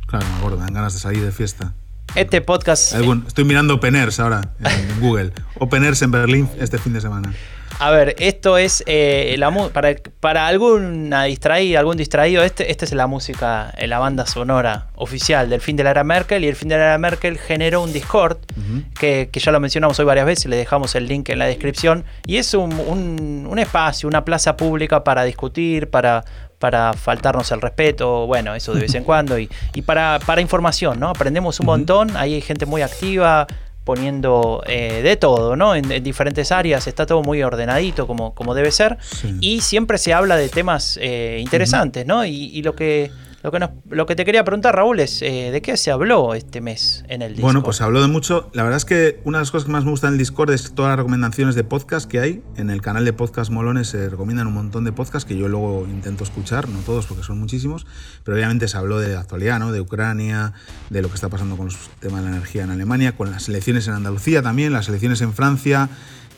Claro, me acuerdo, dan ganas de salir de fiesta. Este podcast. Algún, estoy mirando Openers ahora en [LAUGHS] Google. Openers en Berlín este fin de semana. A ver, esto es eh, la para, para alguna distraída, algún distraído, este, esta es la música, eh, la banda sonora oficial del fin de la era Merkel y el fin de la era Merkel generó un Discord uh -huh. que, que, ya lo mencionamos hoy varias veces, le dejamos el link en la descripción y es un, un, un espacio, una plaza pública para discutir, para, para faltarnos el respeto, bueno, eso de vez en [LAUGHS] cuando, y, y para, para, información, ¿no? Aprendemos un montón, ahí hay gente muy activa, poniendo eh, de todo, ¿no? En, en, diferentes áreas, está todo muy ordenadito como, como debe ser, sí. y siempre se habla de temas eh, interesantes, uh -huh. ¿no? Y, y, lo que lo que, nos, lo que te quería preguntar, Raúl, es eh, ¿de qué se habló este mes en el Discord? Bueno, pues se habló de mucho. La verdad es que una de las cosas que más me gusta en el Discord es todas las recomendaciones de podcast que hay. En el canal de Podcast Molones se recomiendan un montón de podcasts que yo luego intento escuchar, no todos porque son muchísimos, pero obviamente se habló de la actualidad, ¿no? de Ucrania, de lo que está pasando con los temas de la energía en Alemania, con las elecciones en Andalucía también, las elecciones en Francia.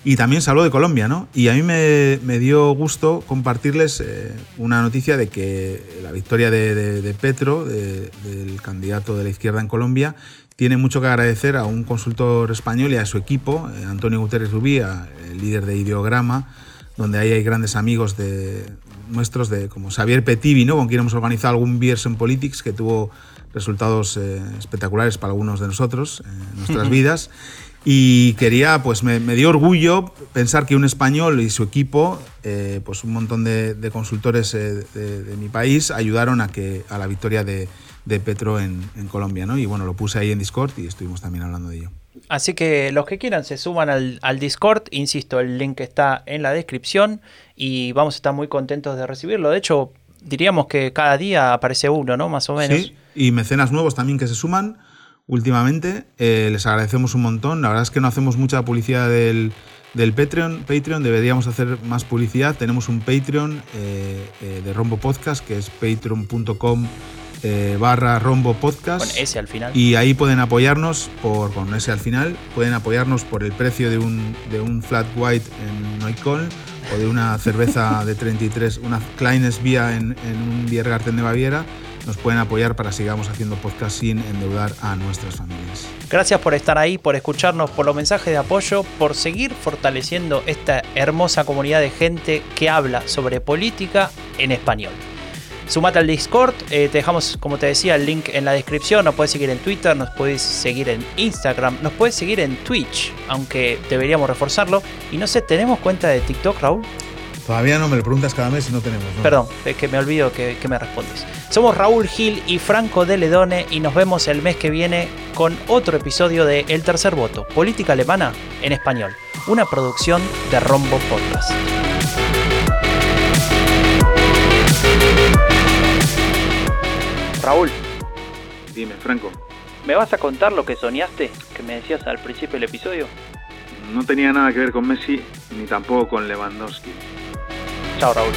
Y también se habló de Colombia, ¿no? Y a mí me, me dio gusto compartirles eh, una noticia de que la victoria de, de, de Petro, de, del candidato de la izquierda en Colombia, tiene mucho que agradecer a un consultor español y a su equipo, eh, Antonio Guterres Rubí, el líder de Ideograma, donde ahí hay grandes amigos de nuestros, de, como Xavier Petivi, ¿no? con quien hemos organizado algún Beers en Politics, que tuvo resultados eh, espectaculares para algunos de nosotros en nuestras [LAUGHS] vidas. Y quería, pues me, me, dio orgullo pensar que un español y su equipo, eh, pues un montón de, de consultores eh, de, de, mi país, ayudaron a, que, a la victoria de, de Petro en, en, Colombia. ¿no? Y bueno, lo puse ahí en Discord y estuvimos también hablando de ello. Así que los que quieran se suman al, al Discord, insisto, el link está en la descripción y vamos a estar muy contentos de recibirlo. De hecho, diríamos que cada día aparece uno, ¿no? Más o menos. Sí, y mecenas nuevos también que se suman últimamente. Eh, les agradecemos un montón. La verdad es que no hacemos mucha publicidad del, del Patreon. Patreon deberíamos hacer más publicidad. Tenemos un Patreon eh, eh, de Rombo Podcast que es patreon.com eh, barra Rombo Podcast. Con ese al final. Y ahí pueden apoyarnos por, con ese al final. Pueden apoyarnos por el precio de un, de un flat white en Neukölln o de una cerveza de 33, una Kleines Bier en, en un Biergarten de Baviera nos pueden apoyar para sigamos haciendo podcast sin endeudar a nuestras familias. Gracias por estar ahí, por escucharnos, por los mensajes de apoyo, por seguir fortaleciendo esta hermosa comunidad de gente que habla sobre política en español. Sumate al Discord, eh, te dejamos, como te decía, el link en la descripción. Nos puedes seguir en Twitter, nos puedes seguir en Instagram, nos puedes seguir en Twitch, aunque deberíamos reforzarlo. Y no sé, ¿tenemos cuenta de TikTok, Raúl? Todavía no me lo preguntas cada mes y no tenemos. ¿no? Perdón, es que me olvido que, que, me respondes. Somos Raúl Gil y Franco de Ledone y nos vemos el mes que viene con otro episodio de El Tercer Voto, Política Alemana en Español, una producción de Rombo Podcast. Raúl. Dime, Franco. ¿Me vas a contar lo que soñaste que me decías al principio del episodio? No tenía nada que ver con Messi ni tampoco con Lewandowski. Chao, Raúl.